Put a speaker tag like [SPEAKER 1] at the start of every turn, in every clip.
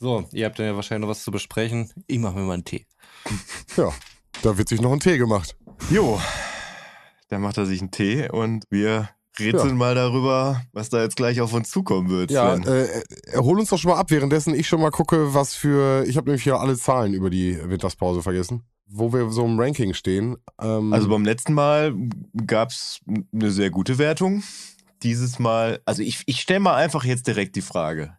[SPEAKER 1] So, ihr habt ja wahrscheinlich noch was zu besprechen. Ich mache mir mal einen Tee.
[SPEAKER 2] Ja, da wird sich noch ein Tee gemacht.
[SPEAKER 3] Jo, da macht er sich einen Tee und wir rätseln
[SPEAKER 2] Ja.
[SPEAKER 3] mal darüber, was da jetzt gleich auf uns zukommen wird.
[SPEAKER 2] Ja, äh, hol uns doch schon mal ab, währenddessen ich schon mal gucke, was für. Ich habe nämlich hier alle Zahlen über die Winterspause vergessen, wo wir so im Ranking stehen. Ähm,
[SPEAKER 3] Also beim letzten Mal gab's eine sehr gute Wertung. Dieses Mal, also ich, ich stelle mal einfach jetzt direkt die Frage.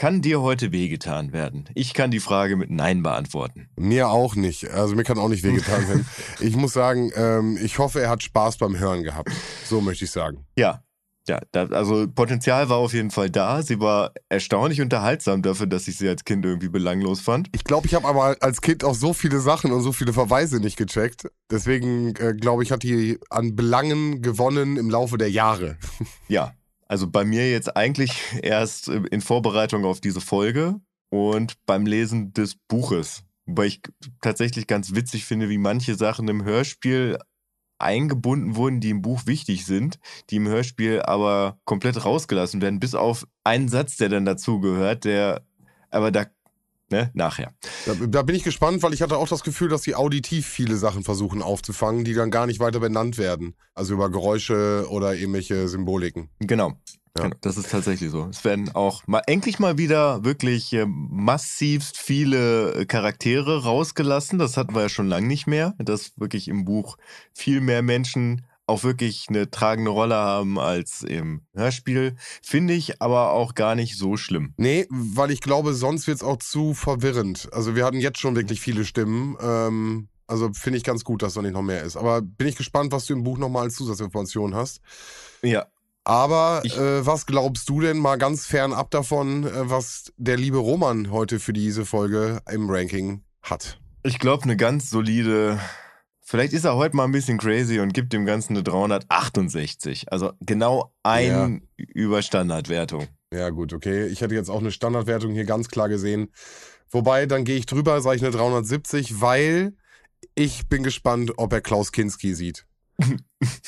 [SPEAKER 3] Kann dir heute wehgetan werden? Ich kann die Frage mit Nein beantworten.
[SPEAKER 2] mir auch nicht. Also mir kann auch nicht wehgetan werden. Ich muss sagen, ähm, ich hoffe, er hat Spaß beim Hören gehabt. So möchte ich sagen.
[SPEAKER 3] Ja, ja, da, also Potenzial war auf jeden Fall da. Sie war erstaunlich unterhaltsam dafür, dass ich sie als Kind irgendwie belanglos fand.
[SPEAKER 2] Ich glaube, ich habe aber als Kind auch so viele Sachen und so viele Verweise nicht gecheckt. Deswegen äh, glaube ich, hat die an Belangen gewonnen im Laufe der Jahre.
[SPEAKER 3] Ja, also bei mir jetzt eigentlich erst äh, in Vorbereitung auf diese Folge und beim Lesen des Buches. Wobei ich tatsächlich ganz witzig finde, wie manche Sachen im Hörspiel eingebunden wurden, die im Buch wichtig sind, die im Hörspiel aber komplett rausgelassen werden, bis auf einen Satz, der dann dazugehört, der aber da, ne, nachher.
[SPEAKER 2] Da, da bin ich gespannt, weil ich hatte auch das Gefühl, dass die auditiv viele Sachen versuchen aufzufangen, die dann gar nicht weiter benannt werden. Also über Geräusche oder irgendwelche Symboliken.
[SPEAKER 3] Genau.
[SPEAKER 2] Ja.
[SPEAKER 3] Genau, das ist tatsächlich so. Es werden auch mal endlich mal wieder wirklich äh, massivst viele äh, Charaktere rausgelassen. Das hatten wir ja schon lange nicht mehr, dass wirklich im Buch viel mehr Menschen auch wirklich eine tragende Rolle haben als im Hörspiel. Finde ich aber auch gar nicht so schlimm.
[SPEAKER 2] Nee, weil ich glaube, sonst wird es auch zu verwirrend. Also wir hatten jetzt schon wirklich viele Stimmen. Ähm, also finde ich ganz gut, dass da nicht noch mehr ist. Aber bin ich gespannt, was du im Buch nochmal als Zusatzinformation hast.
[SPEAKER 3] Ja,
[SPEAKER 2] Aber
[SPEAKER 3] Ich-
[SPEAKER 2] äh, was glaubst du denn mal ganz fernab davon, äh, was der liebe Roman heute für diese Folge im Ranking hat?
[SPEAKER 3] ich glaube, eine ganz solide. Vielleicht ist er heute mal ein bisschen crazy und gibt dem Ganzen eine 368. Also genau ein über Standardwertung.
[SPEAKER 2] Ja, gut, okay. Ich hätte jetzt auch eine Standardwertung hier ganz klar gesehen. Wobei, dann gehe ich drüber, sage ich eine 370, weil ich bin gespannt, ob er Klaus Kinski sieht.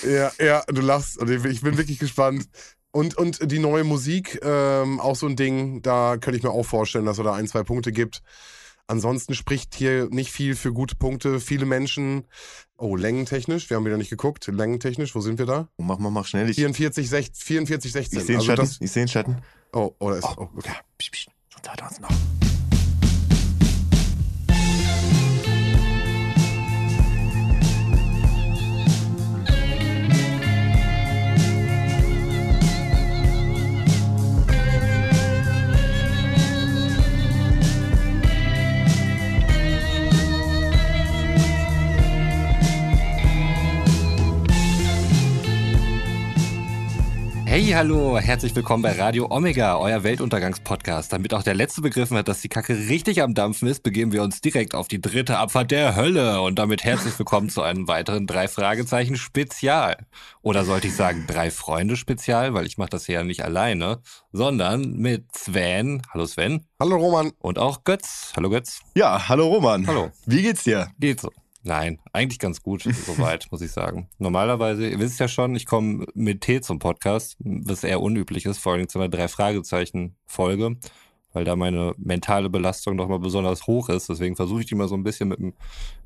[SPEAKER 2] ja, ja, du lachst. Ich bin wirklich gespannt. Und, und die neue Musik, ähm, auch so ein Ding, da könnte ich mir auch vorstellen, dass er da ein, zwei Punkte gibt. Ansonsten spricht hier nicht viel für gute Punkte. Viele Menschen, oh, längentechnisch, wir haben wieder nicht geguckt, längentechnisch, wo sind wir da?
[SPEAKER 3] Oh, mach mal, mach schnell. Ich,
[SPEAKER 2] 44, 16, 44, 16.
[SPEAKER 3] ich sehe einen
[SPEAKER 2] also
[SPEAKER 3] Schatten.
[SPEAKER 2] das,
[SPEAKER 3] Ich sehe Schatten.
[SPEAKER 2] oh, oh, da ist, oh, okay.
[SPEAKER 3] Ja, psch, psch, uns noch.
[SPEAKER 1] Hallo, herzlich willkommen bei Radio Omega, euer Weltuntergangspodcast. Damit auch der Letzte begriffen hat, dass die Kacke richtig am Dampfen ist, begeben wir uns direkt auf die dritte Abfahrt der Hölle. Und damit herzlich willkommen zu einem weiteren Drei-Fragezeichen-Spezial. Oder sollte ich sagen Drei-Freunde-Spezial, weil ich mache das hier ja nicht alleine, sondern mit Sven, hallo Sven,
[SPEAKER 2] Hallo Roman.
[SPEAKER 1] und auch Götz, hallo Götz,
[SPEAKER 3] Ja, hallo Roman.
[SPEAKER 1] Hallo.
[SPEAKER 3] Wie geht's dir?
[SPEAKER 1] geht so. Nein, eigentlich ganz gut, soweit, muss ich sagen. Normalerweise, ihr wisst ja schon, ich komme mit Tee zum Podcast, was eher unüblich ist, vor allem zu einer Drei-Fragezeichen-Folge, weil da meine mentale Belastung doch mal besonders hoch ist. Deswegen versuche ich die mal so ein bisschen mit einem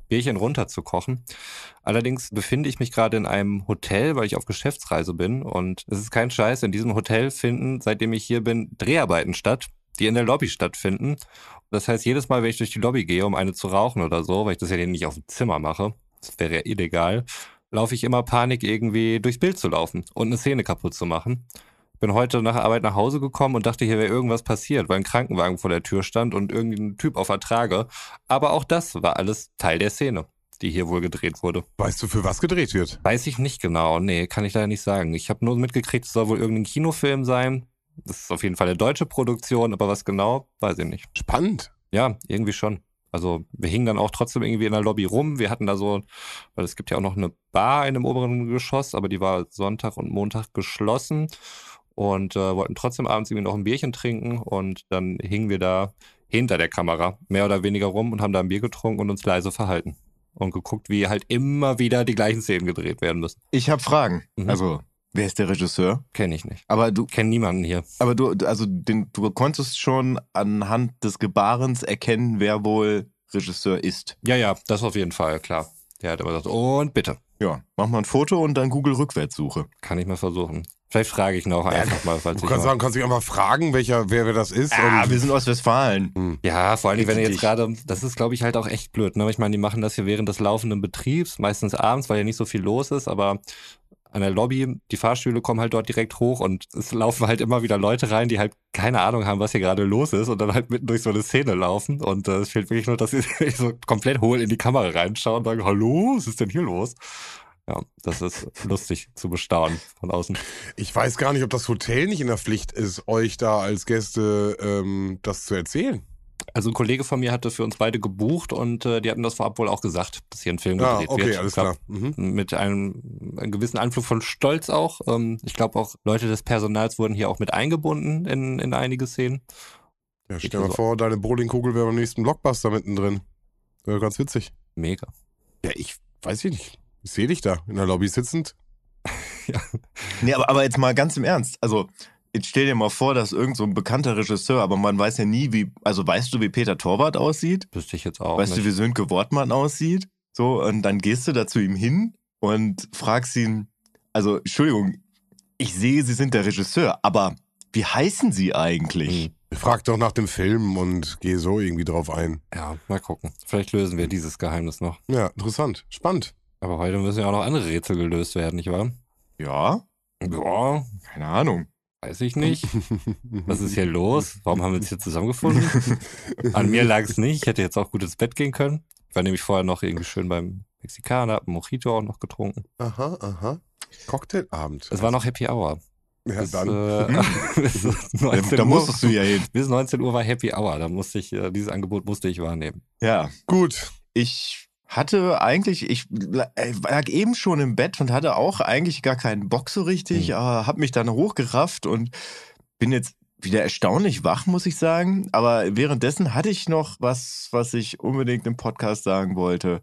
[SPEAKER 1] Bierchen runterzukochen. Allerdings befinde ich mich gerade in einem Hotel, weil ich auf Geschäftsreise bin. Und es ist kein Scheiß, in diesem Hotel finden, seitdem ich hier bin, Dreharbeiten statt, die in der Lobby stattfinden. Das heißt, jedes Mal, wenn ich durch die Lobby gehe, um eine zu rauchen oder so, weil ich das ja nicht auf dem Zimmer mache, das wäre ja illegal, laufe ich immer Panik, irgendwie durchs Bild zu laufen und eine Szene kaputt zu machen. Bin heute nach der Arbeit nach Hause gekommen und dachte, hier wäre irgendwas passiert, weil ein Krankenwagen vor der Tür stand und irgendein Typ auf Ertrage. Aber auch das war alles Teil der Szene, die hier wohl gedreht wurde.
[SPEAKER 2] Weißt du, für was gedreht wird?
[SPEAKER 1] Weiß ich nicht genau. Nee, kann ich leider nicht sagen. Ich habe nur mitgekriegt, es soll wohl irgendein Kinofilm sein. Das ist auf jeden Fall eine deutsche Produktion, aber was genau, weiß ich nicht.
[SPEAKER 2] Spannend.
[SPEAKER 1] Ja, irgendwie schon. Also wir hingen dann auch trotzdem irgendwie in der Lobby rum. Wir hatten da so, weil es gibt ja auch noch eine Bar in dem oberen Geschoss, aber die war Sonntag und Montag geschlossen und äh, wollten trotzdem abends irgendwie noch ein Bierchen trinken und dann hingen wir da hinter der Kamera mehr oder weniger rum und haben da ein Bier getrunken und uns leise verhalten und geguckt, wie halt immer wieder die gleichen Szenen gedreht werden müssen.
[SPEAKER 3] Ich habe Fragen.
[SPEAKER 1] Mhm.
[SPEAKER 3] Also, Wer ist der Regisseur?
[SPEAKER 1] Kenne ich nicht.
[SPEAKER 3] Aber du,
[SPEAKER 1] Kenne niemanden hier.
[SPEAKER 3] aber du, also den, du konntest schon anhand des Gebarens erkennen, wer wohl Regisseur ist.
[SPEAKER 1] Ja, ja, das auf jeden Fall, klar. Der hat immer gesagt, und bitte.
[SPEAKER 3] Ja, mach mal ein Foto und dann Google Rückwärtssuche.
[SPEAKER 1] Kann ich mal versuchen. Vielleicht frage ich noch einfach mal, falls
[SPEAKER 2] Du
[SPEAKER 1] ich
[SPEAKER 2] kannst
[SPEAKER 1] mal
[SPEAKER 2] sagen, kannst dich einfach fragen, welcher, wer, wer das ist.
[SPEAKER 3] Ah,
[SPEAKER 2] und-
[SPEAKER 3] wir sind aus Westfalen.
[SPEAKER 1] Ja, vor allem, wenn ihr jetzt gerade, das ist, glaube ich, halt auch echt blöd. Ne? Ich meine, die machen das hier während des laufenden Betriebs, meistens abends, weil ja nicht so viel los ist, aber an der Lobby, die Fahrstühle kommen halt dort direkt hoch und es laufen halt immer wieder Leute rein, die halt keine Ahnung haben, was hier gerade los ist und dann halt mitten durch so eine Szene laufen und äh, es fehlt wirklich nur, dass sie so komplett hohl in die Kamera reinschauen und sagen, hallo, was ist denn hier los? Ja, das ist lustig zu bestaunen von außen.
[SPEAKER 2] Ich weiß gar nicht, ob das Hotel nicht in der Pflicht ist, euch da als Gäste ähm, das zu erzählen.
[SPEAKER 1] Also ein Kollege von mir hatte für uns beide gebucht und äh, die hatten das vorab wohl auch gesagt, dass hier ein Film
[SPEAKER 2] Ah,
[SPEAKER 1] gedreht
[SPEAKER 2] okay,
[SPEAKER 1] wird.
[SPEAKER 2] alles
[SPEAKER 1] glaub,
[SPEAKER 2] klar. Mhm.
[SPEAKER 1] Mit einem, einem gewissen Anflug von Stolz auch. Ähm, ich glaube auch Leute des Personals wurden hier auch mit eingebunden in, in einige Szenen.
[SPEAKER 2] Ja, stell mal
[SPEAKER 1] so.
[SPEAKER 2] vor, deine Bowlingkugel wäre beim nächsten Blockbuster mittendrin. Wäre ganz witzig.
[SPEAKER 1] Mega.
[SPEAKER 2] Ja, ich weiß ich nicht. Ich sehe dich da in der Lobby sitzend.
[SPEAKER 3] Nee, aber, aber jetzt mal ganz im Ernst. Also, jetzt stell dir mal vor, dass irgend so ein bekannter Regisseur, aber man weiß ja nie, wie, also weißt du, wie Peter Torwart aussieht?
[SPEAKER 1] Wüsste ich jetzt auch
[SPEAKER 3] weißt
[SPEAKER 1] nicht.
[SPEAKER 3] du, wie Sönke Wortmann aussieht? So, und dann gehst du da zu ihm hin und fragst ihn, also, Entschuldigung, ich sehe, Sie sind der Regisseur, aber wie heißen Sie eigentlich?
[SPEAKER 1] Hm.
[SPEAKER 2] Frag doch nach dem Film und geh so irgendwie drauf ein.
[SPEAKER 1] Ja, mal gucken. Vielleicht lösen wir dieses Geheimnis noch.
[SPEAKER 2] Ja, interessant. Spannend.
[SPEAKER 1] Aber heute müssen ja auch noch andere Rätsel gelöst werden, nicht wahr?
[SPEAKER 3] Ja,
[SPEAKER 1] Ja,
[SPEAKER 3] keine Ahnung.
[SPEAKER 1] Weiß ich nicht. Was ist hier los? Warum haben wir uns hier zusammengefunden? An mir lag es nicht. Ich hätte jetzt auch gut ins Bett gehen können. Ich war nämlich vorher noch irgendwie schön beim Mexikaner, hab einen Mojito auch noch getrunken.
[SPEAKER 2] aha, aha. Cocktailabend.
[SPEAKER 1] Es war noch Happy Hour.
[SPEAKER 2] ja,
[SPEAKER 1] bis,
[SPEAKER 2] dann.
[SPEAKER 1] äh, bis
[SPEAKER 3] Da,
[SPEAKER 1] 19
[SPEAKER 3] da
[SPEAKER 1] Uhr,
[SPEAKER 3] musstest du ja hin.
[SPEAKER 1] bis 19 Uhr war Happy Hour. Da musste ich, äh, dieses Angebot musste ich wahrnehmen.
[SPEAKER 3] Ja,
[SPEAKER 2] Gut.
[SPEAKER 3] ich hatte eigentlich, ich lag eben schon im Bett und hatte auch eigentlich gar keinen Bock so richtig,
[SPEAKER 1] Hm.
[SPEAKER 3] aber hab mich dann hochgerafft und bin jetzt wieder erstaunlich wach, muss ich sagen. Aber währenddessen hatte ich noch was, was ich unbedingt im Podcast sagen wollte.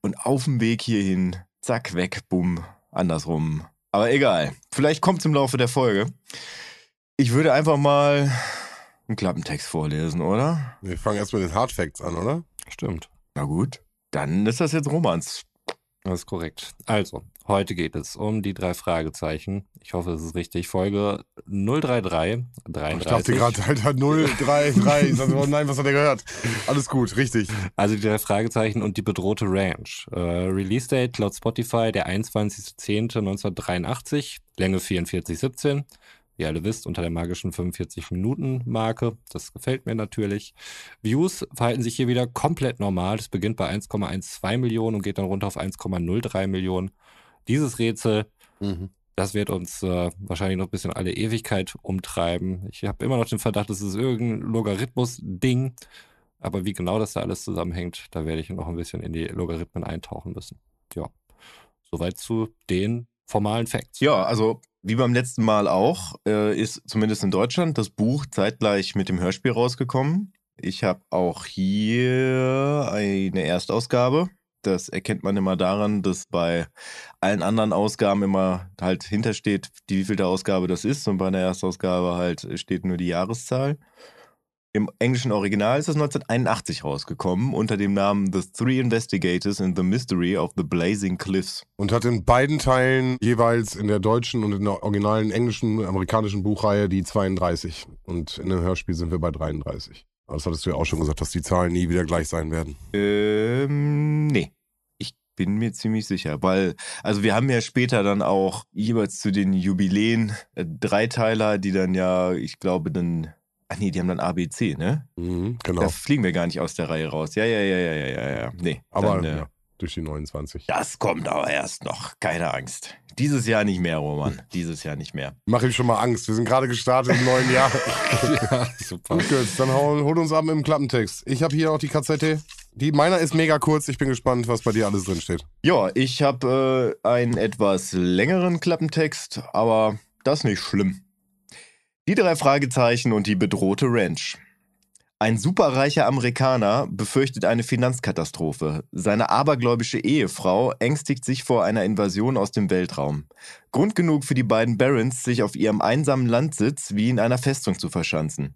[SPEAKER 3] Und auf dem Weg hierhin, zack, weg, bumm, andersrum. Aber egal. Vielleicht kommt es im Laufe der Folge. Ich würde einfach mal einen Klappentext vorlesen, oder?
[SPEAKER 2] Wir fangen erst mit den Hard Facts an, oder?
[SPEAKER 1] Stimmt.
[SPEAKER 3] Na gut. Dann ist das jetzt Romans.
[SPEAKER 1] Das ist korrekt. Also, heute geht es um die drei Fragezeichen. Ich hoffe, es ist richtig. Folge 033,
[SPEAKER 2] Ich
[SPEAKER 1] 33.
[SPEAKER 2] dachte gerade, Alter, 0, 3, 3. Ich dachte, oh nein, was hat er gehört? Alles gut, richtig.
[SPEAKER 1] Also die drei Fragezeichen und die bedrohte Ranch. Äh, Release Date laut Spotify der 21.10.1983, Länge 44,17. Wie ihr alle wisst, unter der magischen 45-Minuten-Marke. Das gefällt mir natürlich. Views verhalten sich hier wieder komplett normal. Es beginnt bei 1,12 Millionen und geht dann runter auf 1,03 Millionen. Dieses Rätsel das wird uns äh, wahrscheinlich noch ein bisschen alle Ewigkeit umtreiben. Ich habe immer noch den Verdacht, es ist irgendein Logarithmus-Ding. Aber wie genau das da alles zusammenhängt, da werde ich noch ein bisschen in die Logarithmen eintauchen müssen. Ja, soweit zu den formalen Facts.
[SPEAKER 3] Ja, also wie beim letzten Mal auch, äh, ist zumindest in Deutschland das Buch zeitgleich mit dem Hörspiel rausgekommen. Ich habe auch hier eine Erstausgabe. Das erkennt man immer daran, dass bei allen anderen Ausgaben immer halt hintersteht, die wievielte Ausgabe das ist. Und bei einer Erstausgabe halt steht nur die Jahreszahl. Im englischen Original ist es 1981 rausgekommen unter dem Namen The Three Investigators in the Mystery of the Blazing Cliffs.
[SPEAKER 2] Und hat in beiden Teilen jeweils in der deutschen und in der originalen englischen, amerikanischen Buchreihe die 32. Und in dem Hörspiel sind wir bei 33. Aber Das hattest du ja auch schon gesagt, dass die Zahlen nie wieder gleich sein werden.
[SPEAKER 3] Ähm, nee. Ich bin mir ziemlich sicher, weil, also wir haben ja später dann auch jeweils zu den Jubiläen äh, Dreiteiler, die dann ja, ich glaube, dann, ach nee, die haben dann ABC, ne?
[SPEAKER 2] Mhm, genau.
[SPEAKER 3] Da fliegen wir gar nicht aus der Reihe raus. Ja, ja, ja, ja, ja, ja, ja. Nee.
[SPEAKER 2] Aber
[SPEAKER 3] dann, äh,
[SPEAKER 2] ja, durch die 29.
[SPEAKER 3] Das kommt aber erst noch. Keine Angst. Dieses Jahr nicht mehr, Roman. Dieses Jahr nicht mehr.
[SPEAKER 2] Mach ihm schon mal Angst. Wir sind gerade gestartet im neuen Jahr.
[SPEAKER 1] ja, super.
[SPEAKER 2] Gut, dann hol, hol uns ab mit dem Klappentext. Ich habe hier auch die KZT. Die, meiner ist mega kurz. Ich bin gespannt, was bei dir alles drin steht.
[SPEAKER 3] Ja, ich habe äh, einen etwas längeren Klappentext, aber das nicht schlimm. Die drei Fragezeichen und die bedrohte Ranch. Ein superreicher Amerikaner befürchtet eine Finanzkatastrophe. Seine abergläubische Ehefrau ängstigt sich vor einer Invasion aus dem Weltraum. Grund genug für die beiden Barons, sich auf ihrem einsamen Landsitz wie in einer Festung zu verschanzen.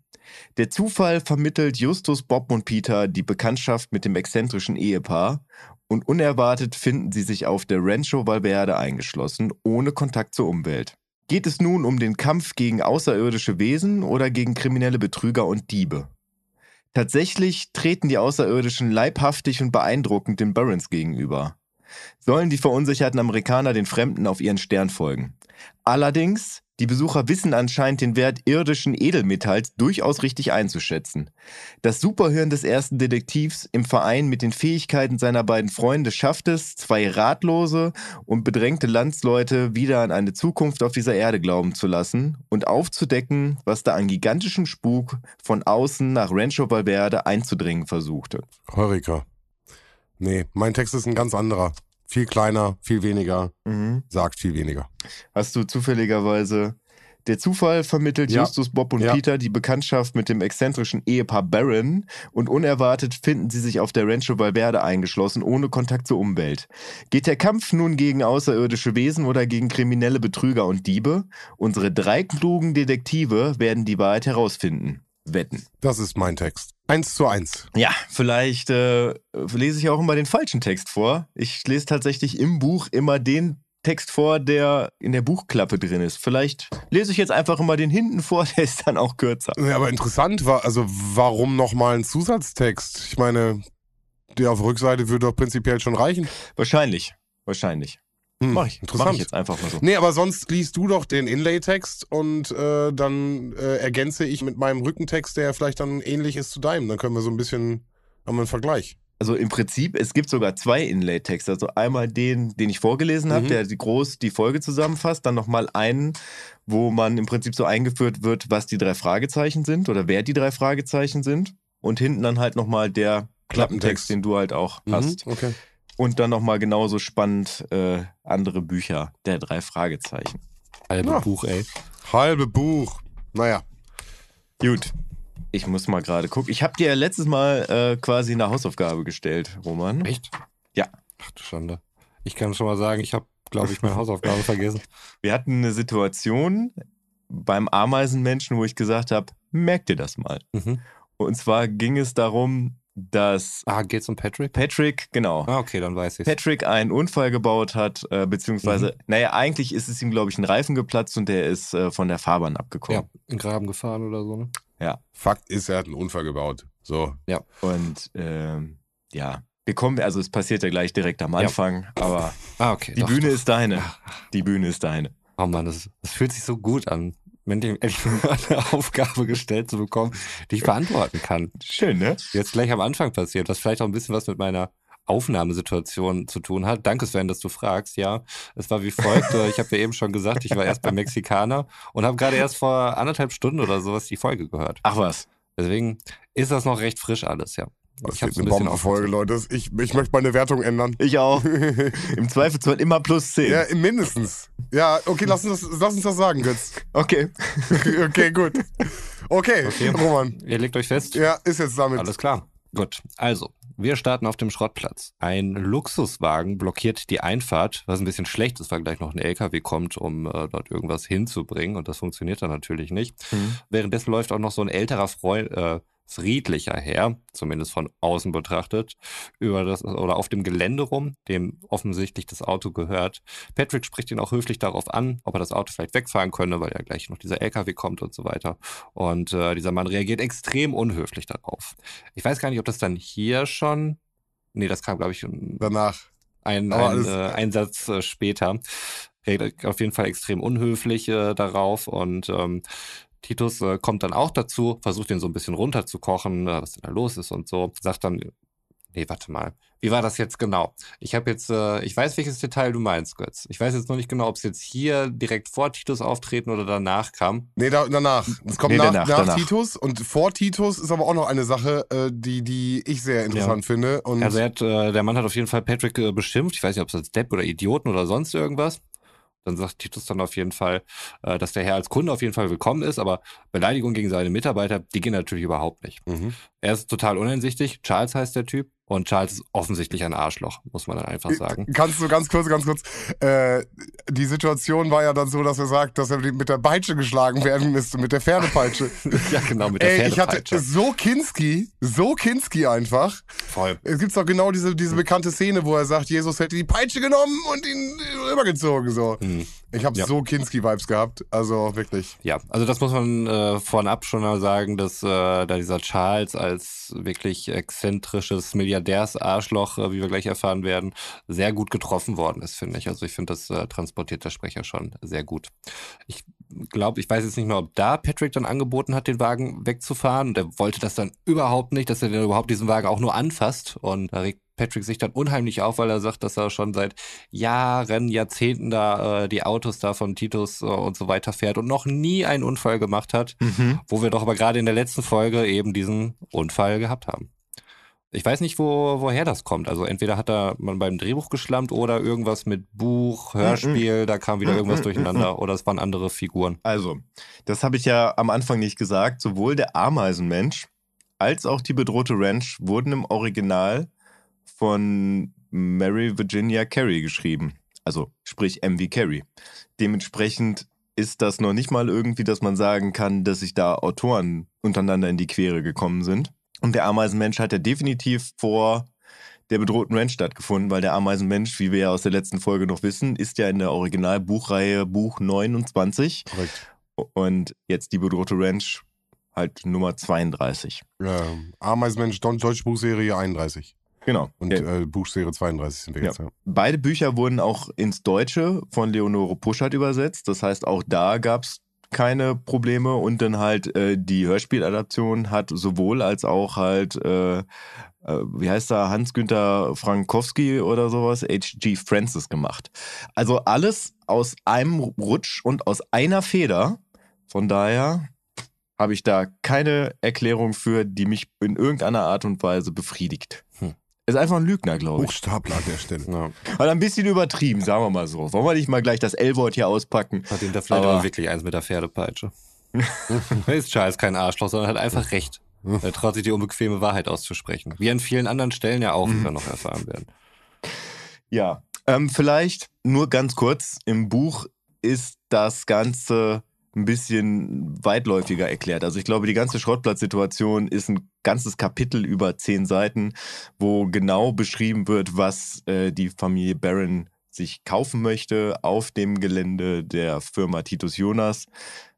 [SPEAKER 3] Der Zufall vermittelt Justus, Bob und Peter die Bekanntschaft mit dem exzentrischen Ehepaar und unerwartet finden sie sich auf der Rancho Valverde eingeschlossen, ohne Kontakt zur Umwelt. Geht es nun um den Kampf gegen außerirdische Wesen oder gegen kriminelle Betrüger und Diebe? Tatsächlich treten die Außerirdischen leibhaftig und beeindruckend den Barons gegenüber. Sollen die verunsicherten Amerikaner den Fremden auf ihren Stern folgen? Allerdings die Besucher wissen anscheinend den Wert irdischen Edelmetalls durchaus richtig einzuschätzen. Das Superhirn des ersten Detektivs im Verein mit den Fähigkeiten seiner beiden Freunde schafft es, zwei ratlose und bedrängte Landsleute wieder an eine Zukunft auf dieser Erde glauben zu lassen und aufzudecken, was da an gigantischem Spuk von außen nach Rancho Valverde einzudringen versuchte.
[SPEAKER 2] Heurika. Nee, mein Text ist ein ganz anderer viel kleiner, viel weniger, mhm. sagt viel weniger.
[SPEAKER 3] Hast du zufälligerweise der Zufall vermittelt ja. Justus, Bob und ja. Peter die Bekanntschaft mit dem exzentrischen Ehepaar Baron und unerwartet finden sie sich auf der Rancho Valverde eingeschlossen, ohne Kontakt zur Umwelt. Geht der Kampf nun gegen außerirdische Wesen oder gegen kriminelle Betrüger und Diebe? Unsere drei klugen Detektive werden die Wahrheit herausfinden. Wetten.
[SPEAKER 2] Das ist mein Text. Eins zu eins.
[SPEAKER 3] Ja, vielleicht äh, lese ich auch immer den falschen Text vor. Ich lese tatsächlich im Buch immer den Text vor, der in der Buchklappe drin ist. Vielleicht lese ich jetzt einfach immer den hinten vor, der ist dann auch kürzer.
[SPEAKER 2] Ja, aber interessant war, also warum nochmal ein Zusatztext? Ich meine, der auf Rückseite würde doch prinzipiell schon reichen.
[SPEAKER 3] Wahrscheinlich, wahrscheinlich.
[SPEAKER 2] Hm, mach ich. Interessant. Mach ich
[SPEAKER 3] jetzt einfach mal so.
[SPEAKER 2] Nee, aber sonst liest du doch den Inlay-Text und äh, dann äh, ergänze ich mit meinem Rückentext, der vielleicht dann ähnlich ist zu deinem. Dann können wir so ein bisschen, haben wir einen Vergleich.
[SPEAKER 3] Also im Prinzip, es gibt sogar zwei Inlay-Texte. Also einmal den, den ich vorgelesen habe, mhm. der die groß die Folge zusammenfasst, dann nochmal einen, wo man im Prinzip so eingeführt wird, was die drei Fragezeichen sind oder wer die drei Fragezeichen sind. Und hinten dann halt nochmal der Klappentext, den du halt auch mhm, hast.
[SPEAKER 2] Okay.
[SPEAKER 3] Und dann nochmal genauso spannend äh, andere Bücher der drei Fragezeichen.
[SPEAKER 1] Halbe ja. Buch, ey.
[SPEAKER 2] Halbe Buch. Naja.
[SPEAKER 3] Gut. Ich muss mal gerade gucken. Ich habe dir ja letztes Mal äh, quasi eine Hausaufgabe gestellt, Roman.
[SPEAKER 1] Echt?
[SPEAKER 3] Ja.
[SPEAKER 1] Ach du Schande. Ich kann schon mal sagen, ich habe, glaube ich, meine Hausaufgabe vergessen.
[SPEAKER 3] Wir hatten eine Situation beim Ameisenmenschen, wo ich gesagt habe, merk dir das mal. Mhm. Und zwar ging es darum, dass.
[SPEAKER 1] Ah, geht's um Patrick?
[SPEAKER 3] Patrick, genau.
[SPEAKER 1] Ah, okay, dann weiß ich.
[SPEAKER 3] Patrick einen Unfall gebaut hat, äh, beziehungsweise, mhm. naja, eigentlich ist es ihm, glaube ich, ein Reifen geplatzt und der ist äh, von der Fahrbahn abgekommen. Ja,
[SPEAKER 1] in Graben gefahren oder so, ne?
[SPEAKER 3] Ja.
[SPEAKER 2] Fakt ist, er hat einen Unfall gebaut. So.
[SPEAKER 3] Ja. Und, ähm, ja. Wir kommen, also es passiert ja gleich direkt am Anfang, ja. aber
[SPEAKER 1] ah, okay,
[SPEAKER 3] die
[SPEAKER 1] doch,
[SPEAKER 3] Bühne
[SPEAKER 1] doch.
[SPEAKER 3] ist deine. Die Bühne ist deine.
[SPEAKER 1] Oh Mann, das, das fühlt sich so gut an endlich mal eine Aufgabe gestellt zu bekommen, die ich beantworten kann.
[SPEAKER 3] Schön, ne?
[SPEAKER 1] Jetzt gleich am Anfang passiert, was vielleicht auch ein bisschen was mit meiner Aufnahmesituation zu tun hat. Danke, Sven, dass du fragst. Ja, es war wie folgt. ich habe ja eben schon gesagt, ich war erst beim Mexikaner und habe gerade erst vor anderthalb Stunden oder sowas die Folge gehört.
[SPEAKER 3] Ach was.
[SPEAKER 1] Deswegen ist das noch recht frisch alles, ja.
[SPEAKER 2] Das ich habe eine Bombenfolge, Leute. Ich, ich möchte meine Wertung ändern.
[SPEAKER 3] Ich auch. Im Zweifelsfall immer plus 10.
[SPEAKER 2] Ja, mindestens. Ja, okay, lass uns das, lass uns das sagen, Götz.
[SPEAKER 3] Okay.
[SPEAKER 2] okay, gut. Okay, okay, Roman.
[SPEAKER 1] Ihr legt euch fest?
[SPEAKER 2] Ja, ist jetzt damit.
[SPEAKER 1] Alles klar. Gut. Also, wir starten auf dem Schrottplatz. Ein Luxuswagen blockiert die Einfahrt, was ein bisschen schlecht ist, weil gleich noch ein LKW kommt, um äh, dort irgendwas hinzubringen. Und das funktioniert dann natürlich nicht. Mhm. Währenddessen läuft auch noch so ein älterer Freund, äh, friedlicher Herr, zumindest von außen betrachtet, über das oder auf dem Gelände rum, dem offensichtlich das Auto gehört. Patrick spricht ihn auch höflich darauf an, ob er das Auto vielleicht wegfahren könne, weil ja gleich noch dieser LKW kommt und so weiter. Und äh, dieser Mann reagiert extrem unhöflich darauf. Ich weiß gar nicht, ob das dann hier schon. Nee, das kam, glaube ich,
[SPEAKER 2] danach.
[SPEAKER 1] Ein, ein, äh, ein Satz äh, später reagiert auf jeden Fall extrem unhöflich äh, darauf und ähm, Titus äh, kommt dann auch dazu, versucht ihn so ein bisschen runterzukochen, äh, was denn da los ist und so. Sagt dann, nee, warte mal, wie war das jetzt genau? Ich habe jetzt, äh, ich weiß, welches Detail du meinst, Götz. Ich weiß jetzt noch nicht genau, ob es jetzt hier direkt vor Titus auftreten oder danach kam.
[SPEAKER 2] Nee, da, danach. Es kommt nee, nach, danach, nach danach. Titus und vor Titus ist aber auch noch eine Sache, äh, die, die ich sehr interessant ja. finde. Und
[SPEAKER 1] also hat, äh, der Mann hat auf jeden Fall Patrick äh, beschimpft. Ich weiß nicht, ob es als Depp oder Idioten oder sonst irgendwas. Dann sagt Titus dann auf jeden Fall, äh, dass der Herr als Kunde auf jeden Fall willkommen ist, aber Beleidigung gegen seine Mitarbeiter, die gehen natürlich überhaupt nicht.
[SPEAKER 2] Mhm.
[SPEAKER 1] Er ist total uneinsichtig. Charles heißt der Typ. Und Charles ist offensichtlich ein Arschloch, muss man dann einfach sagen.
[SPEAKER 2] Kannst du ganz kurz, ganz kurz. Äh, die Situation war ja dann so, dass er sagt, dass er mit der Peitsche geschlagen werden müsste, mit der Pferdepeitsche.
[SPEAKER 1] ja, genau, mit der
[SPEAKER 2] Ey, ich
[SPEAKER 1] Pferdepeitsche.
[SPEAKER 2] hatte so Kinski, so Kinski einfach.
[SPEAKER 1] Voll.
[SPEAKER 2] Es gibt doch genau diese, diese bekannte Szene, wo er sagt, Jesus hätte die Peitsche genommen und ihn rübergezogen. So.
[SPEAKER 1] Mhm.
[SPEAKER 2] Ich habe
[SPEAKER 1] Ja.
[SPEAKER 2] so Kinski-Vibes gehabt. Also wirklich.
[SPEAKER 1] Ja, also das muss man äh, vorab schon mal sagen, dass äh, da dieser Charles als wirklich exzentrisches Milliardärs-Arschloch, äh, wie wir gleich erfahren werden, sehr gut getroffen worden ist, finde ich. Also ich finde, das äh, transportiert der Sprecher schon sehr gut. Ich glaube, ich weiß jetzt nicht mehr, ob da Patrick dann angeboten hat, den Wagen wegzufahren. Und er wollte das dann überhaupt nicht, dass er denn überhaupt diesen Wagen auch nur anfasst. Und da regt Patrick sich dann unheimlich auf, weil er sagt, dass er schon seit Jahren, Jahrzehnten da äh, die Autos da von Titus äh, und so weiter fährt und noch nie einen Unfall gemacht hat,
[SPEAKER 3] Mhm.
[SPEAKER 1] wo wir doch aber gerade in der letzten Folge eben diesen Unfall gehabt haben. Ich weiß nicht, wo, woher das kommt. Also entweder hat da man beim Drehbuch geschlammt oder irgendwas mit Buch, Hörspiel, da kam wieder irgendwas durcheinander oder es waren andere Figuren.
[SPEAKER 3] Also, das habe ich ja am Anfang nicht gesagt. Sowohl der Ameisenmensch als auch die bedrohte Ranch wurden im Original von Mary Virginia Carey geschrieben. Also sprich M wie Carey. Dementsprechend ist das noch nicht mal irgendwie, dass man sagen kann, dass sich da Autoren untereinander in die Quere gekommen sind. Und der Ameisenmensch hat ja definitiv vor der bedrohten Ranch stattgefunden, weil der Ameisenmensch, wie wir ja aus der letzten Folge noch wissen, ist ja in der Originalbuchreihe Buch 29
[SPEAKER 2] Korrekt.
[SPEAKER 3] und jetzt die bedrohte Ranch halt Nummer 32.
[SPEAKER 2] Ähm, Ameisenmensch, deutsche Buchserie 31.
[SPEAKER 3] Genau.
[SPEAKER 2] Und
[SPEAKER 3] Ja.
[SPEAKER 2] äh, Buchserie 32 sind wir
[SPEAKER 3] Ja.
[SPEAKER 2] jetzt. Ja.
[SPEAKER 3] Beide Bücher wurden auch ins Deutsche von Leonore Puschert übersetzt. Das heißt, auch da gab es keine Probleme und dann halt äh, die Hörspieladaption hat sowohl als auch halt, äh, äh, wie heißt er, Hans-Günther Frankowski oder sowas, H.G. Francis gemacht. Also alles aus einem Rutsch und aus einer Feder. Von daher habe ich da keine Erklärung für, die mich in irgendeiner Art und Weise befriedigt. Ist einfach ein Lügner, glaube ich.
[SPEAKER 2] Buchstapler an der Stelle.
[SPEAKER 1] Ja.
[SPEAKER 3] Hat ein bisschen übertrieben, sagen wir mal so. Wollen wir nicht mal gleich das L-Wort hier auspacken?
[SPEAKER 1] Hat ihn da vielleicht
[SPEAKER 3] Aber-
[SPEAKER 1] aber wirklich eins mit der Pferdepeitsche. Ist Charles kein Arschloch, sondern hat einfach recht. Er traut sich die unbequeme Wahrheit auszusprechen. Wie an vielen anderen Stellen ja auch, wie wir noch erfahren werden.
[SPEAKER 3] Ja. Ähm, vielleicht nur ganz kurz. Im Buch ist das Ganze ein bisschen weitläufiger erklärt. Also ich glaube, die ganze Schrottplatzsituation ist ein ganzes Kapitel über zehn Seiten, wo genau beschrieben wird, was äh, die Familie Barron sich kaufen möchte auf dem Gelände der Firma Titus Jonas.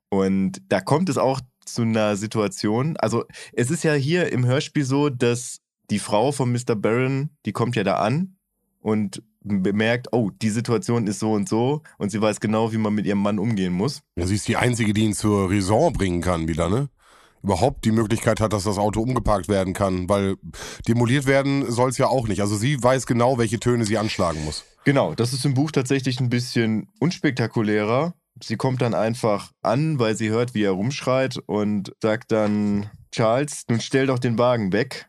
[SPEAKER 3] Und da kommt es auch zu einer Situation. Also es ist ja hier im Hörspiel so, dass die Frau von Mr. Barron, die kommt ja da an und bemerkt, oh, die Situation ist so und so und sie weiß genau, wie man mit ihrem Mann umgehen muss.
[SPEAKER 2] Ja, sie ist die Einzige, die ihn zur Raison bringen kann wieder, ne? Überhaupt die Möglichkeit hat, dass das Auto umgeparkt werden kann, weil demoliert werden soll es ja auch nicht. Also sie weiß genau, welche Töne sie anschlagen muss.
[SPEAKER 3] Genau, das ist im Buch tatsächlich ein bisschen unspektakulärer. Sie kommt dann einfach an, weil sie hört, wie er rumschreit und sagt dann, Charles, nun stell doch den Wagen weg.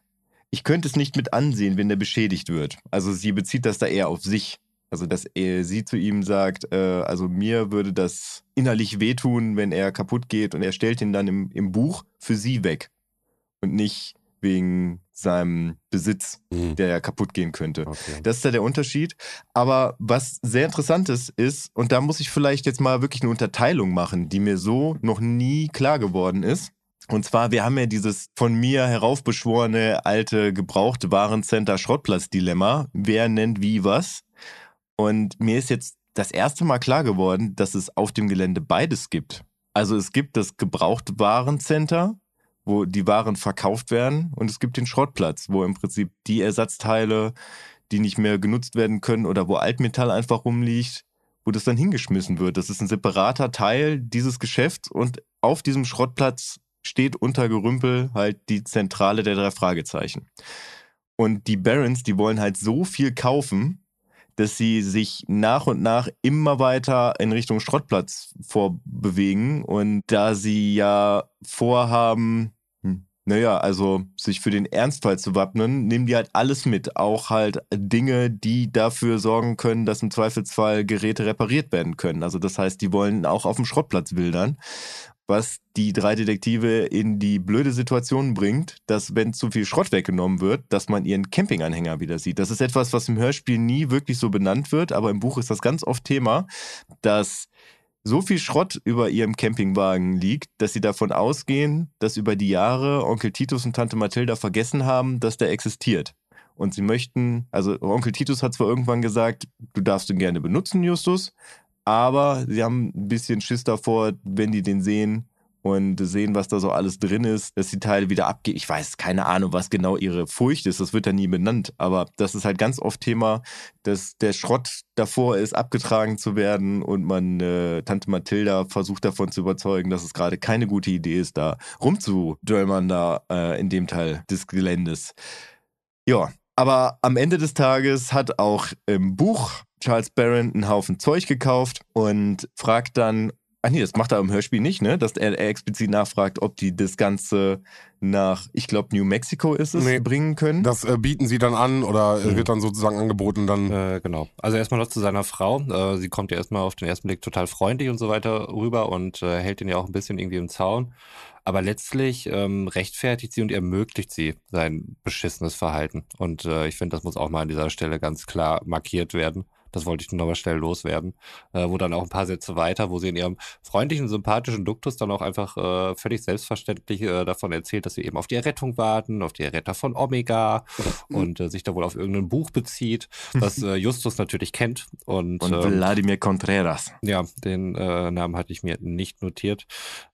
[SPEAKER 3] Ich könnte es nicht mit ansehen, wenn der beschädigt wird. Also sie bezieht das da eher auf sich. Also dass er, sie zu ihm sagt, äh, also mir würde das innerlich wehtun, wenn er kaputt geht und er stellt ihn dann im, im Buch für sie weg. Und nicht wegen seinem Besitz,
[SPEAKER 2] Mhm.
[SPEAKER 3] der ja kaputt gehen könnte.
[SPEAKER 2] Okay.
[SPEAKER 3] Das ist da der Unterschied. Aber was sehr interessantes ist, und da muss ich vielleicht jetzt mal wirklich eine Unterteilung machen, die mir so noch nie klar geworden ist. Und zwar, wir haben ja dieses von mir heraufbeschworene alte Gebrauchtwarencenter Schrottplatz-Dilemma. Wer nennt wie was? Und mir ist jetzt das erste Mal klar geworden, dass es auf dem Gelände beides gibt. Also es gibt das Gebrauchtwarencenter, wo die Waren verkauft werden, und es gibt den Schrottplatz, wo im Prinzip die Ersatzteile, die nicht mehr genutzt werden können oder wo Altmetall einfach rumliegt, wo das dann hingeschmissen wird. Das ist ein separater Teil dieses Geschäfts und auf diesem Schrottplatz steht unter Gerümpel halt die Zentrale der drei Fragezeichen. Und die Barons, die wollen halt so viel kaufen, dass sie sich nach und nach immer weiter in Richtung Schrottplatz vorbewegen. Und da sie ja vorhaben, hm, Naja, also sich für den Ernstfall zu wappnen, nehmen die halt alles mit. Auch halt Dinge, die dafür sorgen können, dass im Zweifelsfall Geräte repariert werden können. Also das heißt, die wollen auch auf dem Schrottplatz wildern. Was die drei Detektive in die blöde Situation bringt, dass wenn zu viel Schrott weggenommen wird, dass man ihren Campinganhänger wieder sieht. Das ist etwas, was im Hörspiel nie wirklich so benannt wird, aber im Buch ist das ganz oft Thema, dass so viel Schrott über ihrem Campingwagen liegt, dass sie davon ausgehen, dass über die Jahre Onkel Titus und Tante Mathilda vergessen haben, dass der existiert. Und sie möchten, also Onkel Titus hat zwar irgendwann gesagt, du darfst ihn gerne benutzen, Justus, aber sie haben ein bisschen Schiss davor, wenn die den sehen, und sehen, was da so alles drin ist, dass die Teile wieder abgehen. Ich weiß keine Ahnung, was genau ihre Furcht ist. Das wird ja nie benannt. Aber das ist halt ganz oft Thema, dass der Schrott davor ist, abgetragen zu werden und man äh, Tante Mathilda versucht davon zu überzeugen, dass es gerade keine gute Idee ist, da rumzudölmern da äh, in dem Teil des Geländes. Ja, aber am Ende des Tages hat auch im Buch Charles Barron einen Haufen Zeug gekauft und fragt dann, Ach nee, das macht er im Hörspiel nicht, ne? Dass er, er explizit nachfragt, ob die das Ganze nach, ich glaube, New Mexico ist es, nee, bringen können.
[SPEAKER 2] Das äh, bieten sie dann an oder mhm. wird dann sozusagen angeboten dann.
[SPEAKER 1] Äh, genau. Also erstmal noch zu seiner Frau. Äh, sie kommt ja erstmal auf den ersten Blick total freundlich und so weiter rüber und äh, hält ihn ja auch ein bisschen irgendwie im Zaun. Aber letztlich ähm, rechtfertigt sie und ermöglicht sie sein beschissenes Verhalten. Und äh, ich finde, das muss auch mal an dieser Stelle ganz klar markiert werden. Das wollte ich nur nochmal schnell loswerden. Äh, wo dann auch ein paar Sätze weiter, wo sie in ihrem freundlichen, sympathischen Duktus dann auch einfach äh, völlig selbstverständlich äh, davon erzählt, dass sie eben auf die Errettung warten, auf die Erretter von Omega mhm. und äh, sich da wohl auf irgendein Buch bezieht, was äh, Justus natürlich kennt. Und,
[SPEAKER 3] und ähm, Vladimir Contreras.
[SPEAKER 1] Ja, den äh, Namen hatte ich mir nicht notiert.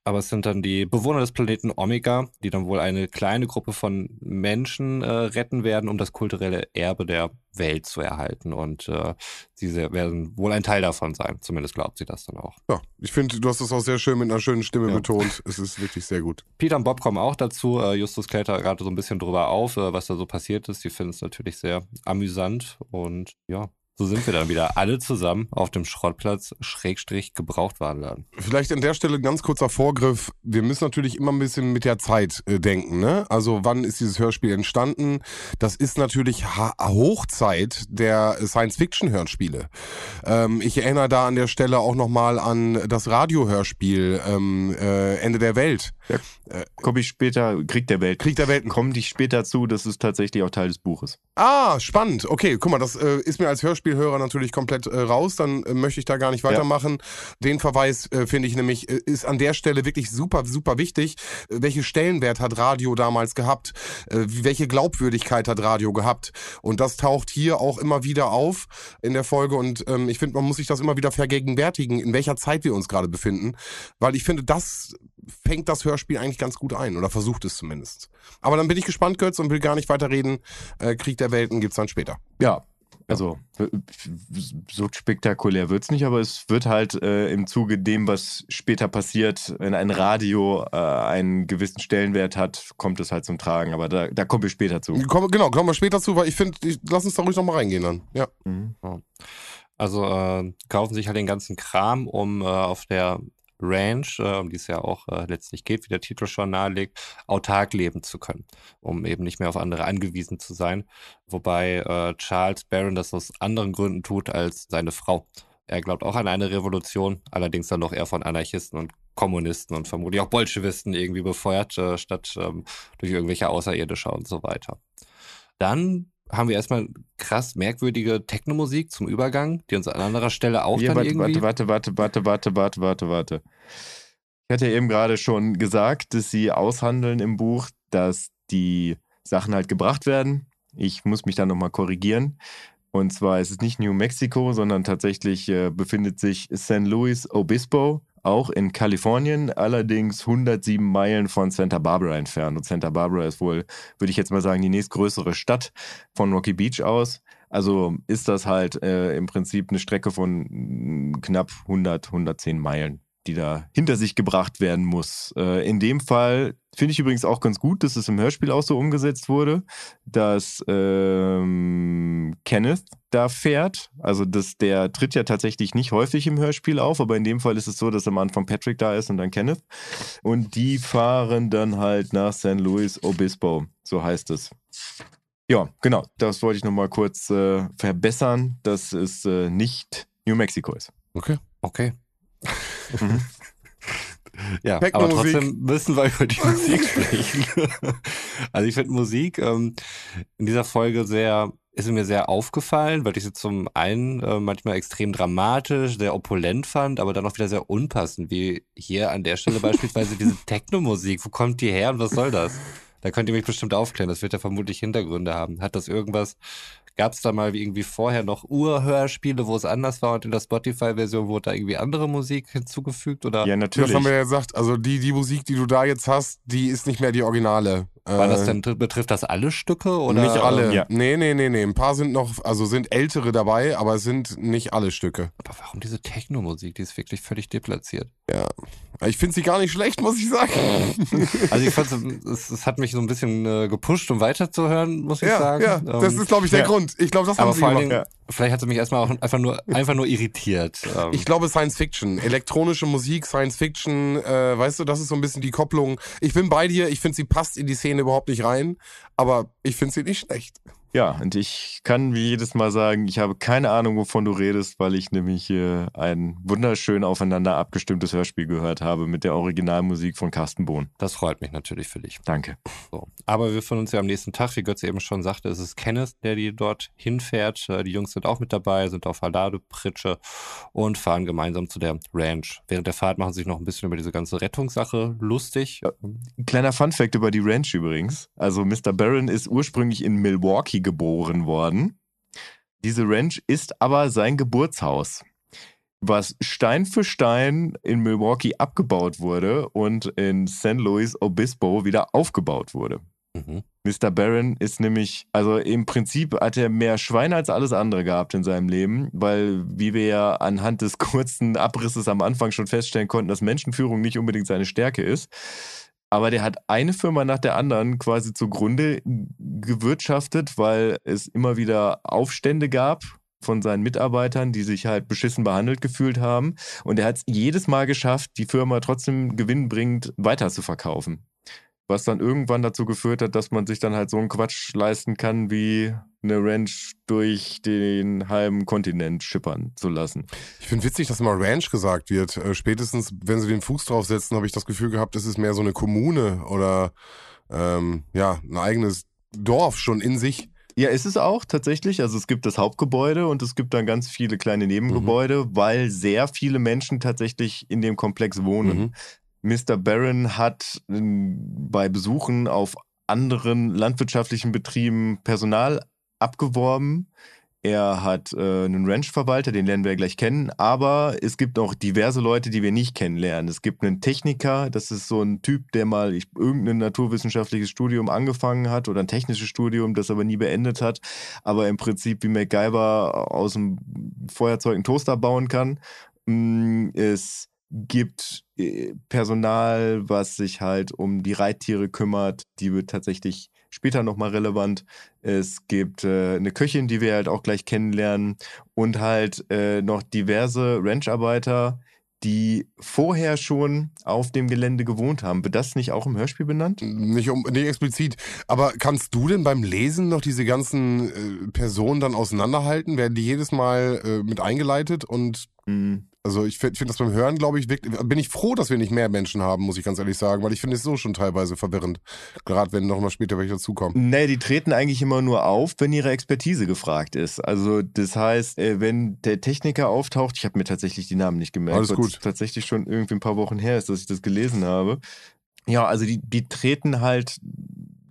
[SPEAKER 1] Aber es sind dann die Bewohner des Planeten Omega, die dann wohl eine kleine Gruppe von Menschen retten werden, um das kulturelle Erbe der Welt zu erhalten. Und äh, sie werden wohl ein Teil davon sein. Zumindest glaubt sie das dann auch.
[SPEAKER 2] Ja, ich finde, du hast das auch sehr schön mit einer schönen Stimme ja. betont. Es ist wirklich sehr gut.
[SPEAKER 1] Peter und Bob kommen auch dazu. Äh, Justus klärt da gerade so ein bisschen drüber auf, äh, was da so passiert ist. Sie finden es natürlich sehr amüsant und ja, so sind wir dann wieder alle zusammen auf dem Schrottplatz Schrägstrich Gebrauchtwarenladen.
[SPEAKER 2] Vielleicht an der Stelle ein ganz kurzer Vorgriff. Wir müssen natürlich immer ein bisschen mit der Zeit äh, denken. Ne? Also wann ist dieses Hörspiel entstanden? Das ist natürlich ha Hochzeit der Science-Fiction-Hörspiele. Ähm, ich erinnere da an der Stelle auch nochmal an das Radiohörspiel ähm, äh, Ende der Welt. Ja,
[SPEAKER 3] äh, komme ich später, Krieg der Welt.
[SPEAKER 2] Krieg der Welt.
[SPEAKER 3] Komme ich später zu, das ist tatsächlich auch Teil des Buches.
[SPEAKER 2] Ah, spannend. Okay, guck mal, das äh, ist mir als Hörspiel Hörspielhörer natürlich komplett äh, raus, dann äh, möchte ich da gar nicht weitermachen. Ja. Den Verweis äh, finde ich nämlich, äh, ist an der Stelle wirklich super, super wichtig. Äh, welche Stellenwert hat Radio damals gehabt? Äh, welche Glaubwürdigkeit hat Radio gehabt? Und das taucht hier auch immer wieder auf in der Folge und ähm, ich finde, man muss sich das immer wieder vergegenwärtigen, in welcher Zeit wir uns gerade befinden, weil ich finde, das fängt das Hörspiel eigentlich ganz gut ein oder versucht es zumindest. Aber dann bin ich gespannt, Götz, und will gar nicht weiterreden. Äh, Krieg der Welten gibt's dann später.
[SPEAKER 3] Ja, also so spektakulär wird es nicht, aber es wird halt äh, im Zuge dem, was später passiert, wenn ein Radio äh, einen gewissen Stellenwert hat, kommt es halt zum Tragen. Aber da, da kommen wir später zu.
[SPEAKER 2] Komm, genau, kommen wir später zu, weil ich finde, lass uns da ruhig nochmal reingehen dann. Ja. Mhm.
[SPEAKER 1] Also äh, kaufen sich halt den ganzen Kram, um äh, auf der Ranch, äh, um die es ja auch äh, letztlich geht, wie der Titel schon nahelegt, autark leben zu können, um eben nicht mehr auf andere angewiesen zu sein. Wobei äh, Charles Barron das aus anderen Gründen tut als seine Frau. Er glaubt auch an eine Revolution, allerdings dann doch eher von Anarchisten und Kommunisten und vermutlich auch Bolschewisten irgendwie befeuert, äh, statt ähm, durch irgendwelche Außerirdische und so weiter. Dann haben wir erstmal krass merkwürdige Techno-Musik zum Übergang, die uns an anderer Stelle auch Hier, dann
[SPEAKER 3] warte,
[SPEAKER 1] irgendwie...
[SPEAKER 3] Warte, warte, warte, warte, warte, warte, warte. Ich hatte eben gerade schon gesagt, dass sie aushandeln im Buch, dass die Sachen halt gebracht werden. Ich muss mich da nochmal korrigieren. Und zwar ist es nicht New Mexico, sondern tatsächlich äh, befindet sich San Luis Obispo auch in Kalifornien, allerdings 107 Meilen von Santa Barbara entfernt. Und Santa Barbara ist wohl, würde ich jetzt mal sagen, die nächstgrößere Stadt von Rocky Beach aus. Also ist das halt äh, im Prinzip eine Strecke von mm, knapp 100, 110 Meilen die da hinter sich gebracht werden muss. Äh, in dem Fall finde ich übrigens auch ganz gut, dass es im Hörspiel auch so umgesetzt wurde, dass ähm, Kenneth da fährt. Also dass der tritt ja tatsächlich nicht häufig im Hörspiel auf, aber in dem Fall ist es so, dass am Anfang Patrick da ist und dann Kenneth. Und die fahren dann halt nach St. Louis Obispo, so heißt es. Ja, genau. Das wollte ich nochmal kurz äh, verbessern, dass es äh, nicht New Mexico ist.
[SPEAKER 2] Okay.
[SPEAKER 1] Okay. Mhm. Ja, aber trotzdem müssen wir über die Musik sprechen. also ich finde Musik ähm, in dieser Folge sehr, ist mir sehr aufgefallen, weil ich sie zum einen äh, manchmal extrem dramatisch, sehr opulent fand, aber dann auch wieder sehr unpassend, wie hier an der Stelle beispielsweise diese Techno-Musik. Wo kommt die her und was soll das? Da könnt ihr mich bestimmt aufklären. Das wird ja vermutlich Hintergründe haben. Hat das irgendwas Gab es da mal irgendwie vorher noch Urhörspiele, wo es anders war und in der Spotify-Version wurde da irgendwie andere Musik hinzugefügt? Oder?
[SPEAKER 3] Ja, natürlich.
[SPEAKER 2] Das haben wir ja gesagt. Also die, die Musik, die du da jetzt hast, die ist nicht mehr die Originale.
[SPEAKER 1] War das denn, betrifft das alle Stücke? Oder?
[SPEAKER 2] Nicht alle. Ja. Nee, nee, nee, nee. Ein paar sind noch, also sind ältere dabei, aber es sind nicht alle Stücke.
[SPEAKER 1] Aber warum diese Techno-Musik? Die ist wirklich völlig deplatziert.
[SPEAKER 2] Ja. Ich finde sie gar nicht schlecht, muss ich sagen.
[SPEAKER 1] Also ich fand es, es hat mich so ein bisschen äh, gepusht, um weiterzuhören, muss ich
[SPEAKER 2] ja,
[SPEAKER 1] sagen.
[SPEAKER 2] Ja, das ähm, ist, glaube ich, der ja. Grund. Ich glaube, das haben
[SPEAKER 1] aber
[SPEAKER 2] sie
[SPEAKER 1] vor
[SPEAKER 2] gemacht.
[SPEAKER 1] Dingen, ja. Vielleicht hat sie mich erstmal auch einfach nur, einfach nur irritiert.
[SPEAKER 2] Ähm. Ich glaube Science Fiction. Elektronische Musik, Science Fiction, äh, weißt du, das ist so ein bisschen die Kopplung. Ich bin bei dir, ich finde, sie passt in die Szene überhaupt nicht rein, aber ich finde sie nicht schlecht.
[SPEAKER 3] Ja, und ich kann wie jedes Mal sagen, ich habe keine Ahnung, wovon du redest, weil ich nämlich hier ein wunderschön aufeinander abgestimmtes Hörspiel gehört habe mit der Originalmusik von Carsten Bohn.
[SPEAKER 1] Das freut mich natürlich für dich.
[SPEAKER 3] Danke.
[SPEAKER 1] So. Aber wir von uns ja am nächsten Tag, wie Götze eben schon sagte, ist es Kenneth, der die dort hinfährt. Äh, die Jungs sind auch mit dabei, sind auf Halade-Pritsche und fahren gemeinsam zu der Ranch. Während der Fahrt machen sie sich noch ein bisschen über diese ganze Rettungssache lustig. Ja.
[SPEAKER 3] Ein kleiner Funfact über die Ranch übrigens. Also Mr. Barron ist ursprünglich in Milwaukee geboren worden. Diese Ranch ist aber sein Geburtshaus, was Stein für Stein in Milwaukee abgebaut wurde und in St. Louis Obispo wieder aufgebaut wurde. Mhm. Mr. Barron ist nämlich, also im Prinzip hat er mehr Schweine als alles andere gehabt in seinem Leben, weil, wie wir ja anhand des kurzen Abrisses am Anfang schon feststellen konnten, dass Menschenführung nicht unbedingt seine Stärke ist. Aber der hat eine Firma nach der anderen quasi zugrunde gewirtschaftet, weil es immer wieder Aufstände gab von seinen Mitarbeitern, die sich halt beschissen behandelt gefühlt haben. Und er hat es jedes Mal geschafft, die Firma trotzdem gewinnbringend weiter zu verkaufen was dann irgendwann dazu geführt hat, dass man sich dann halt so einen Quatsch leisten kann, wie eine Ranch durch den halben Kontinent schippern zu lassen.
[SPEAKER 2] Ich finde witzig, dass immer Ranch gesagt wird. Äh, spätestens, wenn sie den Fuß draufsetzen, habe ich das Gefühl gehabt, es ist mehr so eine Kommune oder ähm, ja, ein eigenes Dorf schon in sich.
[SPEAKER 3] Ja, ist es auch tatsächlich. Also es gibt das Hauptgebäude und es gibt dann ganz viele kleine Nebengebäude, mhm. weil sehr viele Menschen tatsächlich in dem Komplex wohnen. Mhm. Mr. Barron hat ähm, bei Besuchen auf anderen landwirtschaftlichen Betrieben Personal abgeworben. Er hat äh, einen Ranchverwalter, den lernen wir gleich kennen, aber es gibt auch diverse Leute, die wir nicht kennenlernen. Es gibt einen Techniker, das ist so ein Typ, der mal ich, irgendein naturwissenschaftliches Studium angefangen hat oder ein technisches Studium, das aber nie beendet hat, aber im Prinzip wie MacGyver aus dem Feuerzeug einen Toaster bauen kann. Mm, es gibt äh, Personal, was sich halt um die Reittiere kümmert. Die wird tatsächlich später nochmal relevant. Es gibt äh, eine Köchin, die wir halt auch gleich kennenlernen. Und halt äh, noch diverse Rancharbeiter, die vorher schon auf dem Gelände gewohnt haben. Wird das nicht auch im Hörspiel benannt?
[SPEAKER 2] Nicht, um, nicht explizit. Aber kannst du denn beim Lesen noch diese ganzen äh, Personen dann auseinanderhalten? Werden die jedes Mal äh, mit eingeleitet und mhm. Also ich finde find das beim Hören, glaube ich, wirklich, bin ich froh, dass wir nicht mehr Menschen haben, muss ich ganz ehrlich sagen, weil ich finde es so schon teilweise verwirrend. Gerade wenn nochmal später welche dazukommen.
[SPEAKER 3] Nee, die treten eigentlich immer nur auf, wenn ihre Expertise gefragt ist. Also das heißt, äh, wenn der Techniker auftaucht, ich habe mir tatsächlich die Namen nicht gemerkt,
[SPEAKER 2] Alles gut.
[SPEAKER 3] tatsächlich schon irgendwie ein paar Wochen her ist, dass ich das gelesen habe. Ja, also die, die treten halt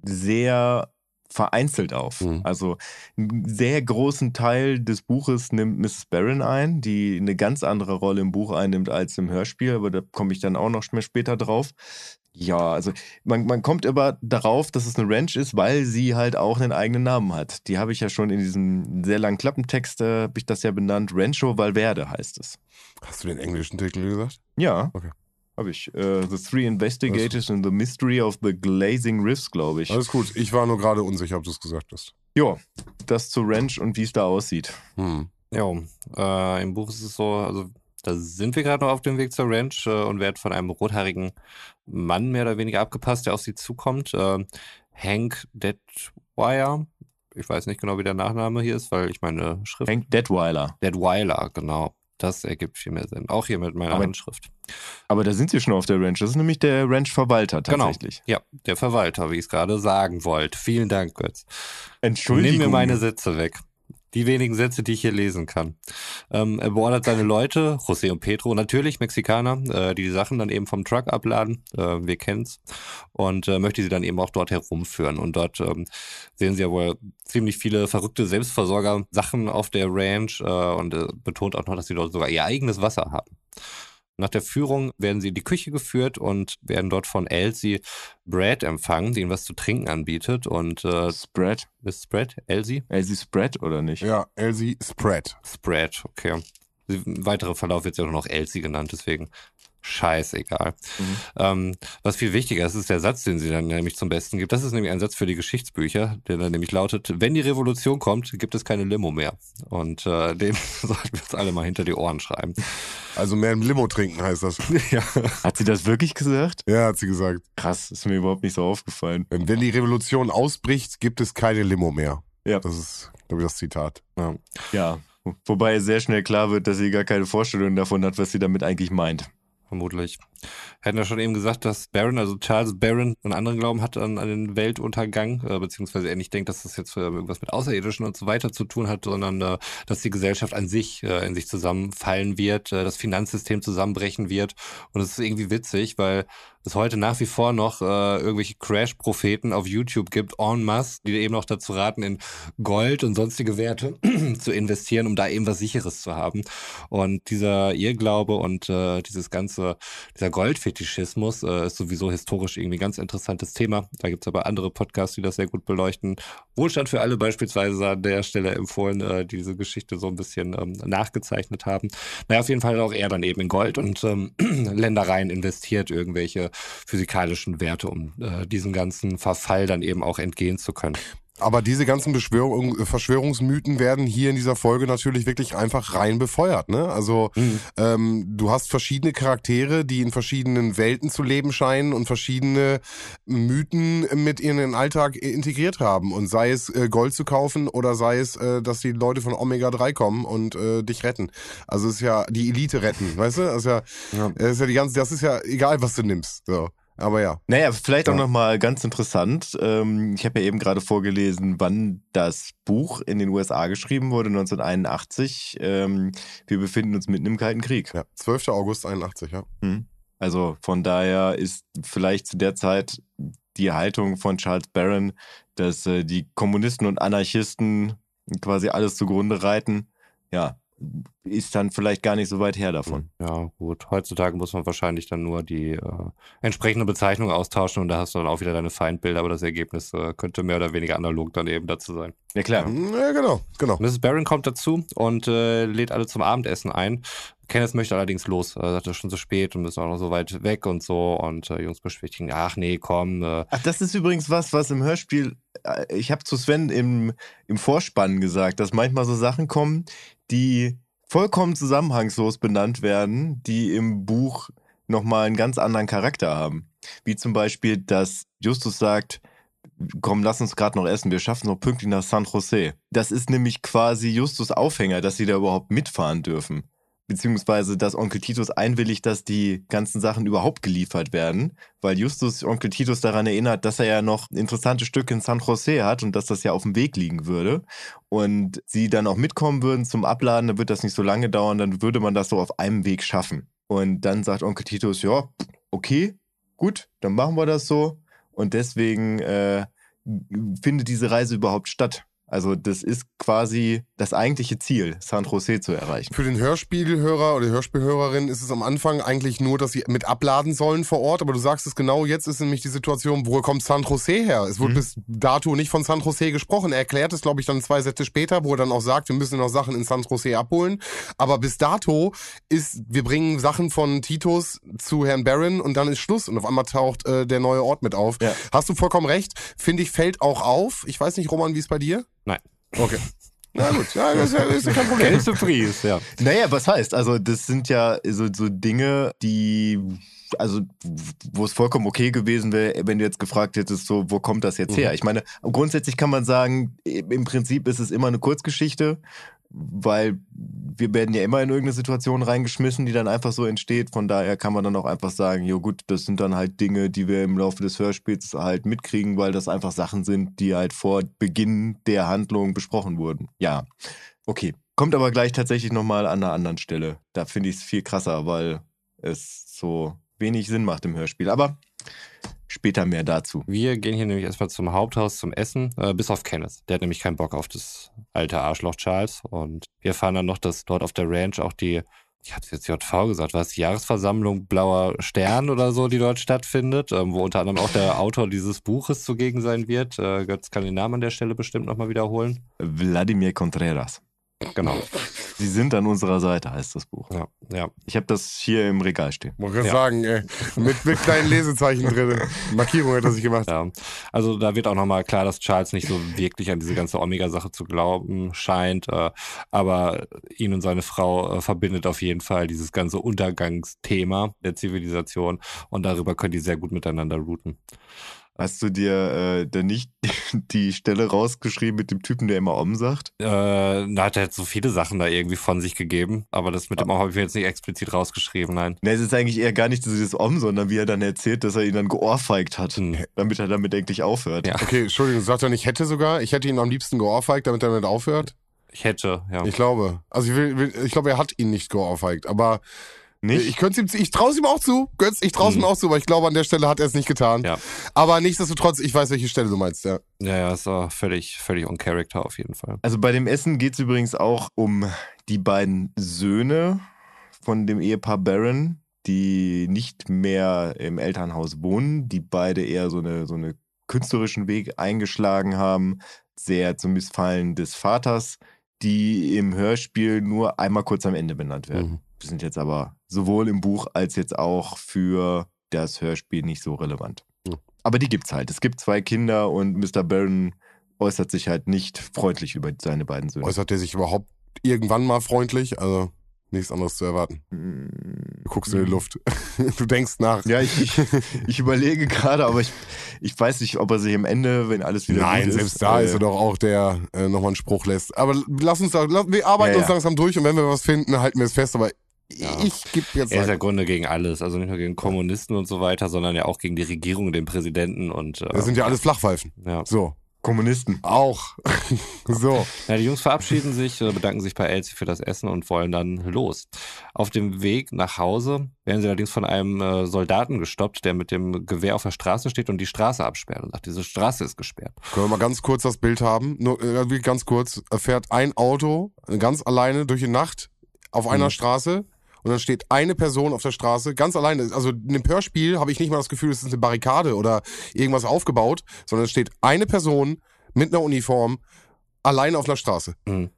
[SPEAKER 3] sehr vereinzelt auf. Mhm. Also einen sehr großen Teil des Buches nimmt Mrs. Barron ein, die eine ganz andere Rolle im Buch einnimmt als im Hörspiel, aber da komme ich dann auch noch mehr später drauf. Ja, also man, man kommt aber darauf, dass es eine Ranch ist, weil sie halt auch einen eigenen Namen hat. Die habe ich ja schon in diesem sehr langen Klappentext, äh, habe ich das ja benannt. Rancho Valverde heißt es.
[SPEAKER 2] Hast du den englischen Titel gesagt?
[SPEAKER 3] Ja. Okay. Habe ich. Uh, the Three Investigators and the Mystery of the Glazing Riffs, glaube ich.
[SPEAKER 2] Alles gut. Ich war nur gerade unsicher, ob du es gesagt hast.
[SPEAKER 3] Ja, das zu Ranch und wie es da aussieht. Hm.
[SPEAKER 1] Ja, äh, im Buch ist es so, also da sind wir gerade noch auf dem Weg zur Ranch äh, und werden von einem rothaarigen Mann mehr oder weniger abgepasst, der auf sie zukommt. Äh, Hank Deadwire. Ich weiß nicht genau, wie der Nachname hier ist, weil ich meine Schrift.
[SPEAKER 3] Hank Deadweiler.
[SPEAKER 1] Deadweiler, genau. Das ergibt viel mehr Sinn. Auch hier mit meiner aber, Handschrift.
[SPEAKER 3] Aber da sind sie schon auf der Ranch. Das ist nämlich der Ranch-Verwalter genau. tatsächlich.
[SPEAKER 1] Genau. Ja, der Verwalter, wie ich es gerade sagen wollte. Vielen Dank, Götz.
[SPEAKER 3] Entschuldigung.
[SPEAKER 1] Nimm mir meine Sätze weg. Die wenigen Sätze, die ich hier lesen kann. Ähm, er beordert seine Leute, José und Pedro, natürlich Mexikaner, äh, die die Sachen dann eben vom Truck abladen, äh, wir kennen's, und äh, möchte sie dann eben auch dort herumführen. Und dort ähm, sehen sie ja wohl ziemlich viele verrückte Selbstversorger-Sachen auf der Ranch äh, und äh, betont auch noch, dass sie dort sogar ihr eigenes Wasser haben. Nach der Führung werden sie in die Küche geführt und werden dort von Elsie Brad empfangen, die ihnen was zu trinken anbietet. Und äh,
[SPEAKER 3] Spread.
[SPEAKER 1] Ist Spread? Elsie?
[SPEAKER 3] Elsie Spread oder nicht?
[SPEAKER 2] Ja, Elsie Spread.
[SPEAKER 1] Spread, okay. Weitere Verlauf wird ja nur noch Elsie genannt, deswegen scheißegal. Mhm. Ähm, was viel wichtiger ist, ist der Satz, den sie dann nämlich zum Besten gibt. Das ist nämlich ein Satz für die Geschichtsbücher, der dann nämlich lautet, wenn die Revolution kommt, gibt es keine Limo mehr. Und äh, den sollten wir uns alle mal hinter die Ohren schreiben.
[SPEAKER 2] Also mehr im Limo trinken heißt das.
[SPEAKER 3] ja. Hat sie das wirklich gesagt?
[SPEAKER 2] Ja, hat sie gesagt.
[SPEAKER 3] Krass, ist mir überhaupt nicht so aufgefallen.
[SPEAKER 2] Wenn die Revolution ausbricht, gibt es keine Limo mehr. Ja. Das ist, glaube ich, das Zitat.
[SPEAKER 3] Ja. ja. Wobei sehr schnell klar wird, dass sie gar keine Vorstellung davon hat, was sie damit eigentlich meint
[SPEAKER 1] vermutlich. Hätten ja schon eben gesagt, dass Barron, also Charles Barron, einen anderen Glauben hat an, an den Weltuntergang, äh, beziehungsweise er nicht denkt, dass das jetzt äh, irgendwas mit Außerirdischen und so weiter zu tun hat, sondern äh, dass die Gesellschaft an sich äh, in sich zusammenfallen wird, äh, das Finanzsystem zusammenbrechen wird. Und es ist irgendwie witzig, weil es heute nach wie vor noch äh, irgendwelche Crash-Propheten auf YouTube gibt, en masse, die eben noch dazu raten, in Gold und sonstige Werte zu investieren, um da eben was Sicheres zu haben. Und dieser Irrglaube und dieses ganze, dieser Goldfetischismus äh, ist sowieso historisch irgendwie ein ganz interessantes Thema. Da gibt's aber andere Podcasts, die das sehr gut beleuchten. Wohlstand für alle beispielsweise an der Stelle empfohlen, äh, die diese Geschichte so ein bisschen ähm, nachgezeichnet haben. Naja, auf jeden Fall auch er dann eben in Gold und ähm, Ländereien investiert, irgendwelche physikalischen Werte, um äh, diesem ganzen Verfall dann eben auch entgehen zu können.
[SPEAKER 2] Aber diese ganzen Beschwörung, Verschwörungsmythen werden hier in dieser Folge natürlich wirklich einfach rein befeuert. Ne? Also mhm. ähm, du hast verschiedene Charaktere, die in verschiedenen Welten zu leben scheinen und verschiedene Mythen mit in den Alltag integriert haben. Und sei es äh, Gold zu kaufen oder sei es, äh, dass die Leute von Omega 3 kommen und äh, dich retten. Also es ist ja die Elite retten, weißt du? Das ist ja, ja. Das ist ja die ganze, das ist ja egal, was du nimmst. So. Aber ja.
[SPEAKER 3] Naja, vielleicht ja. auch nochmal ganz interessant. Ähm, ich habe ja eben gerade vorgelesen, wann das Buch in den USA geschrieben wurde, 1981. Ähm, wir befinden uns mitten im Kalten Krieg.
[SPEAKER 2] Ja, 12. August 81, ja. Hm.
[SPEAKER 3] Also von daher ist vielleicht zu der Zeit die Haltung von Charles Barron, dass äh, die Kommunisten und Anarchisten quasi alles zugrunde reiten. Ja, ist dann vielleicht gar nicht so weit her davon.
[SPEAKER 1] Ja, gut. Heutzutage muss man wahrscheinlich dann nur die äh, entsprechende Bezeichnung austauschen und da hast du dann auch wieder deine Feindbilder, aber das Ergebnis äh, könnte mehr oder weniger analog dann eben dazu sein.
[SPEAKER 3] Ja, klar.
[SPEAKER 2] Ja, genau, genau.
[SPEAKER 1] Mrs. Barron kommt dazu und äh, lädt alle zum Abendessen ein. Kenneth möchte allerdings los. Er sagt, es ist schon so spät und ist auch noch so weit weg und so. Und äh, Jungs beschwichtigen, ach nee, komm. Äh.
[SPEAKER 3] Ach, das ist übrigens was, was im Hörspiel, äh, ich habe zu Sven im, im Vorspann gesagt, dass manchmal so Sachen kommen, die vollkommen zusammenhangslos benannt werden, die im Buch nochmal einen ganz anderen Charakter haben. Wie zum Beispiel, dass Justus sagt, komm, lass uns gerade noch essen, wir schaffen noch pünktlich nach San Jose. Das ist nämlich quasi Justus Aufhänger, dass sie da überhaupt mitfahren dürfen beziehungsweise dass Onkel Titus einwilligt, dass die ganzen Sachen überhaupt geliefert werden, weil Justus Onkel Titus daran erinnert, dass er ja noch interessante Stücke in San Jose hat und dass das ja auf dem Weg liegen würde und sie dann auch mitkommen würden zum Abladen, dann wird das nicht so lange dauern, dann würde man das so auf einem Weg schaffen. Und dann sagt Onkel Titus, ja, okay, gut, dann machen wir das so und deswegen äh, findet diese Reise überhaupt statt? Also das ist quasi das eigentliche Ziel, San Jose zu erreichen.
[SPEAKER 2] Für den Hörspielhörer oder Hörspielhörerin ist es am Anfang eigentlich nur, dass sie mit abladen sollen vor Ort, aber du sagst es genau, jetzt ist nämlich die Situation, wo kommt San Jose her? Es wurde mhm. bis dato nicht von San Jose gesprochen. Er erklärt es, glaube ich, dann zwei Sätze später, wo er dann auch sagt, wir müssen noch Sachen in San Jose abholen. Aber bis dato ist, wir bringen Sachen von Titus zu Herrn Barron und dann ist Schluss und auf einmal taucht äh, der neue Ort mit auf. Ja. Hast du vollkommen recht. Finde ich, fällt auch auf. Ich weiß nicht, Roman, wie es bei dir?
[SPEAKER 1] Nein.
[SPEAKER 2] Okay. Na gut, ja, das ist ja, kein Problem.
[SPEAKER 1] Geld Surprise, ja.
[SPEAKER 3] Naja, was heißt? Also, das sind ja so, so Dinge, die, also, wo es vollkommen okay gewesen wäre, wenn du jetzt gefragt hättest, so, wo kommt das jetzt her? Mhm. Ich meine, grundsätzlich kann man sagen, im Prinzip ist es immer eine Kurzgeschichte weil wir werden ja immer in irgendeine Situation reingeschmissen, die dann einfach so entsteht. Von daher kann man dann auch einfach sagen, jo gut, das sind dann halt Dinge, die wir im Laufe des Hörspiels halt mitkriegen, weil das einfach Sachen sind, die halt vor Beginn der Handlung besprochen wurden. Ja, okay. Kommt aber gleich tatsächlich nochmal an einer anderen Stelle. Da finde ich es viel krasser, weil es so wenig Sinn macht im Hörspiel. Aber Später mehr dazu.
[SPEAKER 1] Wir gehen hier nämlich erstmal zum Haupthaus zum Essen, äh, bis auf Kenneth. Der hat nämlich keinen Bock auf das alte Arschloch Charles. Und wir erfahren dann noch, dass dort auf der Ranch auch die, ich hatte jetzt JV gesagt, was die Jahresversammlung Blauer Stern oder so, die dort stattfindet, ähm, wo unter anderem auch der Autor dieses Buches zugegen sein wird. Äh, Götz kann den Namen an der Stelle bestimmt nochmal wiederholen.
[SPEAKER 3] Wladimir Contreras.
[SPEAKER 1] Genau.
[SPEAKER 3] Sie sind an unserer Seite, heißt das Buch.
[SPEAKER 1] Ja, ja.
[SPEAKER 3] Ich habe das hier im Regal stehen.
[SPEAKER 2] Muss ich ja. sagen, ey, mit, mit kleinen Lesezeichen drin. Markierung hat er sich gemacht.
[SPEAKER 1] Ja. Also da wird auch nochmal klar, dass Charles nicht so wirklich an diese ganze Omega-Sache zu glauben scheint. Äh, aber ihn und seine Frau äh, verbindet auf jeden Fall dieses ganze Untergangsthema der Zivilisation. Und darüber können die sehr gut miteinander routen.
[SPEAKER 3] Hast du dir äh, denn nicht die Stelle rausgeschrieben mit dem Typen, der immer Om sagt?
[SPEAKER 1] Äh, da hat er jetzt so viele Sachen da irgendwie von sich gegeben, aber das mit dem Om habe ich mir jetzt nicht explizit rausgeschrieben, nein.
[SPEAKER 3] Ne, es ist eigentlich eher gar nicht so dieses Om, sondern wie er dann erzählt, dass er ihn dann geohrfeigt hat, hm. damit er damit endlich aufhört.
[SPEAKER 2] Ja. Okay, Entschuldigung, sagt er nicht hätte sogar? Ich hätte ihn am liebsten geohrfeigt, damit er damit aufhört?
[SPEAKER 1] Ich hätte, ja.
[SPEAKER 2] Ich glaube. Also ich, will, ich glaube, er hat ihn nicht geohrfeigt, aber nicht? Ich, könnte ihm, ich traue es ihm auch zu. Götz, ich traue es mhm. ihm auch zu, weil ich glaube, an der Stelle hat er es nicht getan.
[SPEAKER 1] Ja.
[SPEAKER 2] Aber nichtsdestotrotz, ich weiß, welche Stelle du meinst, ja.
[SPEAKER 1] Ja, ja, ist auch völlig, völlig on Character auf jeden Fall.
[SPEAKER 3] Also bei dem Essen geht es übrigens auch um die beiden Söhne von dem Ehepaar Baron, die nicht mehr im Elternhaus wohnen, die beide eher so eine, so eine künstlerischen Weg eingeschlagen haben, sehr zum Missfallen des Vaters, die im Hörspiel nur einmal kurz am Ende benannt werden. Mhm sind jetzt aber sowohl im Buch als jetzt auch für das Hörspiel nicht so relevant. Mhm. Aber die gibt's halt. Es gibt zwei Kinder und Mr. Barron äußert sich halt nicht freundlich über seine beiden Söhne.
[SPEAKER 2] Äußert er sich überhaupt irgendwann mal freundlich? Also nichts anderes zu erwarten. Mm. Du guckst in die Luft. Du denkst nach.
[SPEAKER 3] Ja, ich, ich, ich überlege gerade, aber ich, ich weiß nicht, ob er sich am Ende, wenn alles wieder
[SPEAKER 2] Nein, selbst ist, da äh, ist er doch auch der äh, nochmal einen Spruch lässt. Aber lass uns da, wir arbeiten ja, uns langsam durch und wenn wir was finden, halten wir es fest. Aber ja. Ich gebe jetzt.
[SPEAKER 1] Er ist ja im Grunde gegen alles, also nicht nur gegen Kommunisten und so weiter, sondern ja auch gegen die Regierung, den Präsidenten und.
[SPEAKER 2] Äh, das sind ja alles Flachpfeifen.
[SPEAKER 1] Ja.
[SPEAKER 2] So.
[SPEAKER 3] Kommunisten.
[SPEAKER 2] Auch. so.
[SPEAKER 1] Ja, die Jungs verabschieden sich, äh, bedanken sich bei Elsie für das Essen und wollen dann los. Auf dem Weg nach Hause werden sie allerdings von einem äh, Soldaten gestoppt, der mit dem Gewehr auf der Straße steht und die Straße absperrt und sagt, diese Straße ist gesperrt.
[SPEAKER 2] Können wir mal ganz kurz das Bild haben? Nur äh, ganz kurz. Fährt ein Auto ganz alleine durch die Nacht auf einer mhm. Straße und dann steht eine Person auf der Straße ganz alleine. Also in dem Hörspiel habe ich nicht mal das Gefühl, es ist eine Barrikade oder irgendwas aufgebaut, sondern es steht eine Person mit einer Uniform alleine auf einer Straße. Mhm.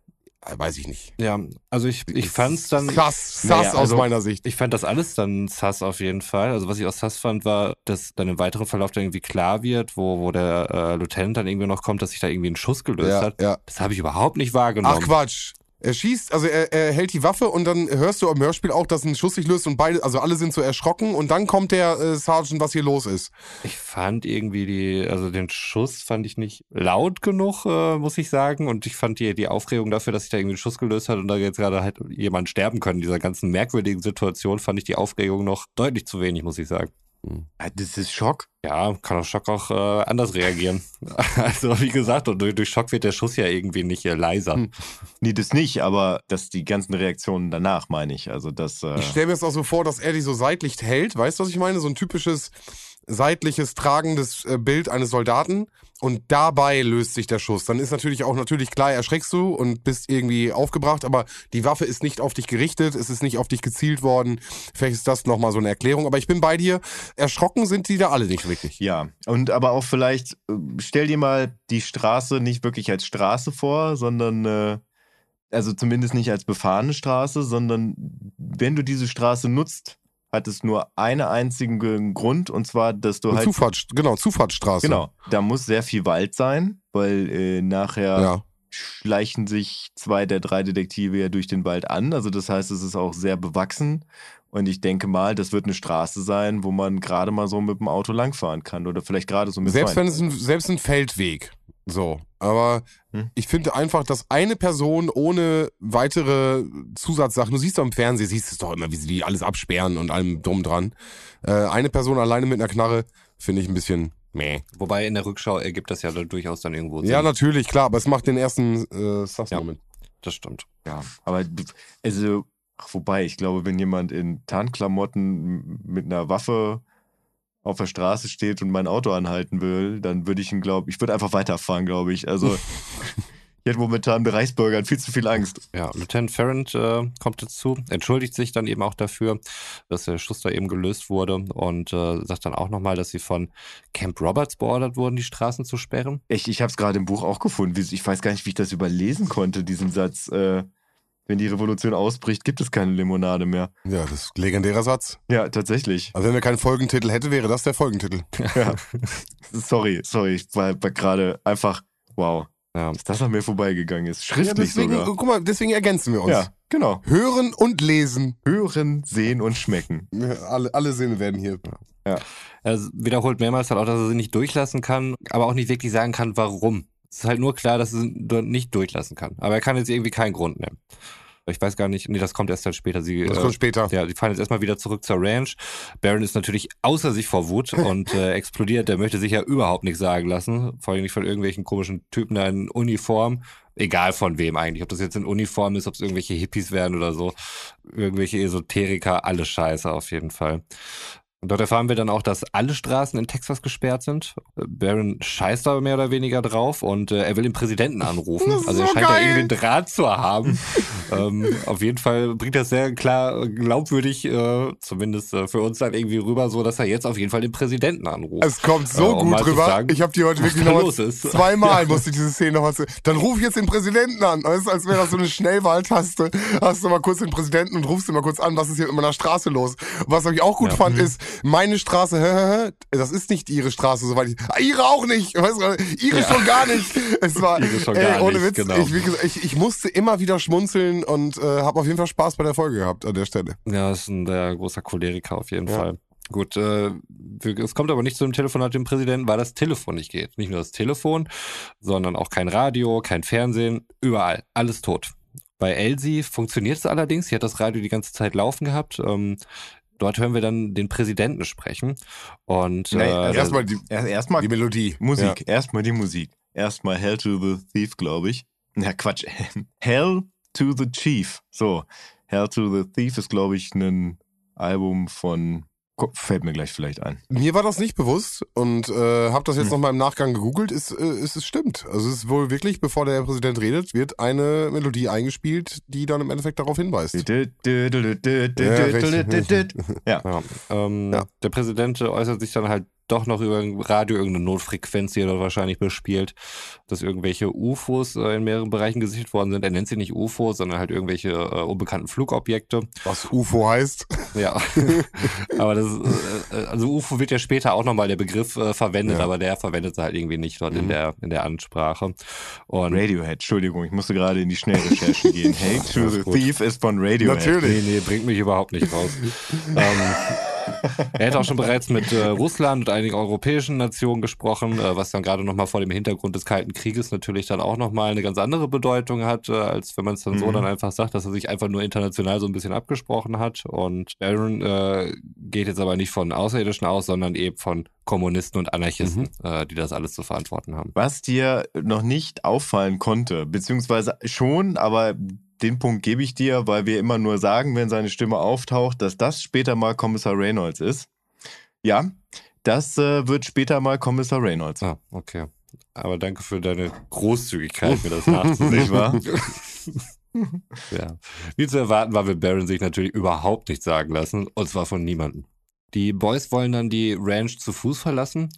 [SPEAKER 2] Äh, weiß ich nicht.
[SPEAKER 1] Ja, also ich, ich fand's dann.
[SPEAKER 2] Sass, sass naja, aus also meiner Sicht.
[SPEAKER 1] Ich fand das alles dann sass auf jeden Fall. Also was ich auch sass fand, war, dass dann im weiteren Verlauf dann irgendwie klar wird, wo, wo der äh, Lieutenant dann irgendwie noch kommt, dass sich da irgendwie ein Schuss gelöst
[SPEAKER 2] ja,
[SPEAKER 1] hat.
[SPEAKER 2] Ja.
[SPEAKER 1] Das habe ich überhaupt nicht wahrgenommen.
[SPEAKER 2] Ach Quatsch. Er schießt, also er, er hält die Waffe und dann hörst du am Hörspiel auch, dass ein Schuss sich löst und beide, also alle sind so erschrocken und dann kommt der äh, Sergeant, was hier los ist.
[SPEAKER 1] Ich fand irgendwie die, also den Schuss fand ich nicht laut genug, äh, muss ich sagen. Und ich fand die, die Aufregung dafür, dass sich da irgendwie ein Schuss gelöst hat und da jetzt gerade halt jemand sterben können in dieser ganzen merkwürdigen Situation, fand ich die Aufregung noch deutlich zu wenig, muss ich sagen.
[SPEAKER 3] Hm. Das ist Schock.
[SPEAKER 1] Ja, kann auf Schock auch äh, anders reagieren. also wie gesagt, und durch, durch, Schock wird der Schuss ja irgendwie nicht äh, leiser. Hm.
[SPEAKER 3] Nee, das nicht, aber dass die ganzen Reaktionen danach, meine ich. Also das. Äh
[SPEAKER 2] ich stelle mir jetzt auch so vor, dass er die so seitlich hält. Weißt du, was ich meine? So ein typisches seitliches tragendes äh, Bild eines Soldaten und dabei löst sich der Schuss. Dann ist natürlich auch natürlich klar, erschreckst du und bist irgendwie aufgebracht, aber die Waffe ist nicht auf dich gerichtet, es ist nicht auf dich gezielt worden. Vielleicht ist das nochmal so eine Erklärung, aber ich bin bei dir. Erschrocken sind die da alle nicht wirklich.
[SPEAKER 3] Ja, und aber auch vielleicht, äh, stell dir mal die Straße nicht wirklich als Straße vor, sondern, äh, also zumindest nicht als befahrene Straße, sondern wenn du diese Straße nutzt, hat es nur einen einzigen Grund und zwar, dass du halt.
[SPEAKER 2] Zufahrt, genau, Zufahrtsstraße.
[SPEAKER 3] Genau, da muss sehr viel Wald sein, weil äh, nachher
[SPEAKER 2] Ja.
[SPEAKER 3] schleichen sich zwei der drei Detektive ja durch den Wald an. Also das heißt, es ist auch sehr bewachsen. Und ich denke mal, das wird eine Straße sein, wo man gerade mal so mit dem Auto langfahren kann oder vielleicht gerade so mit
[SPEAKER 2] Selbst
[SPEAKER 3] zwei.
[SPEAKER 2] wenn es ein, selbst ein Feldweg. So. Aber
[SPEAKER 3] Hm.
[SPEAKER 2] ich finde einfach, dass eine Person ohne weitere Zusatzsachen, du siehst doch im Fernsehen, siehst es doch immer, wie sie die alles absperren und allem drum dran. Äh, eine Person alleine mit einer Knarre finde ich ein bisschen meh.
[SPEAKER 1] Wobei in der Rückschau ergibt das ja dann durchaus dann irgendwo Sinn.
[SPEAKER 2] Ja, natürlich, klar, aber es macht den ersten äh, Sus-Moment.
[SPEAKER 1] das stimmt.
[SPEAKER 3] Ja, aber also, ach, wobei, ich glaube, wenn jemand in Tarnklamotten mit einer Waffe auf der Straße steht und mein Auto anhalten will, dann würde ich ihn, glaube ich, würde einfach weiterfahren, glaube ich. Also, ich hätte momentan Bereichsbürgern viel zu viel Angst.
[SPEAKER 1] Ja, Lieutenant Ferrand äh, kommt dazu, entschuldigt sich dann eben auch dafür, dass der Schuss da eben gelöst wurde und äh, sagt dann auch nochmal, dass sie von Camp Roberts beordert wurden, die Straßen zu sperren.
[SPEAKER 3] Ich, ich habe es gerade im Buch auch gefunden. Ich weiß gar nicht, wie ich das überlesen konnte, diesen Satz. Äh, wenn die Revolution ausbricht, gibt es keine Limonade mehr.
[SPEAKER 2] Ja, das ist ein legendärer Satz.
[SPEAKER 3] Ja, tatsächlich.
[SPEAKER 2] Also wenn wir keinen Folgentitel hätte, wäre das der Folgentitel.
[SPEAKER 3] Ja. Sorry, sorry, ich war, war gerade einfach, wow,
[SPEAKER 1] Ja.
[SPEAKER 3] dass das an mir vorbeigegangen ist.
[SPEAKER 2] Ja,
[SPEAKER 3] Schriftlich
[SPEAKER 2] deswegen,
[SPEAKER 3] sogar.
[SPEAKER 2] guck mal, deswegen ergänzen wir uns.
[SPEAKER 3] Ja, genau.
[SPEAKER 2] Hören und lesen.
[SPEAKER 3] Hören, sehen und schmecken.
[SPEAKER 2] Ja, Alle, alle Sinne werden hier.
[SPEAKER 1] Er wiederholt mehrmals halt auch, dass er sie nicht durchlassen kann, aber auch nicht wirklich sagen kann, warum. Es ist halt nur klar, dass er sie dort nicht durchlassen kann. Aber er kann jetzt irgendwie keinen Grund nennen. Ich weiß gar nicht, nee, das kommt erst dann später. Sie,
[SPEAKER 2] Das
[SPEAKER 1] äh,
[SPEAKER 2] kommt später.
[SPEAKER 1] Ja, die fahren jetzt erstmal wieder zurück zur Ranch. Baron ist natürlich außer sich vor Wut und äh, explodiert. Der möchte sich ja überhaupt nichts sagen lassen. Vor allem nicht von irgendwelchen komischen Typen da in Uniform. Egal von wem eigentlich. Ob das jetzt in Uniform ist, ob es irgendwelche Hippies werden oder so. Irgendwelche Esoteriker, alles scheiße auf jeden Fall. Und dort erfahren wir dann auch, dass alle Straßen in Texas gesperrt sind. Äh, Baron scheißt aber mehr oder weniger drauf und äh, er will den Präsidenten anrufen.
[SPEAKER 2] Ist
[SPEAKER 1] Also er scheint da
[SPEAKER 2] geil.
[SPEAKER 1] irgendwie einen Draht zu haben. ähm, auf jeden Fall bringt das sehr klar äh, glaubwürdig, äh, zumindest äh, für uns dann irgendwie rüber, so dass er jetzt auf jeden Fall den Präsidenten anruft.
[SPEAKER 2] Es kommt so
[SPEAKER 1] Äh, um
[SPEAKER 2] gut
[SPEAKER 1] zu
[SPEAKER 2] rüber.
[SPEAKER 1] sagen,
[SPEAKER 2] ich habe die heute wirklich
[SPEAKER 1] da
[SPEAKER 2] noch
[SPEAKER 1] ist.
[SPEAKER 2] zweimal musste ich diese Szene noch mal Dann ruf ich jetzt den Präsidenten an. Weißt, du, als wäre das so eine Schnellwahltaste. Hast du mal kurz den Präsidenten und rufst ihn mal kurz an, was ist hier in meiner Straße los? Was ich auch gut
[SPEAKER 1] Ja.
[SPEAKER 2] fand, ist, meine Straße, das ist nicht ihre Straße, soweit ich. Ah, ihre auch nicht. Weißt du, ihre
[SPEAKER 1] Ja.
[SPEAKER 2] schon gar nicht. Es war,
[SPEAKER 1] Ihre schon
[SPEAKER 2] ey, ohne
[SPEAKER 1] nicht,
[SPEAKER 2] Witz,
[SPEAKER 1] genau.
[SPEAKER 2] ich, ich, ich musste immer wieder schmunzeln und äh, habe auf jeden Fall Spaß bei der Folge gehabt an der Stelle.
[SPEAKER 1] Ja, ist ein sehr großer Choleriker auf jeden
[SPEAKER 2] Ja.
[SPEAKER 1] Fall. Gut, äh, es kommt aber nicht zu dem Telefonat mit dem Präsidenten, weil das Telefon nicht geht. Nicht nur das Telefon, sondern auch kein Radio, kein Fernsehen, überall. Alles tot. Bei Elsie funktioniert es allerdings. Sie hat das Radio die ganze Zeit laufen gehabt. Ähm, dort hören wir dann den Präsidenten sprechen. Und
[SPEAKER 3] Nee,
[SPEAKER 1] äh,
[SPEAKER 3] also
[SPEAKER 2] Erstmal die,
[SPEAKER 3] Erst- Erstmal
[SPEAKER 2] die Melodie.
[SPEAKER 3] Musik, erstmal die Musik. Erstmal Hell to the Thief, glaube ich. Na Quatsch. Hell to the Chief. So, Hell to the Thief ist, glaube ich, ein Album von. Fällt mir gleich vielleicht ein.
[SPEAKER 2] Mir war das nicht bewusst und äh, habe das jetzt
[SPEAKER 3] Hm.
[SPEAKER 2] nochmal im Nachgang gegoogelt. Ist, äh, ist es stimmt. Also es ist wohl wirklich, bevor der Präsident redet, wird eine Melodie eingespielt, die dann im Endeffekt darauf hinweist.
[SPEAKER 3] Ja,
[SPEAKER 1] Ja, ähm,
[SPEAKER 2] Ja.
[SPEAKER 1] Der Präsident äußert sich dann halt doch noch über Radio, irgendeine Notfrequenz, die er dort wahrscheinlich bespielt, dass irgendwelche UFOs äh, in mehreren Bereichen gesichert worden sind. Er nennt sie nicht UFOs, sondern halt irgendwelche äh, unbekannten Flugobjekte.
[SPEAKER 2] Was UFO heißt.
[SPEAKER 1] Ja, aber das, äh, also UFO wird ja später auch nochmal der Begriff äh, verwendet,
[SPEAKER 2] Ja.
[SPEAKER 1] aber der verwendet sie halt irgendwie nicht dort in
[SPEAKER 2] Mhm.
[SPEAKER 1] der in der Ansprache. Und
[SPEAKER 3] Radiohead, Entschuldigung, ich musste gerade in die Schnellrecherche gehen. Hell to the. Thief ist von Radiohead.
[SPEAKER 2] Natürlich.
[SPEAKER 1] Nee, nee, bringt mich überhaupt nicht raus. ähm, er hätte auch schon bereits mit äh, Russland und einigen europäischen Nationen gesprochen, äh, was dann gerade nochmal vor dem Hintergrund des Kalten Krieges natürlich dann auch nochmal eine ganz andere Bedeutung hat, äh, als wenn man es dann so
[SPEAKER 3] Mhm.
[SPEAKER 1] dann einfach sagt, dass er sich einfach nur international so ein bisschen abgesprochen hat. Und Aaron äh, geht jetzt aber nicht von Außerirdischen aus, sondern eben von Kommunisten und Anarchisten, äh, die das alles zu verantworten haben.
[SPEAKER 3] Was dir noch nicht auffallen konnte, beziehungsweise schon, aber den Punkt gebe ich dir, weil wir immer nur sagen, wenn seine Stimme auftaucht, dass das später mal Kommissar Reynolds ist. Ja, Das äh, wird später mal Kommissar Reynolds.
[SPEAKER 1] Ah, okay. Aber danke für deine Großzügigkeit, mir das nachzusehen. Nicht wahr? ja. Wie zu erwarten war, will Baron sich natürlich überhaupt nichts sagen lassen, und zwar von niemandem. Die Boys wollen dann die Ranch zu Fuß verlassen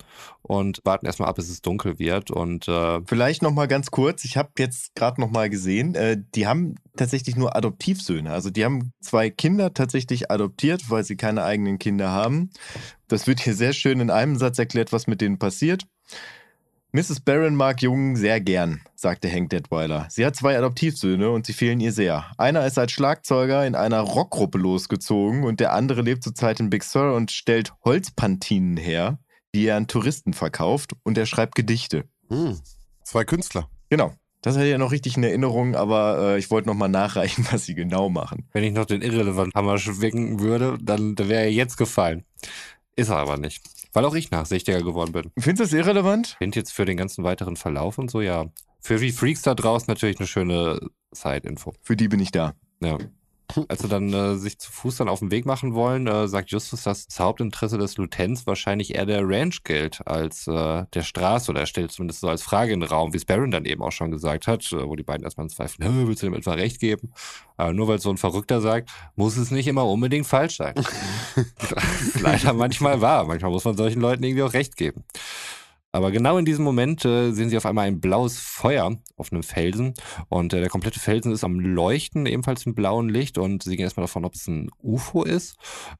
[SPEAKER 1] und warten erstmal ab, bis es dunkel wird. Und äh
[SPEAKER 3] vielleicht noch mal ganz kurz. Ich habe jetzt gerade noch mal gesehen, äh, die haben tatsächlich nur Adoptivsöhne. Also die haben zwei Kinder tatsächlich adoptiert, weil sie keine eigenen Kinder haben. Das wird hier sehr schön in einem Satz erklärt, was mit denen passiert. Mrs. Barron mag Jungen sehr gern, sagte Hank Detweiler. Sie hat zwei Adoptivsöhne und sie fehlen ihr sehr. Einer ist als Schlagzeuger in einer Rockgruppe losgezogen und der andere lebt zurzeit in Big Sur und stellt Holzpantinen her, die er an Touristen verkauft und er schreibt Gedichte.
[SPEAKER 2] Hm. Zwei Künstler.
[SPEAKER 3] Genau. Das hatte ich ja noch richtig in Erinnerung, aber äh, ich wollte nochmal nachreichen, was sie genau machen.
[SPEAKER 1] Wenn ich noch den irrelevant Hammer schwingen würde, dann wäre er jetzt gefallen. Ist er aber nicht. Weil auch ich nachsichtiger geworden bin.
[SPEAKER 3] Findest du das irrelevant?
[SPEAKER 1] Find jetzt für den ganzen weiteren Verlauf und so, ja. Für die Freaks da draußen natürlich eine schöne Side-Info.
[SPEAKER 3] Für die bin ich da.
[SPEAKER 1] Ja. Als sie dann äh, sich zu Fuß dann auf den Weg machen wollen, äh, sagt Justus, dass das Hauptinteresse des Lieutenants wahrscheinlich eher der Ranch gilt als äh, der Straße oder er stellt zumindest so als Frage in den Raum, wie es Baron dann eben auch schon gesagt hat, äh, wo die beiden erstmal zweifeln, willst du dem etwa recht geben? Aber nur weil so ein Verrückter sagt, muss es nicht immer unbedingt falsch sein. Leider manchmal wahr, manchmal muss man solchen Leuten irgendwie auch recht geben. Aber genau in diesem Moment äh, sehen sie auf einmal ein blaues Feuer auf einem Felsen und äh, der komplette Felsen ist am Leuchten, ebenfalls im blauen Licht und sie gehen erstmal davon, ob es ein UFO ist.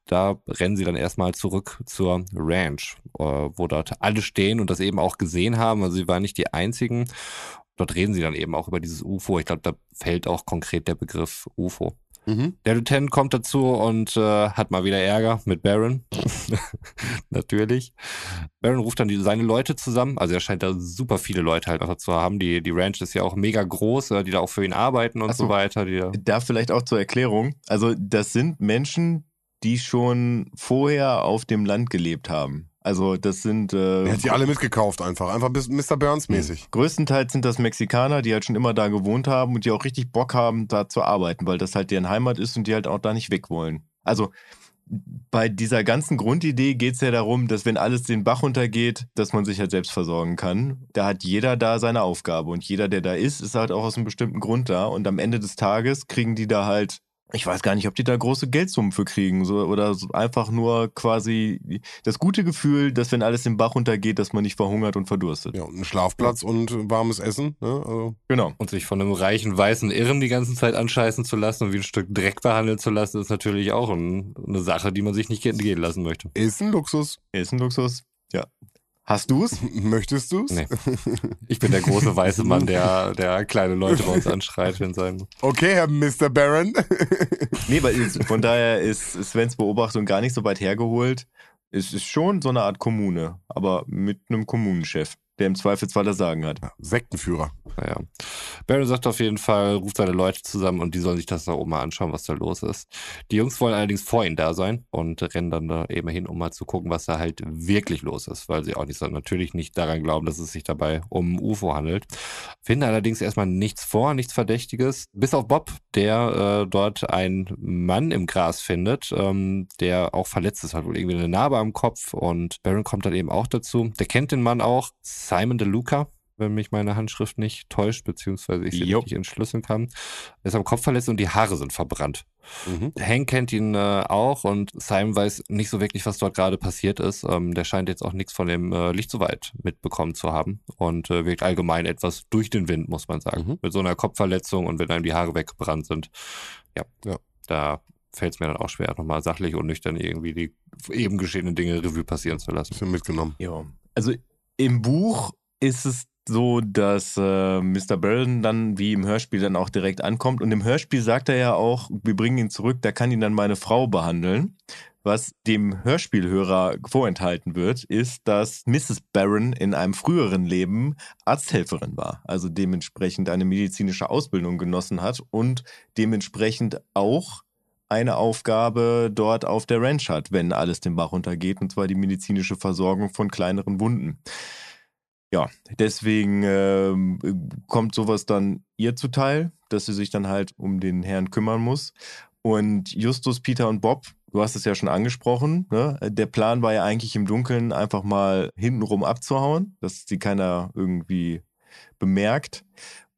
[SPEAKER 1] Da rennen sie dann erstmal zurück zur Ranch, äh, wo dort alle stehen und das eben auch gesehen haben. Also sie waren nicht die einzigen. Dort reden sie dann eben auch über dieses UFO. Ich glaube, da fällt auch konkret der Begriff UFO. Mhm. Der Lieutenant kommt dazu und äh, hat mal wieder Ärger mit Baron. Natürlich. Baron ruft dann die, seine Leute zusammen. Also er scheint da super viele Leute halt noch zu haben. Die, die Ranch ist ja auch mega groß, äh, die da auch für ihn arbeiten und so, so weiter. Die
[SPEAKER 3] da vielleicht auch zur Erklärung. Also das sind Menschen, die schon vorher auf dem Land gelebt haben. Also das sind. Äh,
[SPEAKER 2] er hat die alle mitgekauft einfach, einfach Mr. Burns mäßig.
[SPEAKER 3] Größtenteils sind das Mexikaner, die halt schon immer da gewohnt haben und die auch richtig Bock haben, da zu arbeiten, weil das halt deren Heimat ist und die halt auch da nicht weg wollen. Also bei dieser ganzen Grundidee geht es ja darum, dass wenn alles den Bach runtergeht, dass man sich halt selbst versorgen kann. Da hat jeder da seine Aufgabe und jeder, der da ist, ist halt auch aus einem bestimmten Grund da und am Ende des Tages kriegen die da halt ich weiß gar nicht, ob die da große Geldsummen für kriegen so, oder so einfach nur quasi das gute Gefühl, dass wenn alles den Bach runtergeht, dass man nicht verhungert und verdurstet.
[SPEAKER 2] Ja, und ein Schlafplatz ja. und warmes Essen. Ne? Also.
[SPEAKER 1] Genau. Und sich von einem reichen weißen Irren die ganze Zeit anscheißen zu lassen und wie ein Stück Dreck behandeln zu lassen, ist natürlich auch ein, eine Sache, die man sich nicht entgehen lassen möchte.
[SPEAKER 2] Ist ein Luxus.
[SPEAKER 3] Ist ein Luxus. Ja. Hast du es?
[SPEAKER 2] Möchtest du es? Nee.
[SPEAKER 1] Ich bin der große weiße Mann, der, der kleine Leute bei uns anschreit in seinem.
[SPEAKER 2] Okay, Herr Mr. Baron.
[SPEAKER 3] nee, weil von daher ist Svens Beobachtung gar nicht so weit hergeholt. Es ist schon so eine Art Kommune, aber mit einem Kommunenchef der im Zweifelsfall das Sagen hat.
[SPEAKER 2] Sektenführer.
[SPEAKER 1] Naja. Baron sagt auf jeden Fall, ruft seine Leute zusammen und die sollen sich das da oben mal anschauen, was da los ist. Die Jungs wollen allerdings vor ihnen da sein und rennen dann da eben hin, um mal zu gucken, was da halt wirklich los ist, weil sie auch nicht natürlich nicht daran glauben, dass es sich dabei um ein UFO handelt. Finden allerdings erstmal nichts vor, nichts Verdächtiges, bis auf Bob, der äh, dort einen Mann im Gras findet, ähm, der auch verletzt ist, hat wohl irgendwie eine Narbe am Kopf und Baron kommt dann eben auch dazu. Der kennt den Mann auch, Simon DeLuca, wenn mich meine Handschrift nicht täuscht, beziehungsweise ich sie nicht entschlüsseln kann. Er ist am Kopf verletzt und die Haare sind verbrannt. Mhm. Hank kennt ihn äh, auch und Simon weiß nicht so wirklich, was dort gerade passiert ist. Ähm, der scheint jetzt auch nichts von dem äh, Licht so weit mitbekommen zu haben und äh, wirkt allgemein etwas durch den Wind, muss man sagen. Mhm. Mit so einer Kopfverletzung und wenn einem die Haare weggebrannt sind. Ja, ja. da fällt es mir dann auch schwer, nochmal sachlich und nüchtern irgendwie die eben geschehenen Dinge Revue passieren zu lassen.
[SPEAKER 2] Bisschen mitgenommen.
[SPEAKER 3] Ja. Also im Buch ist es so, dass äh, Mr. Burton dann wie im Hörspiel dann auch direkt ankommt. Und im Hörspiel sagt er ja auch, wir bringen ihn zurück, da kann ihn dann meine Frau behandeln. Was dem Hörspielhörer vorenthalten wird, ist, dass Mrs. Barron in einem früheren Leben Arzthelferin war, also dementsprechend eine medizinische Ausbildung genossen hat und dementsprechend auch eine Aufgabe dort auf der Ranch hat, wenn alles den Bach runtergeht, und zwar die medizinische Versorgung von kleineren Wunden ja, deswegen äh, kommt sowas dann ihr zuteil, dass sie sich dann halt um den Herrn kümmern muss. Und Justus, Peter und Bob, du hast es ja schon angesprochen, ne? der Plan war ja eigentlich im Dunkeln einfach mal hintenrum abzuhauen, dass sie keiner irgendwie bemerkt.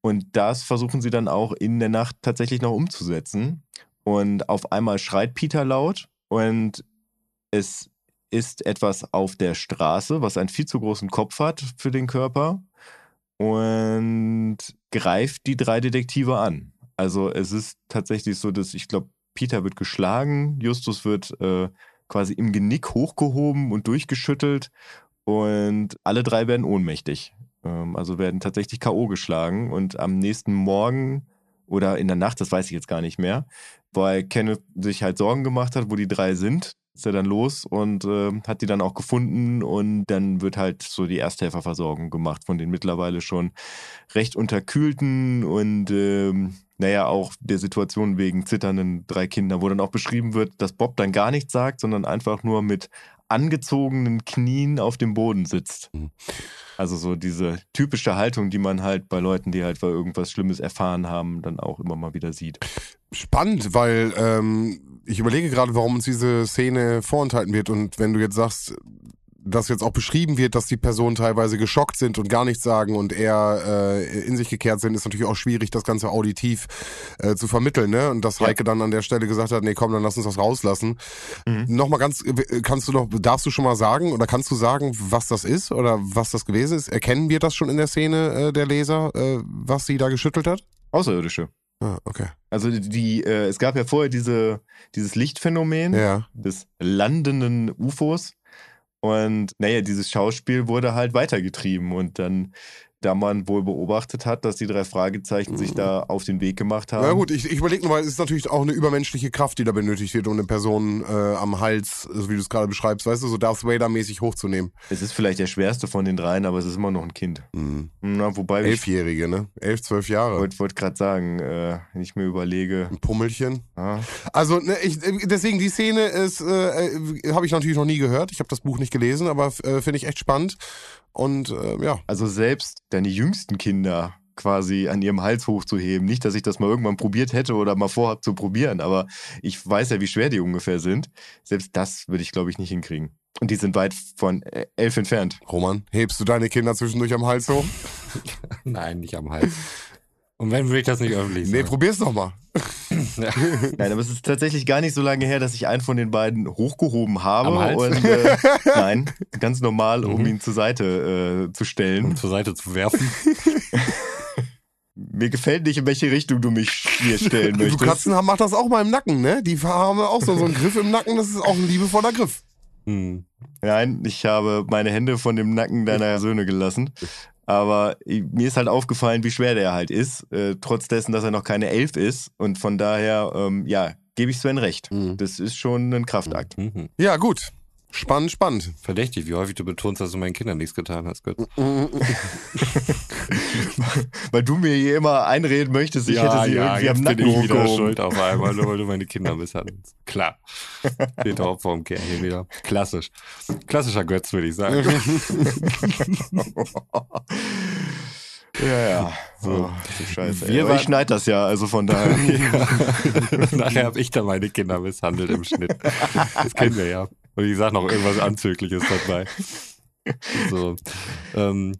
[SPEAKER 3] Und das versuchen sie dann auch in der Nacht tatsächlich noch umzusetzen. Und auf einmal schreit Peter laut und es ist etwas auf der Straße, was einen viel zu großen Kopf hat für den Körper und greift die drei Detektive an. Also es ist tatsächlich so, dass ich glaube, Peter wird geschlagen, Justus wird äh, quasi im Genick hochgehoben und durchgeschüttelt und alle drei werden ohnmächtig. Ähm, also werden tatsächlich K.O. geschlagen und am nächsten Morgen oder in der Nacht, das weiß ich jetzt gar nicht mehr, weil Kenneth sich halt Sorgen gemacht hat, wo die drei sind, ist er dann los und äh, hat die dann auch gefunden und dann wird halt so die Ersthelferversorgung gemacht von den mittlerweile schon recht unterkühlten und ähm, naja, auch der Situation wegen zitternden drei Kindern, wo dann auch beschrieben wird, dass Bob dann gar nichts sagt, sondern einfach nur mit angezogenen Knien auf dem Boden sitzt. Mhm. Also so diese typische Haltung, die man halt bei Leuten, die halt irgendwas Schlimmes erfahren haben, dann auch immer mal wieder sieht.
[SPEAKER 2] Spannend, weil ähm, ich überlege gerade, warum uns diese Szene vorenthalten wird. Und wenn du jetzt sagst, dass jetzt auch beschrieben wird, dass die Personen teilweise geschockt sind und gar nichts sagen und eher äh, in sich gekehrt sind, ist natürlich auch schwierig, das Ganze auditiv äh, zu vermitteln. Ne? Und dass Heike ja. dann an der Stelle gesagt hat, nee, komm, dann lass uns das rauslassen. Mhm. Nochmal ganz, äh, kannst du noch, darfst du schon mal sagen oder kannst du sagen, was das ist oder was das gewesen ist? Erkennen wir das schon in der Szene äh, der Leser, äh, was sie da geschüttelt hat?
[SPEAKER 3] Außerirdische.
[SPEAKER 2] Ah, okay.
[SPEAKER 3] Also die, äh, es gab ja vorher diese, dieses Lichtphänomen
[SPEAKER 2] ja.
[SPEAKER 3] des landenden UFOs. Und naja, dieses Schauspiel wurde halt weitergetrieben und dann da man wohl beobachtet hat, dass die drei Fragezeichen sich da auf den Weg gemacht haben.
[SPEAKER 2] Na gut, ich, ich überlege nur mal, es ist natürlich auch eine übermenschliche Kraft, die da benötigt wird, um eine Person äh, am Hals, so wie du es gerade beschreibst, weißt du, so Darth Vader-mäßig hochzunehmen.
[SPEAKER 3] Es ist vielleicht der schwerste von den dreien, aber es ist immer noch ein Kind.
[SPEAKER 2] Mhm.
[SPEAKER 3] Na, wobei
[SPEAKER 2] Elfjährige, ne? Elf, zwölf Jahre.
[SPEAKER 3] Ich wollte wollt gerade sagen, äh, wenn ich mir überlege.
[SPEAKER 2] Ein Pummelchen.
[SPEAKER 3] Ah.
[SPEAKER 2] Also, ne, ich, deswegen, die Szene ist, äh, äh habe ich natürlich noch nie gehört. Ich habe das Buch nicht gelesen, aber äh, finde ich echt spannend. Und äh, ja.
[SPEAKER 3] Also selbst deine jüngsten Kinder quasi an ihrem Hals hochzuheben. Nicht, dass ich das mal irgendwann probiert hätte oder mal vorhabe zu probieren, aber ich weiß ja, wie schwer die ungefähr sind. Selbst das würde ich, glaube ich, nicht hinkriegen. Und die sind weit von äh, elf entfernt.
[SPEAKER 2] Roman, hebst du deine Kinder zwischendurch am Hals hoch?
[SPEAKER 1] Nein, nicht am Hals. Und wenn würde ich das nicht öffentlich
[SPEAKER 2] sagen? Nee, probier's doch mal.
[SPEAKER 3] Ja. Nein, aber es ist tatsächlich gar nicht so lange her, dass ich einen von den beiden hochgehoben habe. Und äh, nein, ganz normal, um mhm. ihn zur Seite äh, zu stellen.
[SPEAKER 1] Um zur Seite zu werfen.
[SPEAKER 3] Mir gefällt nicht, in welche Richtung du mich hier stellen möchtest.
[SPEAKER 2] Du Katzen haben, macht das auch mal im Nacken, ne? Die haben auch so, so einen Griff im Nacken, das ist auch ein liebevoller Griff.
[SPEAKER 3] Hm. Nein, ich habe meine Hände von dem Nacken deiner Söhne gelassen. Aber mir ist halt aufgefallen, wie schwer der halt ist, äh, trotz dessen, dass er noch keine Elf ist. Und von daher, ähm, ja, gebe ich Sven recht. Mhm. Das ist schon ein Kraftakt.
[SPEAKER 2] Mhm. Ja, gut. Spannend, spannend.
[SPEAKER 1] Verdächtig, wie häufig du betonst, dass du meinen Kindern nichts getan hast, Götz.
[SPEAKER 3] weil du mir hier immer einreden möchtest, ich ja, hätte sie ja, irgendwie am Nacken bin ich wieder
[SPEAKER 1] schuld auf einmal, nur weil du meine Kinder misshandelst. Klar. Steht drauf vom Kern hier wieder. Klassisch. Klassischer Götz, würde ich sagen.
[SPEAKER 3] Ja, ja. So, oh, Scheiße. Wir ich schneide das ja, also von daher.
[SPEAKER 1] ja. Nachher habe ich da meine Kinder misshandelt im Schnitt. Das kennen wir ja. Und ich sage noch irgendwas Anzügliches dabei. So. Ähm,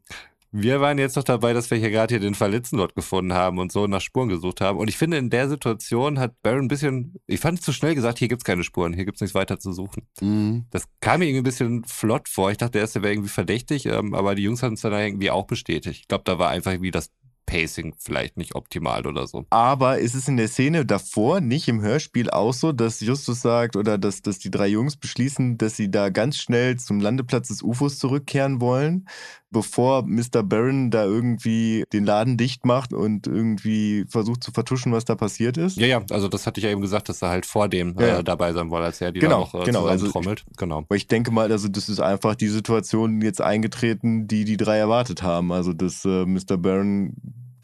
[SPEAKER 1] wir waren jetzt noch dabei, dass wir hier gerade hier den Verletzten dort gefunden haben und so nach Spuren gesucht haben. Und ich finde, in der Situation hat Baron ein bisschen, ich fand es zu schnell gesagt, hier gibt's keine Spuren, hier gibt's nichts weiter zu suchen. Mhm. Das kam mir irgendwie ein bisschen flott vor. Ich dachte, der erste wäre irgendwie verdächtig, ähm, aber die Jungs hatten es dann irgendwie auch bestätigt. Ich glaube, da war einfach irgendwie das Pacing vielleicht nicht optimal oder so.
[SPEAKER 3] Aber ist es in der Szene davor nicht im Hörspiel auch so, dass Justus sagt oder dass, dass die drei Jungs beschließen, dass sie da ganz schnell zum Landeplatz des UFOs zurückkehren wollen, bevor Mr. Barron da irgendwie den Laden dicht macht und irgendwie versucht zu vertuschen, was da passiert ist?
[SPEAKER 1] Ja, ja, also das hatte ich ja eben gesagt, dass er halt vor dem ja, äh, dabei sein wollte, als er die
[SPEAKER 3] genau,
[SPEAKER 1] auch
[SPEAKER 3] äh, genau, also
[SPEAKER 1] trommelt. Genau.
[SPEAKER 3] Aber ich denke mal, also das ist einfach die Situation jetzt eingetreten, die die drei erwartet haben. Also dass äh, Mr. Barron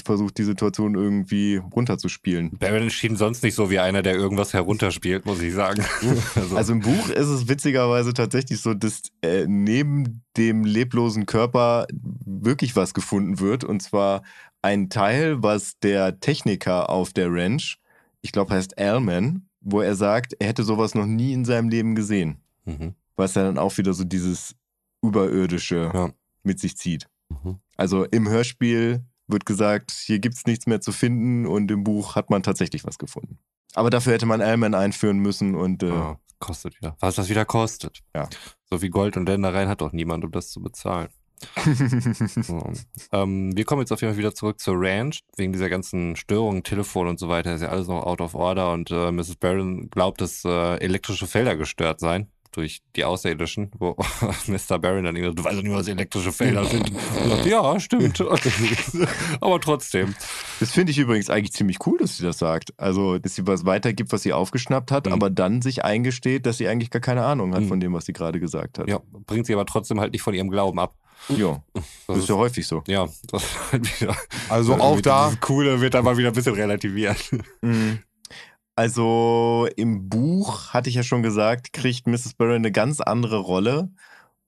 [SPEAKER 3] versucht, die Situation irgendwie runterzuspielen.
[SPEAKER 1] Baron schien sonst nicht so wie einer, der irgendwas herunterspielt, muss ich sagen.
[SPEAKER 3] also. also. im Buch ist es witzigerweise tatsächlich so, dass äh, neben dem leblosen Körper wirklich was gefunden wird. Und zwar ein Teil, was der Techniker auf der Ranch, ich glaube heißt Alman, wo er sagt, er hätte sowas noch nie in seinem Leben gesehen.
[SPEAKER 1] Mhm.
[SPEAKER 3] Was ja dann auch wieder so dieses Überirdische
[SPEAKER 1] Ja.
[SPEAKER 3] mit sich zieht.
[SPEAKER 1] Mhm.
[SPEAKER 3] Also im Hörspiel wird gesagt, hier gibt es nichts mehr zu finden und im Buch hat man tatsächlich was gefunden. Aber dafür hätte man Allman einführen müssen und äh,
[SPEAKER 1] Ah, kostet wieder. Was das wieder kostet.
[SPEAKER 3] Ja.
[SPEAKER 1] So viel Gold und Ländereien hat doch niemand, um das zu bezahlen. So. ähm, wir kommen jetzt auf jeden Fall wieder zurück zur Ranch. Wegen dieser ganzen Störungen, Telefon und so weiter ist ja alles noch out of order und äh, Mrs. Barron glaubt, dass äh, elektrische Felder gestört seien durch die Außerirdischen, wo Mr. Barron dann irgendwie, du weißt doch nicht, was elektrische Felder sind. Sagt, ja, stimmt. Aber trotzdem.
[SPEAKER 3] Das finde ich übrigens eigentlich ziemlich cool, dass sie das sagt. Also, dass sie was weitergibt, was sie aufgeschnappt hat,
[SPEAKER 1] Mhm.
[SPEAKER 3] aber dann sich eingesteht, dass sie eigentlich gar keine Ahnung hat
[SPEAKER 1] Mhm.
[SPEAKER 3] von dem, was sie gerade gesagt hat.
[SPEAKER 1] Ja, bringt sie aber trotzdem halt nicht von ihrem Glauben ab.
[SPEAKER 3] ja.
[SPEAKER 1] Das
[SPEAKER 3] Das ist ja häufig so.
[SPEAKER 1] ja, das ist halt wieder.
[SPEAKER 2] Also auch da,
[SPEAKER 1] Das Coole wird aber wieder ein bisschen relativiert.
[SPEAKER 3] Mhm. Also im Buch, hatte ich ja schon gesagt, kriegt Mrs. Barron eine ganz andere Rolle.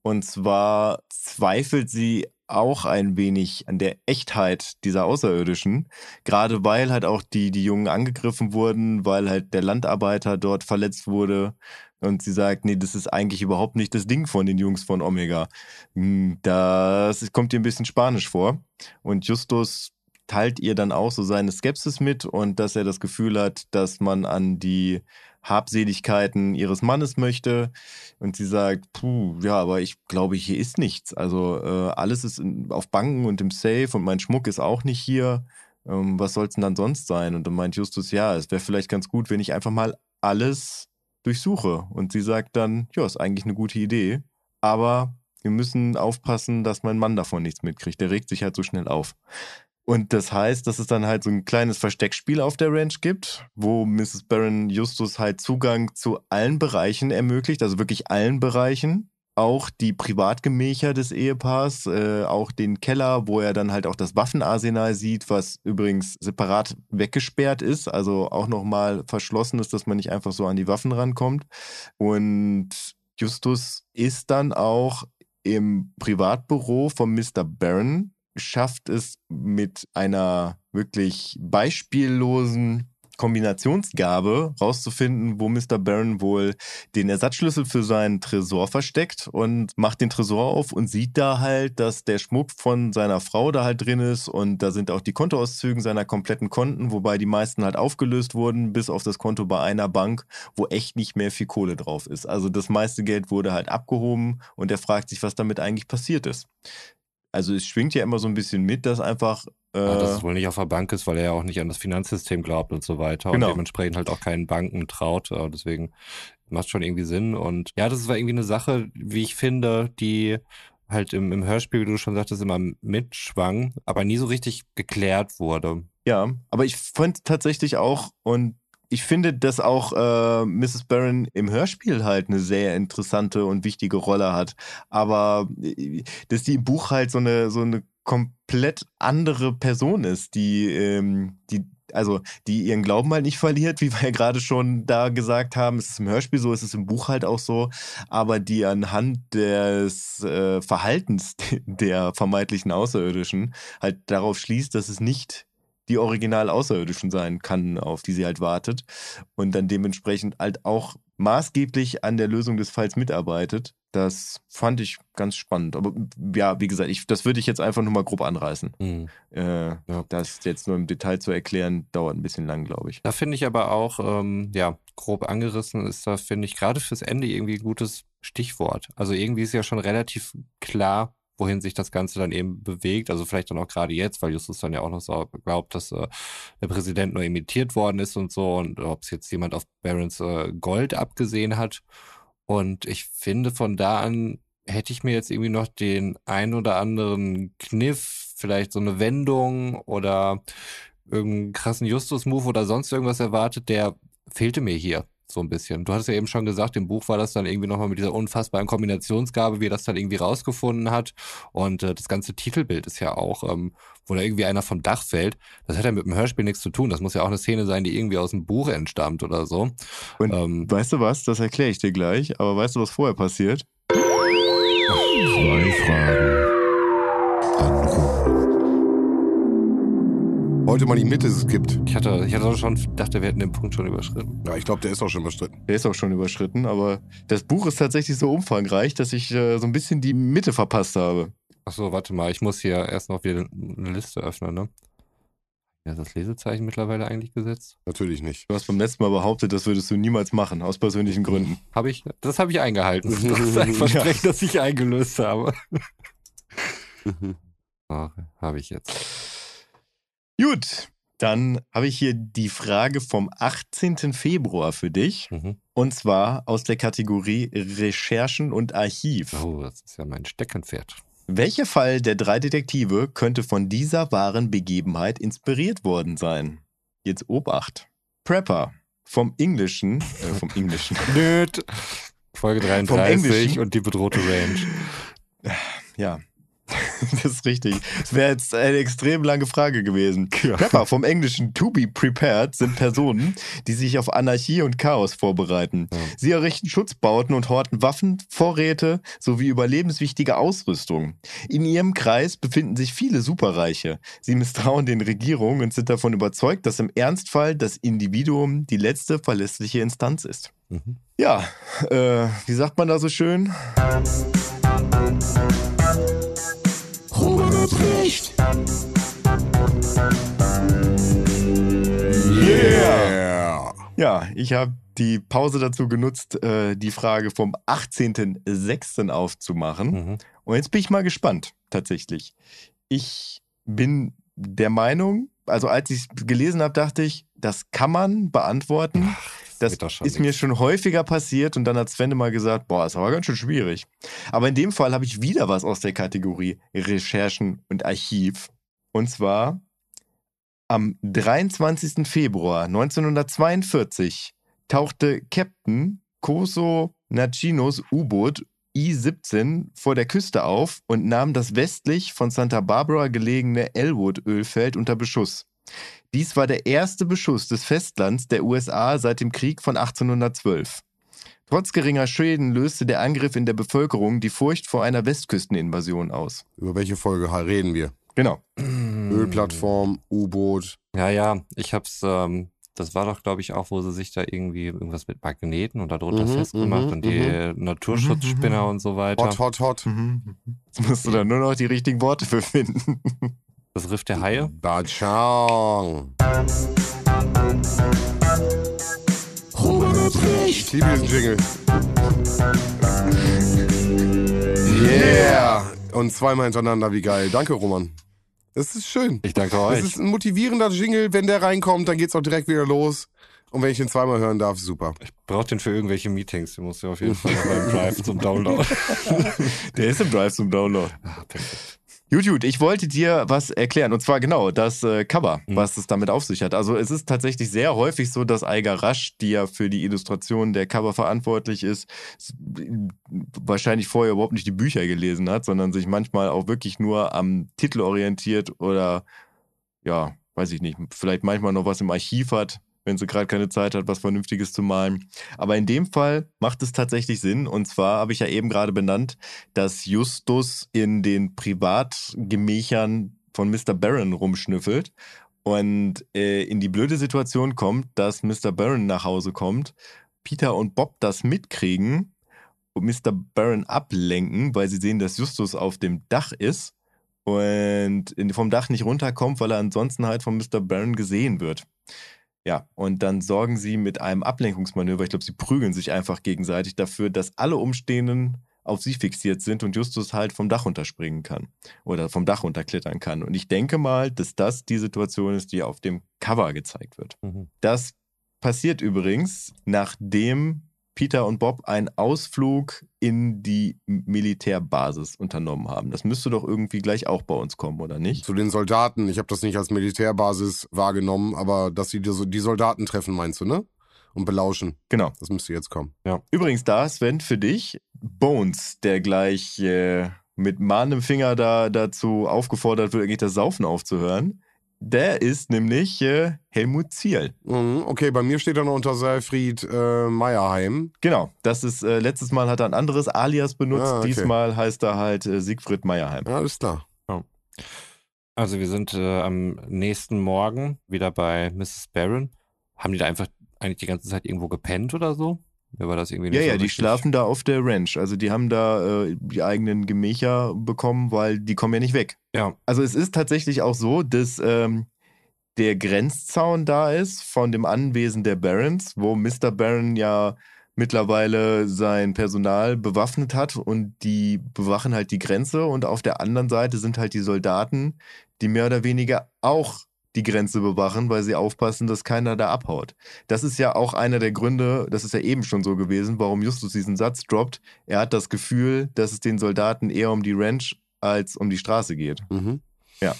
[SPEAKER 3] Und zwar zweifelt sie auch ein wenig an der Echtheit dieser Außerirdischen. Gerade weil halt auch die, die Jungen angegriffen wurden, weil halt der Landarbeiter dort verletzt wurde. Und sie sagt, nee, das ist eigentlich überhaupt nicht das Ding von den Jungs von Omega. Hm, Das kommt ihr ein bisschen spanisch vor. Und Justus teilt ihr dann auch so seine Skepsis mit und dass er das Gefühl hat, dass man an die Habseligkeiten ihres Mannes möchte. Und sie sagt, puh, ja, aber ich glaube, hier ist nichts. Also äh, alles ist in, auf Banken und im Safe und mein Schmuck ist auch nicht hier. Ähm, was soll es denn dann sonst sein? Und dann meint Justus, ja, es wäre vielleicht ganz gut, wenn ich einfach mal alles durchsuche. Und sie sagt dann, ja, ist eigentlich eine gute Idee. Aber wir müssen aufpassen, dass mein Mann davon nichts mitkriegt. Der regt sich halt so schnell auf. Und das heißt, dass es dann halt so ein kleines Versteckspiel auf der Ranch gibt, wo Mrs. Barron Justus halt Zugang zu allen Bereichen ermöglicht, also wirklich allen Bereichen. Auch die Privatgemächer des Ehepaars, äh, auch den Keller, wo er dann halt auch das Waffenarsenal sieht, was übrigens separat weggesperrt ist, also auch nochmal verschlossen ist, dass man nicht einfach so an die Waffen rankommt. Und Justus ist dann auch im Privatbüro von Mr. Barron schafft es mit einer wirklich beispiellosen Kombinationsgabe rauszufinden, wo Mr. Barron wohl den Ersatzschlüssel für seinen Tresor versteckt und macht den Tresor auf und sieht da halt, dass der Schmuck von seiner Frau da halt drin ist und da sind auch die Kontoauszüge seiner kompletten Konten, wobei die meisten halt aufgelöst wurden, bis auf das Konto bei einer Bank, wo echt nicht mehr viel Kohle drauf ist. Also das meiste Geld wurde halt abgehoben und er fragt sich, was damit eigentlich passiert ist. Also es schwingt ja immer so ein bisschen mit, dass einfach äh,
[SPEAKER 1] Ja, dass es wohl nicht auf der Bank ist, weil er ja auch nicht an das Finanzsystem glaubt und so weiter.
[SPEAKER 3] Genau.
[SPEAKER 1] Und dementsprechend halt auch keinen Banken traut. Äh, Deswegen macht schon irgendwie Sinn. Und ja, das war irgendwie eine Sache, wie ich finde, die halt im, im Hörspiel, wie du schon sagtest, immer mitschwang, aber nie so richtig geklärt wurde.
[SPEAKER 3] Ja, aber ich fand tatsächlich auch, und ich finde, dass auch äh, Mrs. Barron im Hörspiel halt eine sehr interessante und wichtige Rolle hat. Aber äh, dass die im Buch halt so eine, so eine komplett andere Person ist, die, ähm, die, also die ihren Glauben halt nicht verliert, wie wir ja gerade schon da gesagt haben. Es ist im Hörspiel so, es ist im Buch halt auch so, aber die anhand des äh, Verhaltens der vermeintlichen Außerirdischen halt darauf schließt, dass es nicht die original Außerirdischen sein kann, auf die sie halt wartet und dann dementsprechend halt auch maßgeblich an der Lösung des Falls mitarbeitet. Das fand ich ganz spannend. Aber ja, wie gesagt, ich, das würde ich jetzt einfach nur mal grob anreißen.
[SPEAKER 1] Hm.
[SPEAKER 3] Äh, Das jetzt nur im Detail zu erklären, dauert ein bisschen lang, glaube ich.
[SPEAKER 1] Da finde ich aber auch, ähm, ja, grob angerissen ist da, finde ich, gerade fürs Ende irgendwie ein gutes Stichwort. Also irgendwie ist ja schon relativ klar, wohin sich das Ganze dann eben bewegt. Also vielleicht dann auch gerade jetzt, weil Justus dann ja auch noch so glaubt, dass äh, der Präsident nur imitiert worden ist und so und ob es jetzt jemand auf Barons äh, Gold abgesehen hat. Und ich finde, von da an hätte ich mir jetzt irgendwie noch den ein oder anderen Kniff, vielleicht so eine Wendung oder irgendeinen krassen Justus-Move oder sonst irgendwas erwartet, der fehlte mir hier so ein bisschen. Du hattest ja eben schon gesagt, im Buch war das dann irgendwie nochmal mit dieser unfassbaren Kombinationsgabe, wie er das dann irgendwie rausgefunden hat. Und äh, das ganze Titelbild ist ja auch, ähm, wo da irgendwie einer vom Dach fällt. Das hat ja mit dem Hörspiel nichts zu tun. Das muss ja auch eine Szene sein, die irgendwie aus dem Buch entstammt oder so.
[SPEAKER 3] Und
[SPEAKER 1] Ähm,
[SPEAKER 3] weißt du was? Das erkläre ich dir gleich. Aber weißt du, was vorher passiert?
[SPEAKER 4] Zwei Fragen an.
[SPEAKER 2] Heute mal die Mitte skippt.
[SPEAKER 1] Ich hatte, ich hatte schon dachte, wir hätten den Punkt schon überschritten.
[SPEAKER 2] Ja, ich glaube, der ist auch schon überstritten.
[SPEAKER 3] Der ist auch schon überschritten, aber das Buch ist tatsächlich so umfangreich, dass ich äh, so ein bisschen die Mitte verpasst habe.
[SPEAKER 1] Achso, warte mal, ich muss hier erst noch wieder eine Liste öffnen, ne? Ja, das Lesezeichen mittlerweile eigentlich gesetzt?
[SPEAKER 2] Natürlich nicht.
[SPEAKER 3] Du hast beim letzten Mal behauptet, das würdest du niemals machen, aus persönlichen Gründen.
[SPEAKER 1] Habe ich, das habe ich eingehalten. Das ist ein Versprechen, das ich eingelöst habe. Ach, habe ich jetzt.
[SPEAKER 3] Gut, dann habe ich hier die Frage vom 18. Februar für dich.
[SPEAKER 1] Mhm.
[SPEAKER 3] Und zwar aus der Kategorie Recherchen und Archiv.
[SPEAKER 1] Oh, das ist ja mein Steckenpferd.
[SPEAKER 3] Welcher Fall der drei Detektive könnte von dieser wahren Begebenheit inspiriert worden sein? Jetzt Obacht. Prepper. Vom Englischen, äh, vom Englischen.
[SPEAKER 1] Nöt. Folge
[SPEAKER 3] Englischen.
[SPEAKER 1] 33 und die bedrohte Range.
[SPEAKER 3] Ja, das ist richtig. Es wäre jetzt eine extrem lange Frage gewesen.
[SPEAKER 1] Ja.
[SPEAKER 3] Prepper vom Englischen to be prepared sind Personen, die sich auf Anarchie und Chaos vorbereiten.
[SPEAKER 1] Ja.
[SPEAKER 3] Sie errichten Schutzbauten und horten Waffen, Vorräte sowie überlebenswichtige Ausrüstung. In ihrem Kreis befinden sich viele Superreiche. Sie misstrauen den Regierungen und sind davon überzeugt, dass im Ernstfall das Individuum die letzte verlässliche Instanz ist.
[SPEAKER 1] Mhm.
[SPEAKER 3] Ja, äh, wie sagt man da so schön?
[SPEAKER 4] Robert hat recht.
[SPEAKER 2] Yeah!
[SPEAKER 3] Ja, ich habe die Pause dazu genutzt, äh, die Frage vom 18.06. aufzumachen.
[SPEAKER 1] Mhm.
[SPEAKER 3] Und jetzt bin ich mal gespannt, tatsächlich. Ich bin der Meinung, also als ich es gelesen habe, dachte ich, das kann man beantworten. Das ist mir schon häufiger passiert und dann hat Sven mal gesagt, boah, ist aber ganz schön schwierig. Aber in dem Fall habe ich wieder was aus der Kategorie Recherchen und Archiv. Und zwar am 23. Februar 1942 tauchte Captain Koso Nachinos U-Boot I-17 vor der Küste auf und nahm das westlich von Santa Barbara gelegene Elwood-Ölfeld unter Beschuss. Dies war der erste Beschuss des Festlands der USA seit dem Krieg von 1812. Trotz geringer Schäden löste der Angriff in der Bevölkerung die Furcht vor einer Westküsteninvasion aus.
[SPEAKER 2] Über welche Folge reden wir?
[SPEAKER 3] Genau.
[SPEAKER 2] Ölplattform, U-Boot.
[SPEAKER 1] Ja, ja, ich hab's, ähm, das war doch, glaube ich, auch, wo sie sich da irgendwie irgendwas mit Magneten und darunter
[SPEAKER 2] Mhm,
[SPEAKER 1] festgemacht
[SPEAKER 2] mhm,
[SPEAKER 1] und die Naturschutzspinner und so weiter.
[SPEAKER 2] Hot, hot, hot.
[SPEAKER 3] Jetzt musst du da nur noch die richtigen Worte für finden.
[SPEAKER 1] Das Riff der Haie.
[SPEAKER 4] Hat
[SPEAKER 2] Ich liebe diesen Jingle. Yeah! Und zweimal hintereinander, wie geil. Danke, Roman. Das ist schön.
[SPEAKER 1] Ich danke
[SPEAKER 2] Das
[SPEAKER 1] euch.
[SPEAKER 2] ist ein motivierender Jingle. Wenn der reinkommt, dann geht's auch direkt wieder los. Und wenn ich den zweimal hören darf, super.
[SPEAKER 1] Braucht den für irgendwelche Meetings. Den muss ja auf jeden Fall beim Drive zum Download.
[SPEAKER 3] Der ist im Drive zum Download.
[SPEAKER 1] Ah, perfekt.
[SPEAKER 3] Gut, ich wollte dir was erklären. Und zwar genau das äh, Cover,
[SPEAKER 1] Mhm.
[SPEAKER 3] was es damit auf sich hat. Also es ist tatsächlich sehr häufig so, dass Eiger Rasch, die ja für die Illustration der Cover verantwortlich ist, wahrscheinlich vorher überhaupt nicht die Bücher gelesen hat, sondern sich manchmal auch wirklich nur am Titel orientiert oder ja, weiß ich nicht, vielleicht manchmal noch was im Archiv hat, wenn sie gerade keine Zeit hat, was Vernünftiges zu malen. Aber in dem Fall macht es tatsächlich Sinn. Und zwar habe ich ja eben gerade benannt, dass Justus in den Privatgemächern von Mr. Barron rumschnüffelt und äh, in die blöde Situation kommt, dass Mr. Barron nach Hause kommt, Peter und Bob das mitkriegen und Mr. Barron ablenken, weil sie sehen, dass Justus auf dem Dach ist und vom Dach nicht runterkommt, weil er ansonsten halt von Mr. Barron gesehen wird. Ja, und dann sorgen sie mit einem Ablenkungsmanöver, ich glaube, sie prügeln sich einfach gegenseitig dafür, dass alle Umstehenden auf sie fixiert sind und Justus halt vom Dach runterspringen kann oder vom Dach runterklettern kann. Und ich denke mal, dass das die Situation ist, die auf dem Cover gezeigt wird.
[SPEAKER 1] Mhm.
[SPEAKER 3] Das passiert übrigens, nachdem Peter und Bob einen Ausflug in die Militärbasis unternommen haben. Das müsste doch irgendwie gleich auch bei uns kommen, oder nicht?
[SPEAKER 2] Zu den Soldaten. Ich habe das nicht als Militärbasis wahrgenommen, aber dass sie die, Soldaten treffen, meinst du, ne? Und belauschen.
[SPEAKER 3] Genau.
[SPEAKER 2] Das müsste jetzt kommen.
[SPEAKER 3] Übrigens da, Sven, für dich, Bones, der gleich äh, mit mahnendem Finger da dazu aufgefordert wird, eigentlich das Saufen aufzuhören, der ist nämlich äh, Helmut Ziel.
[SPEAKER 2] Mhm, okay, bei mir steht er noch unter Seifried äh, Meierheim.
[SPEAKER 3] Genau, das ist, äh, letztes Mal hat er ein anderes Alias benutzt,
[SPEAKER 2] Ah, okay.
[SPEAKER 3] diesmal heißt er halt äh, Siegfried Meyerheim.
[SPEAKER 2] Ja, alles klar.
[SPEAKER 1] Also wir sind äh, am nächsten Morgen wieder bei Mrs. Barron. Haben die da einfach eigentlich die ganze Zeit irgendwo gepennt oder so? Mir war das irgendwie nicht
[SPEAKER 3] Ja,
[SPEAKER 1] so
[SPEAKER 3] ja, die
[SPEAKER 1] richtig-
[SPEAKER 3] schlafen da auf der Ranch. Also die haben da äh, die eigenen Gemächer bekommen, weil die kommen ja nicht weg.
[SPEAKER 1] Ja,
[SPEAKER 3] Also es ist tatsächlich auch so, dass ähm, der Grenzzaun da ist von dem Anwesen der Barons, wo Mr. Baron ja mittlerweile sein Personal bewaffnet hat und die bewachen halt die Grenze und auf der anderen Seite sind halt die Soldaten, die mehr oder weniger auch die Grenze bewachen, weil sie aufpassen, dass keiner da abhaut. Das ist ja auch einer der Gründe, das ist ja eben schon so gewesen, warum Justus diesen Satz droppt. Er hat das Gefühl, dass es den Soldaten eher um die Ranch als um die Straße geht.
[SPEAKER 2] Mhm.
[SPEAKER 3] Ja.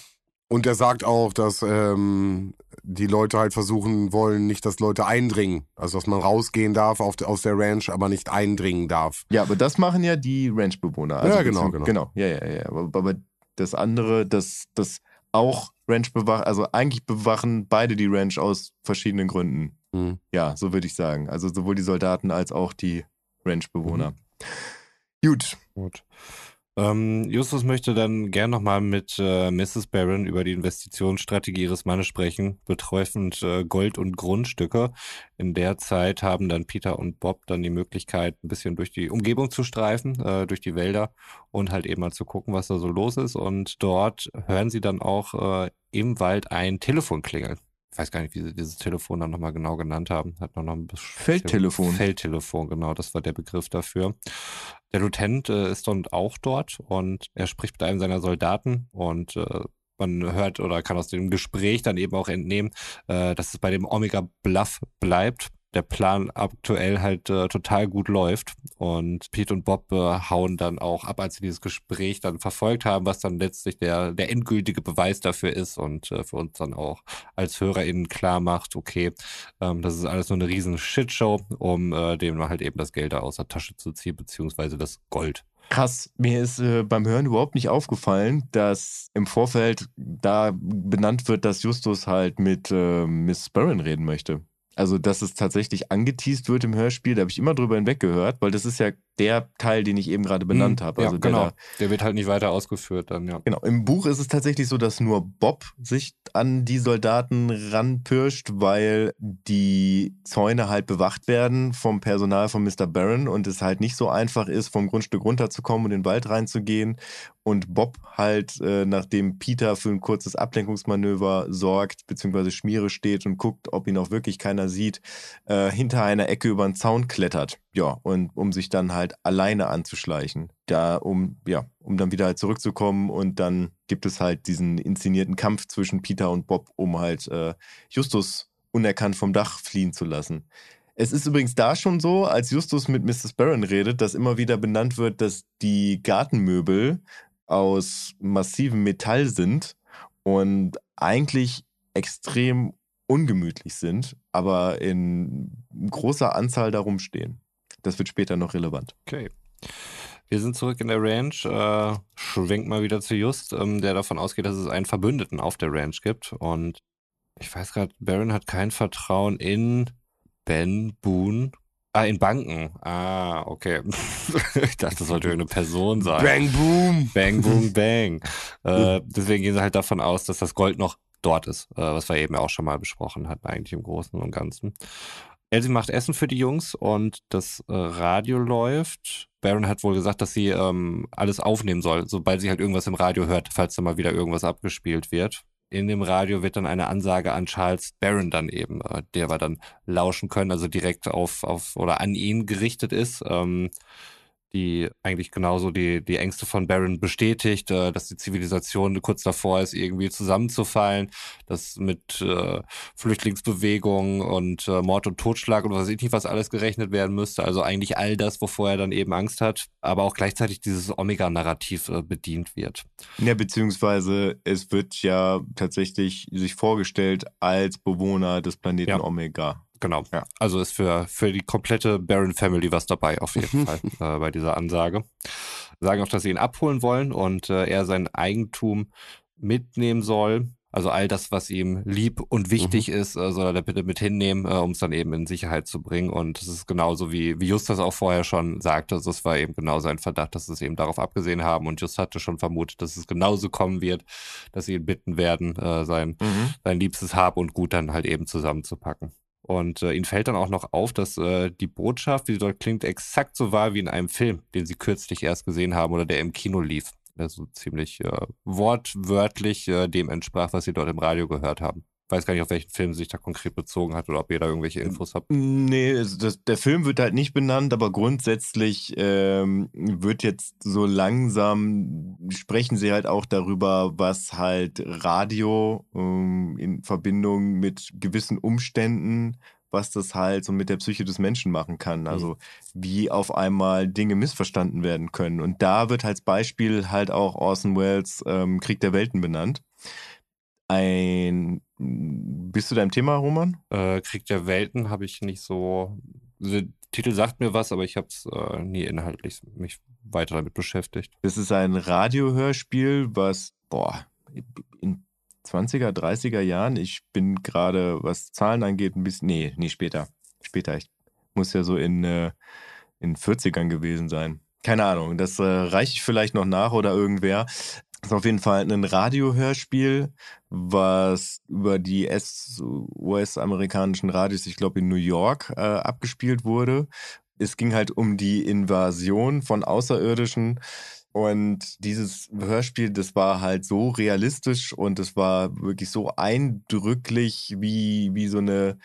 [SPEAKER 2] Und er sagt auch, dass ähm, die Leute halt versuchen wollen, nicht, dass Leute eindringen. Also, dass man rausgehen darf auf, aus der Ranch, aber nicht eindringen darf.
[SPEAKER 3] Ja, aber das machen ja die Ranchbewohner. Also
[SPEAKER 2] Ja, genau, genau.
[SPEAKER 3] Genau, ja, ja, ja. Aber, aber das andere, das, das auch Ranch bewachen, also eigentlich bewachen beide die Ranch aus verschiedenen Gründen.
[SPEAKER 2] Mhm.
[SPEAKER 3] Ja, so würde ich sagen. Also sowohl die Soldaten als auch die Ranchbewohner.
[SPEAKER 2] Mhm.
[SPEAKER 3] Gut.
[SPEAKER 1] gut. Ähm, Justus möchte dann gern nochmal mit äh, Mrs. Barron über die Investitionsstrategie ihres Mannes sprechen, betreffend äh, Gold und Grundstücke. In der Zeit haben dann Peter und Bob dann die Möglichkeit, ein bisschen durch die Umgebung zu streifen, äh, durch die Wälder und halt eben mal zu gucken, was da so los ist. Und dort hören sie dann auch äh, im Wald ein Telefon klingeln. Ich weiß gar nicht, wie sie dieses Telefon dann nochmal genau genannt haben. Hat noch, ein bisschen
[SPEAKER 3] Feldtelefon.
[SPEAKER 1] Feldtelefon, genau, das war der Begriff dafür. Der Lieutenant äh, ist dann auch dort und er spricht mit einem seiner Soldaten und äh, man hört oder kann aus dem Gespräch dann eben auch entnehmen, äh, dass es bei dem Omega Bluff bleibt. Der Plan aktuell halt äh, total gut läuft und Pete und Bob äh, hauen dann auch ab, als sie dieses Gespräch dann verfolgt haben, was dann letztlich der, der endgültige Beweis dafür ist und äh, für uns dann auch als HörerInnen klar macht, okay, ähm, das ist alles nur eine riesen Shitshow, um äh, dem halt eben das Geld da aus der Tasche zu ziehen, beziehungsweise das Gold.
[SPEAKER 3] Krass, mir ist äh, beim Hören überhaupt nicht aufgefallen, dass im Vorfeld da benannt wird, dass Justus halt mit äh, Miss Barron reden möchte. Also, dass es tatsächlich angeteased wird im Hörspiel, da habe ich immer drüber hinweg gehört, weil das ist ja der Teil, den ich eben gerade benannt
[SPEAKER 1] Hm,
[SPEAKER 3] habe.
[SPEAKER 1] Ja,
[SPEAKER 3] Also der
[SPEAKER 1] genau.
[SPEAKER 3] da
[SPEAKER 1] Der wird halt nicht weiter ausgeführt dann, ja.
[SPEAKER 3] Genau, im Buch ist es tatsächlich so, dass nur Bob sich an die Soldaten ranpirscht, weil die Zäune halt bewacht werden vom Personal von Mr. Barron und es halt nicht so einfach ist, vom Grundstück runterzukommen und in den Wald reinzugehen. Und Bob halt, äh, nachdem Peter für ein kurzes Ablenkungsmanöver sorgt, beziehungsweise Schmiere steht und guckt, ob ihn auch wirklich keiner sieht, äh, hinter einer Ecke über den Zaun klettert. Ja, und um sich dann halt alleine anzuschleichen. Da, um, ja, um dann wieder halt zurückzukommen und dann gibt es halt diesen inszenierten Kampf zwischen Peter und Bob, um halt äh, Justus unerkannt vom Dach fliehen zu lassen. Es ist übrigens da schon so, als Justus mit Mrs. Barron redet, dass immer wieder benannt wird, dass die Gartenmöbel aus massivem Metall sind und eigentlich extrem ungemütlich sind, aber in großer Anzahl darum stehen. Das wird später noch relevant.
[SPEAKER 1] Okay. Wir sind zurück in der Ranch. Äh, schwenkt mal wieder zu Just, ähm, der davon ausgeht, dass es einen Verbündeten auf der Ranch gibt. Und ich weiß gerade, Baron hat kein Vertrauen in Ben Boone. Ah, in Banken. Ah, okay. ich dachte, das sollte irgendeine Person sein.
[SPEAKER 2] Bang, boom.
[SPEAKER 1] Bang, boom, bang. äh, deswegen gehen sie halt davon aus, dass das Gold noch dort ist, äh, was wir eben auch schon mal besprochen hatten, eigentlich im Großen und Ganzen. Elsie macht Essen für die Jungs und das äh, Radio läuft. Baron hat wohl gesagt, dass sie ähm, alles aufnehmen soll, sobald sie halt irgendwas im Radio hört, falls da mal wieder irgendwas abgespielt wird. In dem Radio wird dann eine Ansage an Charles Baron dann eben, äh, der wir dann lauschen können, also direkt auf, auf oder an ihn gerichtet ist. Ähm, die eigentlich genauso die, die Ängste von Baron bestätigt, äh, dass die Zivilisation kurz davor ist, irgendwie zusammenzufallen, dass mit äh, Flüchtlingsbewegungen und äh, Mord und Totschlag und was weiß ich nicht, was alles gerechnet werden müsste. Also eigentlich all das, wovor er dann eben Angst hat, aber auch gleichzeitig dieses Omega-Narrativ äh, bedient wird.
[SPEAKER 3] Ja, beziehungsweise es wird ja tatsächlich sich vorgestellt als Bewohner des Planeten
[SPEAKER 1] Ja.
[SPEAKER 3] Omega.
[SPEAKER 1] Genau.
[SPEAKER 3] Ja.
[SPEAKER 1] Also ist für, für die komplette Baron Family was dabei, auf jeden Fall, äh, bei dieser Ansage. Sagen auch, dass sie ihn abholen wollen und äh, er sein Eigentum mitnehmen soll. Also all das, was ihm lieb und wichtig mhm. ist, äh, soll er bitte mit hinnehmen, äh, um es dann eben in Sicherheit zu bringen. Und das ist genauso wie, wie Just das auch vorher schon sagte. Also es war eben genau sein Verdacht, dass es eben darauf abgesehen haben. Und Just hatte schon vermutet, dass es genauso kommen wird, dass sie ihn bitten werden, äh, sein, mhm. sein liebstes Hab und Gut dann halt eben zusammenzupacken. Und äh, ihnen fällt dann auch noch auf, dass äh, die Botschaft, wie sie dort klingt, exakt so war wie in einem Film, den sie kürzlich erst gesehen haben oder der im Kino lief also ziemlich äh, wortwörtlich äh, dem entsprach, was sie dort im Radio gehört haben. Weiß gar nicht, auf welchen Film sich da konkret bezogen hat oder ob ihr da irgendwelche Infos habt.
[SPEAKER 3] Nee, also das, der Film wird halt nicht benannt, aber grundsätzlich ähm, wird jetzt so langsam, sprechen sie halt auch darüber, was halt Radio ähm, in Verbindung mit gewissen Umständen was das halt so mit der Psyche des Menschen machen kann. Mhm. Also wie auf einmal Dinge missverstanden werden können. Und da wird als Beispiel halt auch Orson Welles ähm, Krieg der Welten benannt. Ein bist du deinem Thema, Roman?
[SPEAKER 1] Äh, Krieg der Welten habe ich nicht so. Der Titel sagt mir was, aber ich habe es äh, nie inhaltlich mich weiter damit beschäftigt.
[SPEAKER 3] Das ist ein Radiohörspiel, was boah in 20er, 30er Jahren. Ich bin gerade, was Zahlen angeht, ein bisschen. Nee, nee, später. Später. Ich muss ja so in, äh, in 40ern gewesen sein. Keine Ahnung. Das äh, reiche ich vielleicht noch nach oder irgendwer. Das ist auf jeden Fall ein Radiohörspiel, was über die US-amerikanischen Radios, ich glaube in New York, äh, abgespielt wurde. Es ging halt um die Invasion von Außerirdischen und dieses Hörspiel, das war halt so realistisch und es war wirklich so eindrücklich wie, wie so eine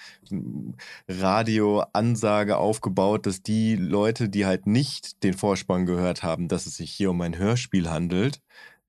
[SPEAKER 3] Radioansage aufgebaut, dass die Leute, die halt nicht den Vorspann gehört haben, dass es sich hier um ein Hörspiel handelt,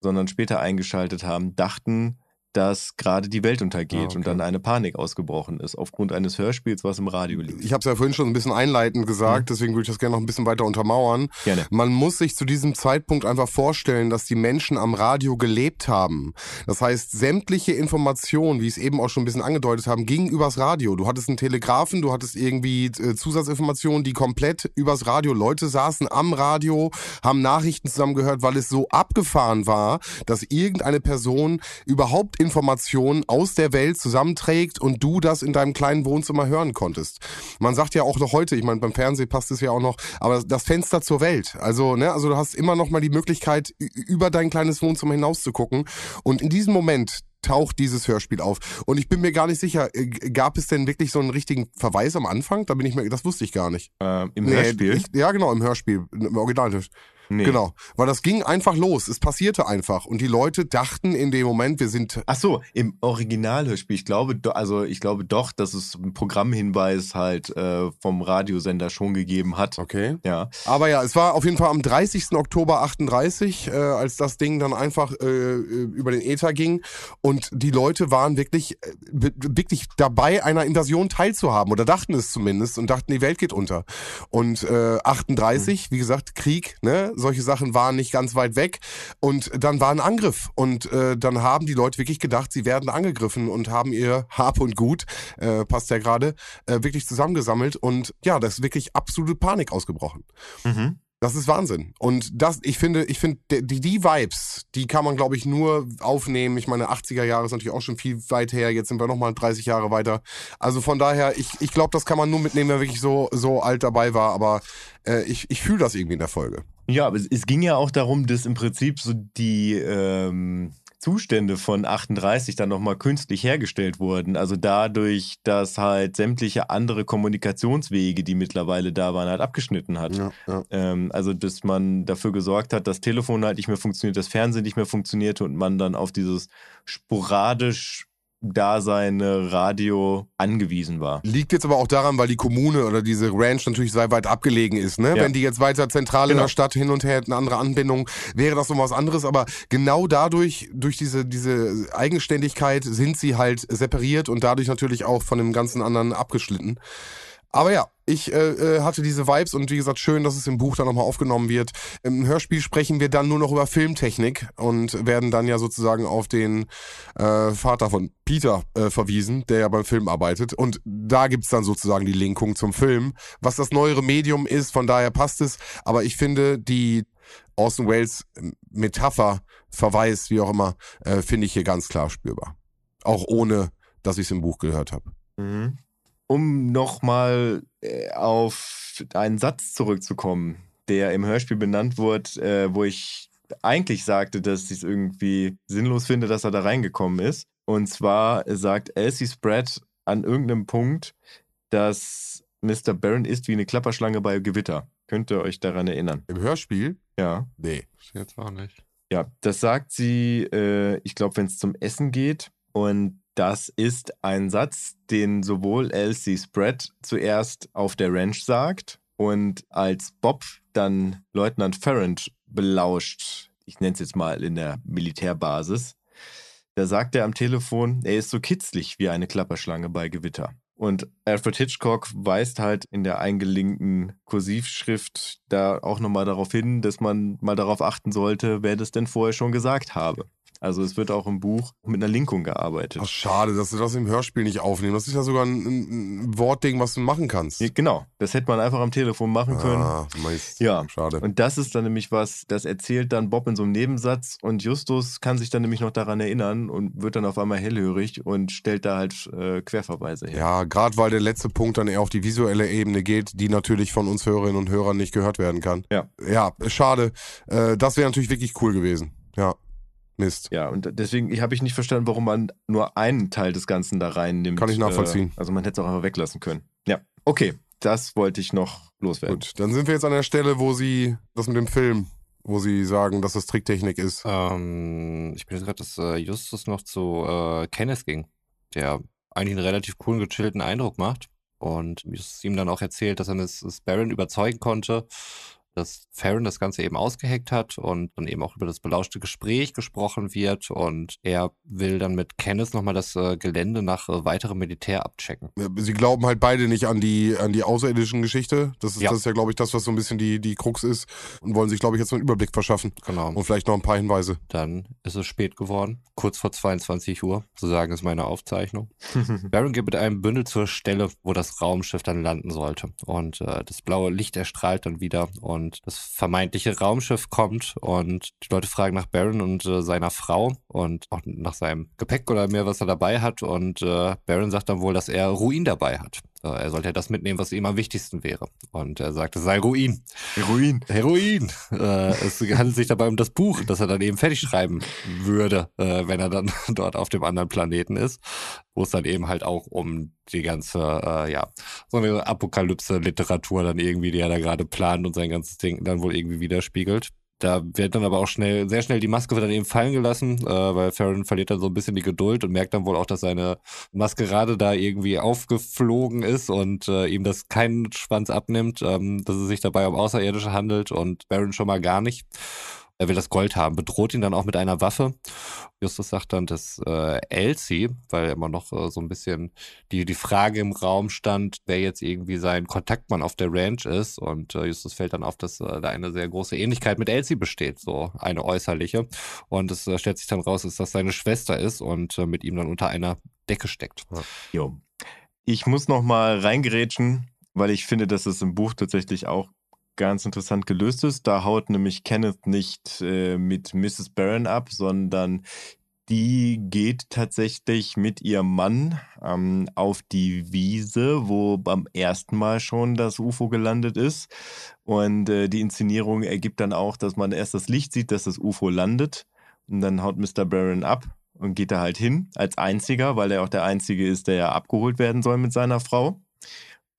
[SPEAKER 3] sondern später eingeschaltet haben, dachten, dass gerade die Welt untergeht ah, okay. und dann eine Panik ausgebrochen ist aufgrund eines Hörspiels, was im Radio liegt.
[SPEAKER 2] Ich habe es ja vorhin schon ein bisschen einleitend gesagt, mhm. deswegen würde ich das gerne noch ein bisschen weiter untermauern.
[SPEAKER 3] Gerne.
[SPEAKER 2] Man muss sich zu diesem Zeitpunkt einfach vorstellen, dass die Menschen am Radio gelebt haben. Das heißt, sämtliche Informationen, wie ich es eben auch schon ein bisschen angedeutet haben, gingen übers Radio. Du hattest einen Telegrafen, du hattest irgendwie äh, Zusatzinformationen, die komplett übers Radio. Leute saßen am Radio, haben Nachrichten zusammengehört, weil es so abgefahren war, dass irgendeine Person überhaupt Informationen aus der Welt zusammenträgt und du das in deinem kleinen Wohnzimmer hören konntest. Man sagt ja auch noch heute, ich meine, beim Fernsehen passt es ja auch noch, aber das Fenster zur Welt. Also, ne, also du hast immer noch mal die Möglichkeit, über dein kleines Wohnzimmer hinaus zu gucken. Und in diesem Moment taucht dieses Hörspiel auf. Und ich bin mir gar nicht sicher, äh, gab es denn wirklich so einen richtigen Verweis am Anfang? Da bin ich mir, das wusste ich gar nicht.
[SPEAKER 3] Ähm, Im nee, Hörspiel?
[SPEAKER 2] Ich, ja, genau, im Hörspiel, im Originalhörspiel. Nee. Genau, weil das ging einfach los. Es passierte einfach und die Leute dachten in dem Moment, wir sind.
[SPEAKER 3] Ach so, im Originalhörspiel. Ich glaube, also ich glaube doch, dass es einen Programmhinweis halt äh, vom Radiosender schon gegeben hat.
[SPEAKER 2] Okay.
[SPEAKER 3] Ja.
[SPEAKER 2] Aber ja, es war auf jeden Fall am 30. Oktober 38, äh, als das Ding dann einfach äh, über den Äther ging und die Leute waren wirklich äh, wirklich dabei, einer Invasion teilzuhaben oder dachten es zumindest und dachten, die Welt geht unter. Und äh, 38, mhm. wie gesagt, Krieg, ne? Solche Sachen waren nicht ganz weit weg. Und dann war ein Angriff. Und äh, dann haben die Leute wirklich gedacht, sie werden angegriffen und haben ihr Hab und Gut, äh, passt ja gerade, äh, wirklich zusammengesammelt. Und ja, das ist wirklich absolute Panik ausgebrochen. Mhm. Das ist Wahnsinn. Und das, ich finde, ich finde, die, die Vibes, die kann man, glaube ich, nur aufnehmen. Ich meine, 80er Jahre ist natürlich auch schon viel weit her. Jetzt sind wir nochmal 30 Jahre weiter. Also von daher, ich, ich glaube, das kann man nur mitnehmen, wer wirklich so, so alt dabei war. Aber äh, ich, ich fühle das irgendwie in der Folge.
[SPEAKER 3] Ja, aber es, ging ja auch darum, dass im Prinzip so die, ähm, Zustände von 38 dann nochmal künstlich hergestellt wurden. Also dadurch, dass halt sämtliche andere Kommunikationswege, die mittlerweile da waren, halt abgeschnitten hat. Ja, ja. Ähm, also dass man dafür gesorgt hat, das Telefon halt nicht mehr funktioniert, das Fernsehen nicht mehr funktionierte und man dann auf dieses sporadisch da seine Radio angewiesen war.
[SPEAKER 2] Liegt jetzt aber auch daran, weil die Kommune oder diese Ranch natürlich sehr weit abgelegen ist. Ne? Ja. Wenn die jetzt weiter zentral genau. in der Stadt hin und her hätten, andere Anbindung, wäre das noch was anderes. Aber genau dadurch, durch diese, diese Eigenständigkeit, sind sie halt separiert und dadurch natürlich auch von dem ganzen anderen abgeschnitten. Aber ja, ich äh, äh, hatte diese Vibes und wie gesagt, schön, dass es im Buch dann nochmal aufgenommen wird. Im Hörspiel sprechen wir dann nur noch über Filmtechnik und werden dann ja sozusagen auf den äh, Vater von Peter äh, verwiesen, der ja beim Film arbeitet. Und da gibt's dann sozusagen die Linkung zum Film, was das neuere Medium ist, von daher passt es. Aber ich finde, die Orson Welles Metapher, Verweis, wie auch immer, äh, finde ich hier ganz klar spürbar. Auch ohne, dass ich es im Buch gehört habe.
[SPEAKER 3] Mhm. Um nochmal äh, auf einen Satz zurückzukommen, der im Hörspiel benannt wurde, äh, wo ich eigentlich sagte, dass ich es irgendwie sinnlos finde, dass er da reingekommen ist. Und zwar sagt Elsie Spread an irgendeinem Punkt, dass Mr. Barron ist wie eine Klapperschlange bei Gewitter. Könnt ihr euch daran erinnern?
[SPEAKER 2] Im Hörspiel?
[SPEAKER 3] Ja.
[SPEAKER 2] Nee.
[SPEAKER 1] Jetzt auch nicht.
[SPEAKER 3] Ja, das sagt sie, äh, ich glaube, wenn es zum Essen geht. Und das ist ein Satz, den sowohl Elsie Spread zuerst auf der Ranch sagt und als Bob dann Leutnant Ferrand belauscht, ich nenne es jetzt mal in der Militärbasis, da sagt er am Telefon, er ist so kitzlig wie eine Klapperschlange bei Gewitter. Und Alfred Hitchcock weist halt in der eingelinkten Kursivschrift da auch nochmal darauf hin, dass man mal darauf achten sollte, wer das denn vorher schon gesagt habe. Also es wird auch im Buch mit einer Linkung gearbeitet.
[SPEAKER 2] Ach, schade, dass du das im Hörspiel nicht aufnehmen. Das ist ja sogar ein, ein Wortding, was du machen kannst.
[SPEAKER 3] Ja, genau, das hätte man einfach am Telefon machen können.
[SPEAKER 2] Ah, Mist.
[SPEAKER 3] Ja.
[SPEAKER 2] Schade.
[SPEAKER 3] Und das ist dann nämlich was, das erzählt dann Bob in so einem Nebensatz und Justus kann sich dann nämlich noch daran erinnern und wird dann auf einmal hellhörig und stellt da halt äh, Querverweise her.
[SPEAKER 2] Ja, gerade weil der letzte Punkt dann eher auf die visuelle Ebene geht, die natürlich von uns Hörerinnen und Hörern nicht gehört werden kann.
[SPEAKER 3] Ja.
[SPEAKER 2] Ja, schade. Äh, das wäre natürlich wirklich cool gewesen. Ja. Mist.
[SPEAKER 3] Ja, und deswegen habe ich nicht verstanden, warum man nur einen Teil des Ganzen da reinnimmt.
[SPEAKER 2] Kann ich nachvollziehen.
[SPEAKER 3] Äh, also man hätte es auch einfach weglassen können. Ja, okay, das wollte ich noch loswerden.
[SPEAKER 2] Gut, dann sind wir jetzt an der Stelle, wo sie das mit dem Film, wo sie sagen, dass das Tricktechnik ist.
[SPEAKER 1] Ähm, ich bin jetzt gerade, dass äh, Justus noch zu äh, Kenneth ging, der eigentlich einen relativ coolen, gechillten Eindruck macht. Und Justus ihm dann auch erzählt, dass er Mrs. Barron überzeugen konnte, dass Farron das Ganze eben ausgeheckt hat und dann eben auch über das belauschte Gespräch gesprochen wird und er will dann mit Kenneth nochmal das äh, Gelände nach äh, weiterem Militär abchecken.
[SPEAKER 2] Sie glauben halt beide nicht an die, an die außerirdischen Geschichte. Das ist,
[SPEAKER 1] Ja.
[SPEAKER 2] das ist ja, glaube ich, das, was so ein bisschen die, die Krux ist. Und wollen sich, glaube ich, jetzt so einen Überblick verschaffen.
[SPEAKER 1] Genau.
[SPEAKER 2] Und vielleicht noch ein paar Hinweise.
[SPEAKER 1] Dann ist es spät geworden, kurz vor 22 Uhr, so sagen es meine Aufzeichnung. Baron geht mit einem Bündel zur Stelle, wo das Raumschiff dann landen sollte. Und äh, das blaue Licht erstrahlt dann wieder und das vermeintliche Raumschiff kommt und die Leute fragen nach Baron und äh, seiner Frau und auch nach seinem Gepäck oder mehr, was er dabei hat. Und äh, Baron sagt dann wohl, dass er Ruin dabei hat. Äh, er sollte ja das mitnehmen, was ihm am wichtigsten wäre. Und er sagt, es sei Ruin.
[SPEAKER 3] Heroin.
[SPEAKER 1] Heroin. Äh, es handelt sich dabei um das Buch, das er dann eben fertig schreiben würde, äh, wenn er dann dort auf dem anderen Planeten ist, wo es dann eben halt auch um die ganze, äh, ja, so eine Apokalypse-Literatur dann irgendwie, die er da gerade plant und sein ganzes Ding dann wohl irgendwie widerspiegelt. Da wird dann aber auch schnell, sehr schnell die Maske wird dann eben fallen gelassen, äh, weil Farron verliert dann so ein bisschen die Geduld und merkt dann wohl auch, dass seine Maskerade da irgendwie aufgeflogen ist und äh, ihm das keinen Schwanz abnimmt, ähm, dass es sich dabei um Außerirdische handelt und Baron schon mal gar nicht. Er will das Gold haben, bedroht ihn dann auch mit einer Waffe. Justus sagt dann, dass äh, Elsie, weil immer noch äh, so ein bisschen die, die Frage im Raum stand, wer jetzt irgendwie sein Kontaktmann auf der Ranch ist. Und äh, Justus fällt dann auf, dass äh, da eine sehr große Ähnlichkeit mit Elsie besteht, so eine äußerliche. Und es äh, stellt sich dann raus, dass das seine Schwester ist und äh, mit ihm dann unter einer Decke steckt.
[SPEAKER 3] Jo. Ich muss noch mal reingerätschen, weil ich finde, dass es im Buch tatsächlich auch ganz interessant gelöst ist. Da haut nämlich Kenneth nicht äh, mit Mrs. Barron ab, sondern die geht tatsächlich mit ihrem Mann ähm, auf die Wiese, wo beim ersten Mal schon das UFO gelandet ist. Und äh, die Inszenierung ergibt dann auch, dass man erst das Licht sieht, dass das UFO landet. Und dann haut Mr. Barron ab und geht da halt hin als einziger, weil er auch der einzige ist, der ja abgeholt werden soll mit seiner Frau.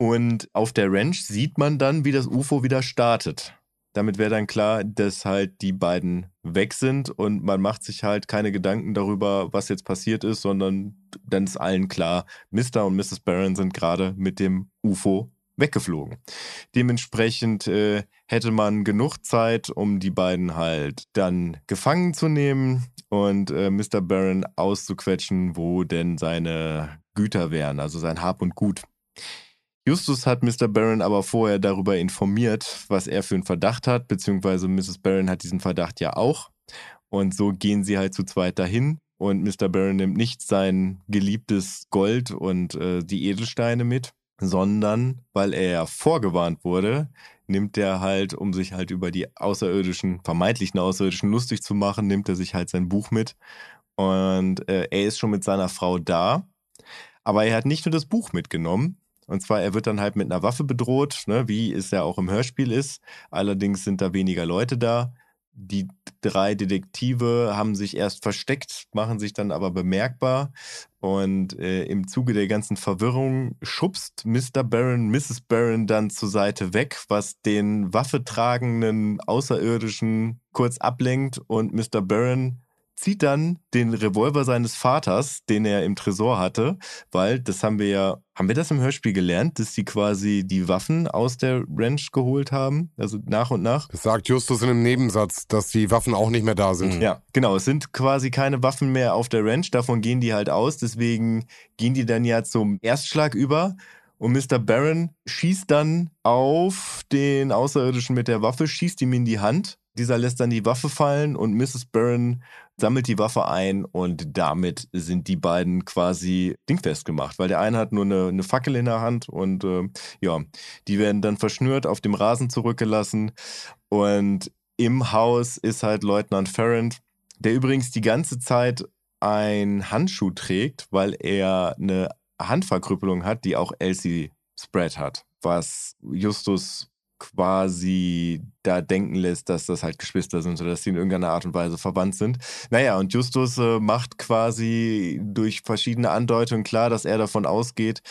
[SPEAKER 3] Und auf der Ranch sieht man dann, wie das UFO wieder startet. Damit wäre dann klar, dass halt die beiden weg sind und man macht sich halt keine Gedanken darüber, was jetzt passiert ist, sondern dann ist allen klar, Mr. und Mrs. Barron sind gerade mit dem UFO weggeflogen. Dementsprechend äh, hätte man genug Zeit, um die beiden halt dann gefangen zu nehmen und äh, Mr. Barron auszuquetschen, wo denn seine Güter wären, also sein Hab und Gut. Justus hat Mr. Barron aber vorher darüber informiert, was er für einen Verdacht hat, beziehungsweise Mrs. Barron hat diesen Verdacht ja auch. Und so gehen sie halt zu zweit dahin und Mr. Barron nimmt nicht sein geliebtes Gold und äh, die Edelsteine mit, sondern weil er ja vorgewarnt wurde, nimmt er halt, um sich halt über die außerirdischen, vermeintlichen Außerirdischen lustig zu machen, nimmt er sich halt sein Buch mit und äh, er ist schon mit seiner Frau da. Aber er hat nicht nur das Buch mitgenommen. Und zwar, er wird dann halt mit einer Waffe bedroht, ne, wie es ja auch im Hörspiel ist. Allerdings sind da weniger Leute da. Die drei Detektive haben sich erst versteckt, machen sich dann aber bemerkbar. Und äh, im Zuge der ganzen Verwirrung schubst Mr. Baron Mrs. Baron dann zur Seite weg, was den waffetragenden Außerirdischen kurz ablenkt. Und Mr. Baron zieht dann den Revolver seines Vaters, den er im Tresor hatte, weil das haben wir ja, haben wir das im Hörspiel gelernt, dass sie quasi die Waffen aus der Ranch geholt haben, also nach und nach.
[SPEAKER 2] Das sagt Justus in einem Nebensatz, dass die Waffen auch nicht mehr da sind.
[SPEAKER 3] Ja, genau, es sind quasi keine Waffen mehr auf der Ranch, davon gehen die halt aus, deswegen gehen die dann ja zum Erstschlag über. Und Mr. Baron schießt dann auf den Außerirdischen mit der Waffe, schießt ihm in die Hand. Dieser lässt dann die Waffe fallen und Mrs. Baron sammelt die Waffe ein und damit sind die beiden quasi dingfest gemacht, weil der eine hat nur eine, eine Fackel in der Hand und äh, ja, die werden dann verschnürt auf dem Rasen zurückgelassen und im Haus ist halt Leutnant Ferrand, der übrigens die ganze Zeit ein Handschuh trägt, weil er eine Handverkrüppelung hat, die auch Elsie Spread hat, was Justus quasi da denken lässt, dass das halt Geschwister sind oder dass sie in irgendeiner Art und Weise verwandt sind. Naja, und Justus äh, macht quasi durch verschiedene Andeutungen klar, dass er davon ausgeht,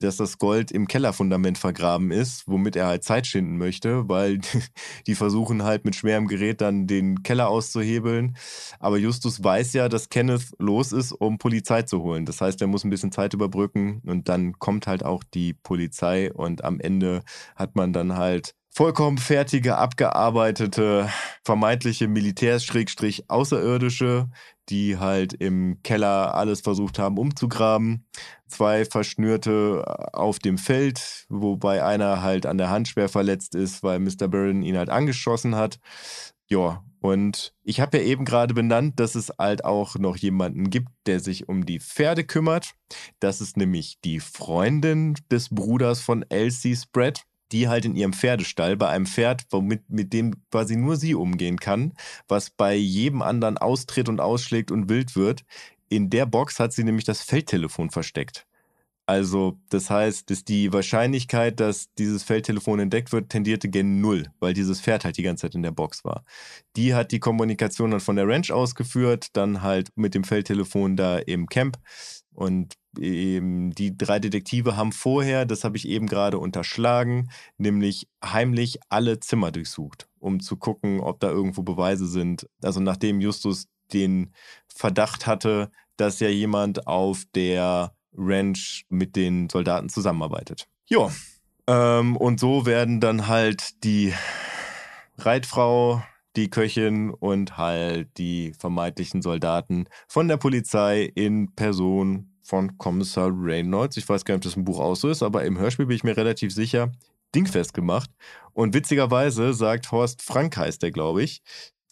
[SPEAKER 3] dass das Gold im Kellerfundament vergraben ist, womit er halt Zeit schinden möchte, weil die versuchen halt mit schwerem Gerät dann den Keller auszuhebeln. Aber Justus weiß ja, dass Kenneth los ist, um Polizei zu holen. Das heißt, er muss ein bisschen Zeit überbrücken und dann kommt halt auch die Polizei und am Ende hat man dann halt vollkommen fertige, abgearbeitete, vermeintliche Militärs-Außerirdische, die halt im Keller alles versucht haben umzugraben. Zwei Verschnürte auf dem Feld, wobei einer halt an der Hand schwer verletzt ist, weil Mr. Barron ihn halt angeschossen hat. Ja, und ich habe ja eben gerade benannt, dass es halt auch noch jemanden gibt, der sich um die Pferde kümmert. Das ist nämlich die Freundin des Bruders von Elsie Spread die halt in ihrem Pferdestall bei einem Pferd, womit, mit dem quasi nur sie umgehen kann, was bei jedem anderen austritt und ausschlägt und wild wird. In der Box hat sie nämlich das Feldtelefon versteckt. Also, das heißt, dass die Wahrscheinlichkeit, dass dieses Feldtelefon entdeckt wird, tendierte gen Null, weil dieses Pferd halt die ganze Zeit in der Box war. Die hat die Kommunikation dann von der Ranch ausgeführt, dann halt mit dem Feldtelefon da im Camp. Und die drei Detektive haben vorher, das habe ich eben gerade unterschlagen, nämlich heimlich alle Zimmer durchsucht, um zu gucken, ob da irgendwo Beweise sind. Also nachdem Justus den Verdacht hatte, dass ja jemand auf der Ranch mit den Soldaten zusammenarbeitet. Ja, ähm, und so werden dann halt die Reitfrau, die Köchin und halt die vermeintlichen Soldaten von der Polizei in Person von Kommissar Reynolds. Ich weiß gar nicht, ob das im Buch auch so ist, aber im Hörspiel bin ich mir relativ sicher, dingfest gemacht. Und witzigerweise sagt Horst Frank, heißt der, glaube ich,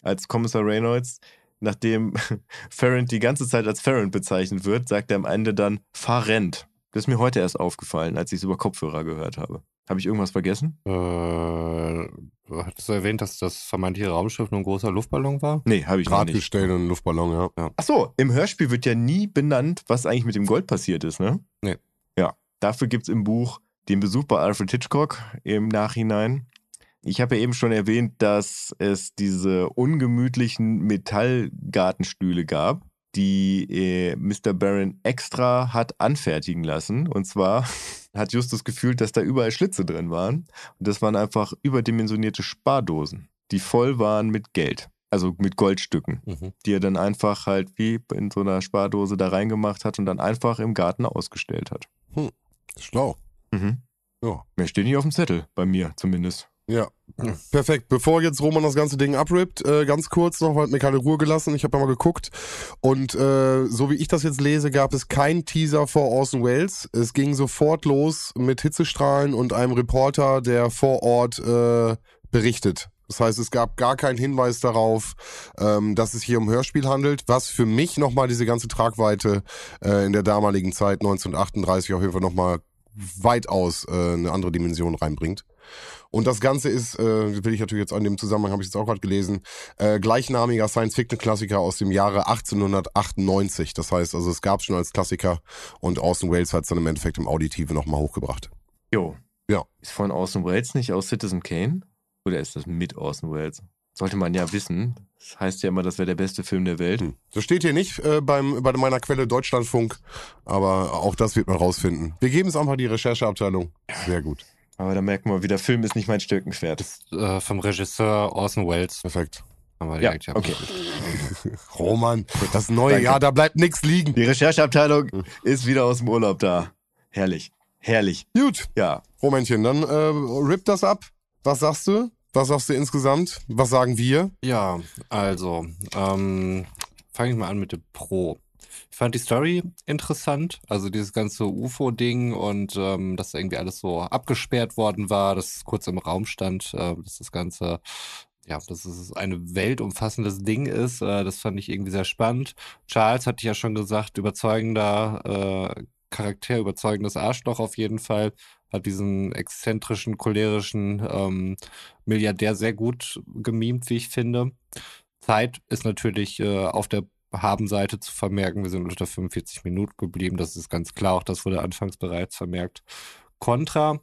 [SPEAKER 3] als Kommissar Reynolds, nachdem Ferrand die ganze Zeit als Ferrand bezeichnet wird, sagt er am Ende dann Fahrend. Das ist mir heute erst aufgefallen, als ich es über Kopfhörer gehört habe. Habe ich irgendwas vergessen?
[SPEAKER 1] Äh, hattest du erwähnt, dass das vermeintliche Raumschiff nur ein großer Luftballon war?
[SPEAKER 3] Nee, habe ich noch nicht.
[SPEAKER 2] Drahtgestell und ein Luftballon, ja.
[SPEAKER 1] Ja.
[SPEAKER 3] Ach so, im Hörspiel wird ja nie benannt, was eigentlich mit dem Gold passiert ist, ne?
[SPEAKER 1] Nee.
[SPEAKER 3] Ja, dafür gibt es im Buch den Besuch bei Alfred Hitchcock im Nachhinein. Ich habe ja eben schon erwähnt, dass es diese ungemütlichen Metallgartenstühle gab, die äh, Mr. Barron extra hat anfertigen lassen. Und zwar hat Justus gefühlt, dass da überall Schlitze drin waren. Und das waren einfach überdimensionierte Spardosen, die voll waren mit Geld. Also mit Goldstücken,
[SPEAKER 1] Mhm.
[SPEAKER 3] die er dann einfach halt wie in so einer Spardose da reingemacht hat und dann einfach im Garten ausgestellt hat.
[SPEAKER 2] Schlau.
[SPEAKER 3] Mhm.
[SPEAKER 2] Ja.
[SPEAKER 3] Mehr steht nicht auf dem Zettel, bei mir zumindest.
[SPEAKER 2] Ja. Perfekt. Bevor jetzt Roman das ganze Ding abrippt, äh, ganz kurz noch, weil mir keine Ruhe gelassen. Ich habe ja mal geguckt. Und äh, so wie ich das jetzt lese, gab es keinen Teaser vor Orson Welles. Es ging sofort los mit Hitzestrahlen und einem Reporter, der vor Ort äh, berichtet. Das heißt, es gab gar keinen Hinweis darauf, ähm, dass es hier um Hörspiel handelt, was für mich nochmal diese ganze Tragweite äh, in der damaligen Zeit, 1938, auf jeden Fall nochmal weitaus äh, eine andere Dimension reinbringt. Und das Ganze ist, äh, will ich natürlich jetzt an dem Zusammenhang, habe ich jetzt auch gerade gelesen, äh, gleichnamiger Science-Fiction-Klassiker aus dem Jahre 1898. Das heißt, also es gab schon als Klassiker und Orson Welles hat es dann im Endeffekt im Auditive nochmal hochgebracht.
[SPEAKER 3] Jo.
[SPEAKER 2] Ja.
[SPEAKER 3] Ist von Orson Welles nicht aus Citizen Kane? Oder ist das mit Orson Welles? Sollte man ja wissen. Das heißt ja immer, das wäre der beste Film der Welt.
[SPEAKER 2] Hm. Das steht hier nicht äh, beim, bei meiner Quelle Deutschlandfunk, aber auch das wird man rausfinden. Wir geben es einfach die Rechercheabteilung. Sehr gut.
[SPEAKER 3] Aber da merken wir wieder, Film ist nicht mein Stückenpferd.
[SPEAKER 1] Äh, vom Regisseur Orson Welles.
[SPEAKER 2] Perfekt.
[SPEAKER 1] Haben wir
[SPEAKER 3] Ja,
[SPEAKER 1] direkt hier
[SPEAKER 3] okay.
[SPEAKER 2] Roman, das neue
[SPEAKER 3] Danke.
[SPEAKER 2] Jahr, da bleibt nichts liegen.
[SPEAKER 3] Die Rechercheabteilung ist wieder aus dem Urlaub da. Herrlich. Herrlich.
[SPEAKER 2] Gut,
[SPEAKER 3] Ja.
[SPEAKER 2] Romännchen, dann äh, rip das ab. Was sagst du? Was sagst du insgesamt? Was sagen wir?
[SPEAKER 1] Ja, also, ähm, fange ich mal an mit dem Pro. Fand die Story interessant, also dieses ganze UFO-Ding und ähm, dass irgendwie alles so abgesperrt worden war, dass es kurz im Raum stand, äh, dass das Ganze, ja, dass es ein weltumfassendes Ding ist, äh, das fand ich irgendwie sehr spannend. Charles hatte ich ja schon gesagt, überzeugender äh, Charakter, überzeugendes Arschloch auf jeden Fall, hat diesen exzentrischen, cholerischen ähm, Milliardär sehr gut gemimt, wie ich finde. Zeit ist natürlich äh, auf der Habenseite zu vermerken. Wir sind unter 45 Minuten geblieben. Das ist ganz klar. Auch das wurde anfangs bereits vermerkt. Contra.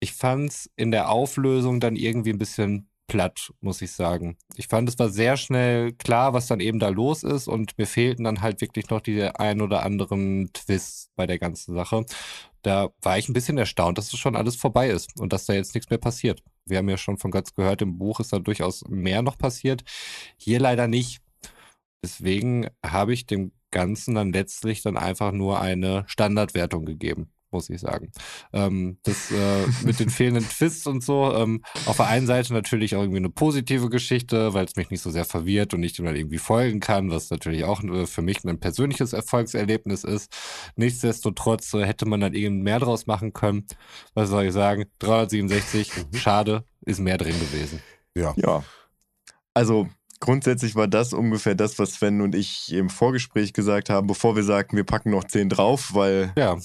[SPEAKER 1] Ich fand es in der Auflösung dann irgendwie ein bisschen platt, muss ich sagen. Ich fand, es war sehr schnell klar, was dann eben da los ist und mir fehlten dann halt wirklich noch die ein oder anderen Twists bei der ganzen Sache. Da war ich ein bisschen erstaunt, dass es schon alles vorbei ist und dass da jetzt nichts mehr passiert. Wir haben ja schon von Götz gehört, im Buch ist da durchaus mehr noch passiert. Hier leider nicht. Deswegen habe ich dem Ganzen dann letztlich dann einfach nur eine Standardwertung gegeben, muss ich sagen. Ähm, das äh, mit den fehlenden Twists und so, ähm, auf der einen Seite natürlich auch irgendwie eine positive Geschichte, weil es mich nicht so sehr verwirrt und ich dem dann irgendwie folgen kann, was natürlich auch äh, für mich ein persönliches Erfolgserlebnis ist. Nichtsdestotrotz äh, hätte man dann irgendwie mehr draus machen können. Was soll ich sagen? 367, schade, ist mehr drin gewesen.
[SPEAKER 2] Ja.
[SPEAKER 3] Ja. Also grundsätzlich war das ungefähr das, was Sven und ich im Vorgespräch gesagt haben, bevor wir sagten, wir packen noch 10 drauf, weil,
[SPEAKER 1] Ja,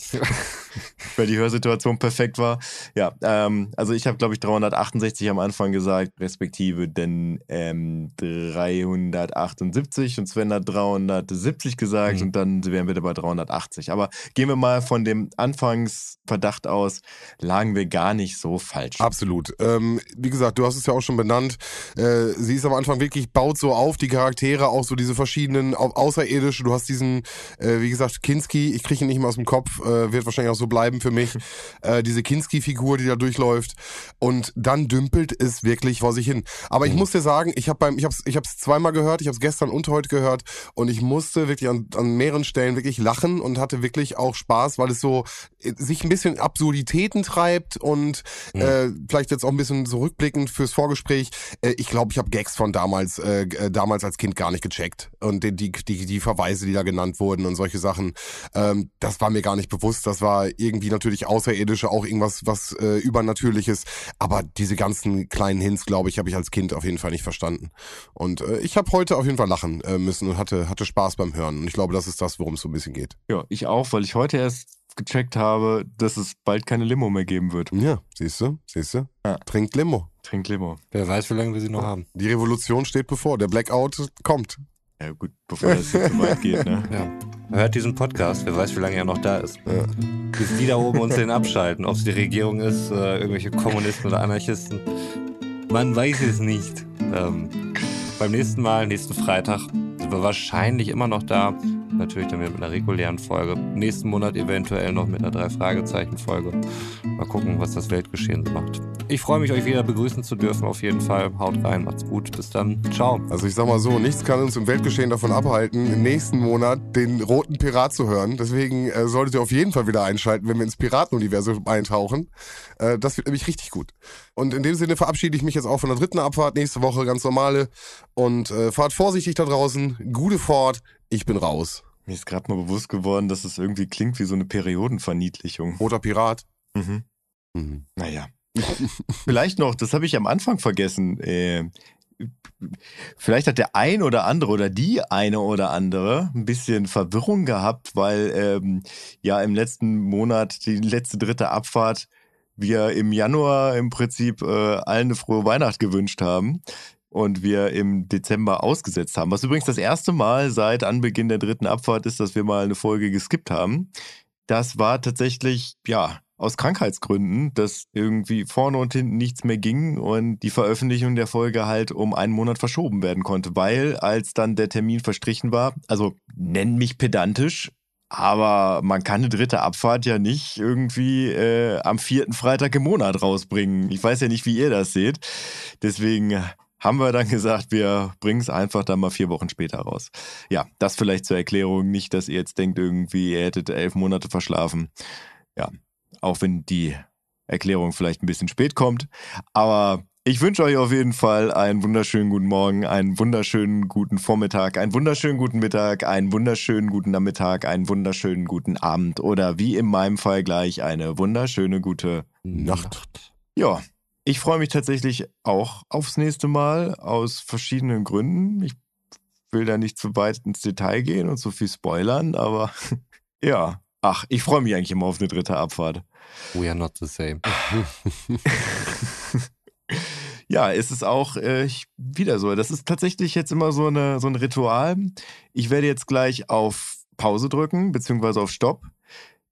[SPEAKER 3] weil die Hörsituation perfekt war. Ja, ähm, also ich habe, glaube ich, 368 am Anfang gesagt, respektive denn ähm, 378 und Sven hat 370 gesagt
[SPEAKER 1] Mhm.
[SPEAKER 3] und dann wären wir bei 380. Aber gehen wir mal von dem Anfangsverdacht aus, lagen wir gar nicht so falsch.
[SPEAKER 2] Absolut. Ähm, wie gesagt, du hast es ja auch schon benannt. Äh, sie ist am Anfang wirklich, baut so auf, die Charaktere, auch so diese verschiedenen au Außerirdische. Du hast diesen, äh, wie gesagt, Kinski, ich kriege ihn nicht mehr aus dem Kopf, äh, wird wahrscheinlich auch so bleiben für mich. äh, diese Kinski-Figur, die da durchläuft. Und dann dümpelt es wirklich vor sich hin. Aber ich
[SPEAKER 1] Mhm.
[SPEAKER 2] muss dir sagen, ich habe beim, ich ich hab's zweimal gehört, ich habe es gestern und heute gehört und ich musste wirklich an, an mehreren Stellen wirklich lachen und hatte wirklich auch Spaß, weil es so äh, sich ein bisschen Absurditäten treibt und
[SPEAKER 1] Mhm.
[SPEAKER 2] äh, vielleicht jetzt auch ein bisschen zurückblickend fürs Vorgespräch. Äh, ich glaube, ich habe Gags von damals, äh, äh, damals als Kind gar nicht gecheckt und die, die, die, die Verweise, die da genannt wurden und solche Sachen, ähm, das war mir gar nicht bewusst. Das war irgendwie natürlich außerirdische, auch irgendwas was äh, übernatürliches. Aber diese ganzen kleinen Hints, glaube ich, habe ich als Kind auf jeden Fall nicht verstanden. Und äh, ich habe heute auf jeden Fall lachen äh, müssen und hatte hatte Spaß beim Hören. Und ich glaube, das ist das, worum es so ein bisschen geht.
[SPEAKER 3] Ja, ich auch, weil ich heute erst gecheckt habe, dass es bald keine Limo mehr geben wird.
[SPEAKER 2] Ja, siehst du, siehst du.
[SPEAKER 3] Ja.
[SPEAKER 2] Trinkt Limo.
[SPEAKER 3] Trink Limo.
[SPEAKER 1] wer weiß, wie lange wir sie noch haben.
[SPEAKER 2] Die Revolution steht bevor. Der Blackout kommt.
[SPEAKER 3] Ja gut, bevor das jetzt so weit geht, ne?
[SPEAKER 1] Ja. Hört diesen Podcast, wer weiß, wie lange er noch da ist.
[SPEAKER 2] Ja.
[SPEAKER 1] Bis die da oben uns den abschalten, ob es die Regierung ist, äh, irgendwelche Kommunisten oder Anarchisten. Man weiß es nicht. Ähm, beim nächsten Mal, nächsten Freitag, sind wir wahrscheinlich immer noch da. Natürlich dann wieder mit einer regulären Folge. Nächsten Monat eventuell noch mit einer Drei-Fragezeichen-Folge. Mal gucken, was das Weltgeschehen so macht. Ich freue mich, euch wieder begrüßen zu dürfen, auf jeden Fall. Haut rein, macht's gut. Bis dann. Ciao.
[SPEAKER 2] Also ich sag mal so, nichts kann uns im Weltgeschehen davon abhalten, im nächsten Monat den roten Pirat zu hören. Deswegen äh, solltet ihr auf jeden Fall wieder einschalten, wenn wir ins Piratenuniversum eintauchen. Äh, das wird nämlich richtig gut. Und in dem Sinne verabschiede ich mich jetzt auch von der dritten Abfahrt. Nächste Woche ganz normale. Und äh, fahrt vorsichtig da draußen. Gute Fahrt. Ich bin raus.
[SPEAKER 3] Mir ist gerade mal bewusst geworden, dass es irgendwie klingt wie so eine Periodenverniedlichung.
[SPEAKER 2] Roter Pirat.
[SPEAKER 3] Mhm.
[SPEAKER 2] Mhm.
[SPEAKER 3] Naja. Vielleicht noch, das habe ich am Anfang vergessen. Äh, vielleicht hat der ein oder andere oder die eine oder andere ein bisschen Verwirrung gehabt, weil ähm, ja im letzten Monat die letzte dritte Abfahrt wir im Januar im Prinzip äh, allen eine frohe Weihnacht gewünscht haben und wir im Dezember ausgesetzt haben. Was übrigens das erste Mal seit Anbeginn der dritten Abfahrt ist, dass wir mal eine Folge geskippt haben. Das war tatsächlich, ja, aus Krankheitsgründen, dass irgendwie vorne und hinten nichts mehr ging und die Veröffentlichung der Folge halt um einen Monat verschoben werden konnte, weil als dann der Termin verstrichen war, also nenn mich pedantisch, aber man kann eine dritte Abfahrt ja nicht irgendwie äh, am vierten Freitag im Monat rausbringen. Ich weiß ja nicht, wie ihr das seht. Deswegen haben wir dann gesagt, wir bringen es einfach dann mal vier Wochen später raus. Ja, das vielleicht zur Erklärung. Nicht, dass ihr jetzt denkt, irgendwie, ihr hättet elf Monate verschlafen. Ja, auch wenn die Erklärung vielleicht ein bisschen spät kommt. Aber ich wünsche euch auf jeden Fall einen wunderschönen guten Morgen, einen wunderschönen guten Vormittag, einen wunderschönen guten Mittag, einen wunderschönen guten Nachmittag, einen wunderschönen guten Abend oder wie in meinem Fall gleich eine wunderschöne gute
[SPEAKER 2] Nacht.
[SPEAKER 3] Ja, ich freue mich tatsächlich auch aufs nächste Mal aus verschiedenen Gründen. Ich will da nicht zu weit ins Detail gehen und so viel spoilern, aber ja, Ach, ich freue mich eigentlich immer auf eine dritte Abfahrt.
[SPEAKER 1] We are not the same.
[SPEAKER 3] ja, es ist auch äh, wieder so. Das ist tatsächlich jetzt immer so, eine, so ein Ritual. Ich werde jetzt gleich auf Pause drücken, beziehungsweise auf Stopp.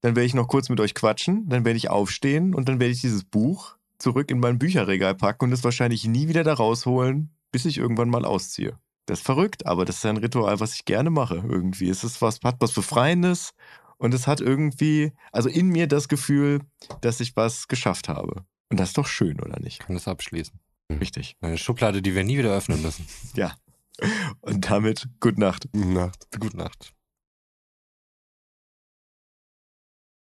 [SPEAKER 3] Dann werde ich noch kurz mit euch quatschen. Dann werde ich aufstehen und dann werde ich dieses Buch zurück in mein Bücherregal packen und es wahrscheinlich nie wieder da rausholen, bis ich irgendwann mal ausziehe. Das ist verrückt, aber das ist ein Ritual, was ich gerne mache irgendwie. Es ist was, hat was Befreiendes und es hat irgendwie, also in mir das Gefühl, dass ich was geschafft habe. Und das ist doch schön, oder nicht?
[SPEAKER 1] Kann das abschließen.
[SPEAKER 3] Richtig.
[SPEAKER 1] Eine Schublade, die wir nie wieder öffnen müssen.
[SPEAKER 3] Ja. Und damit, gute Nacht.
[SPEAKER 2] Nacht.
[SPEAKER 1] Gute Nacht.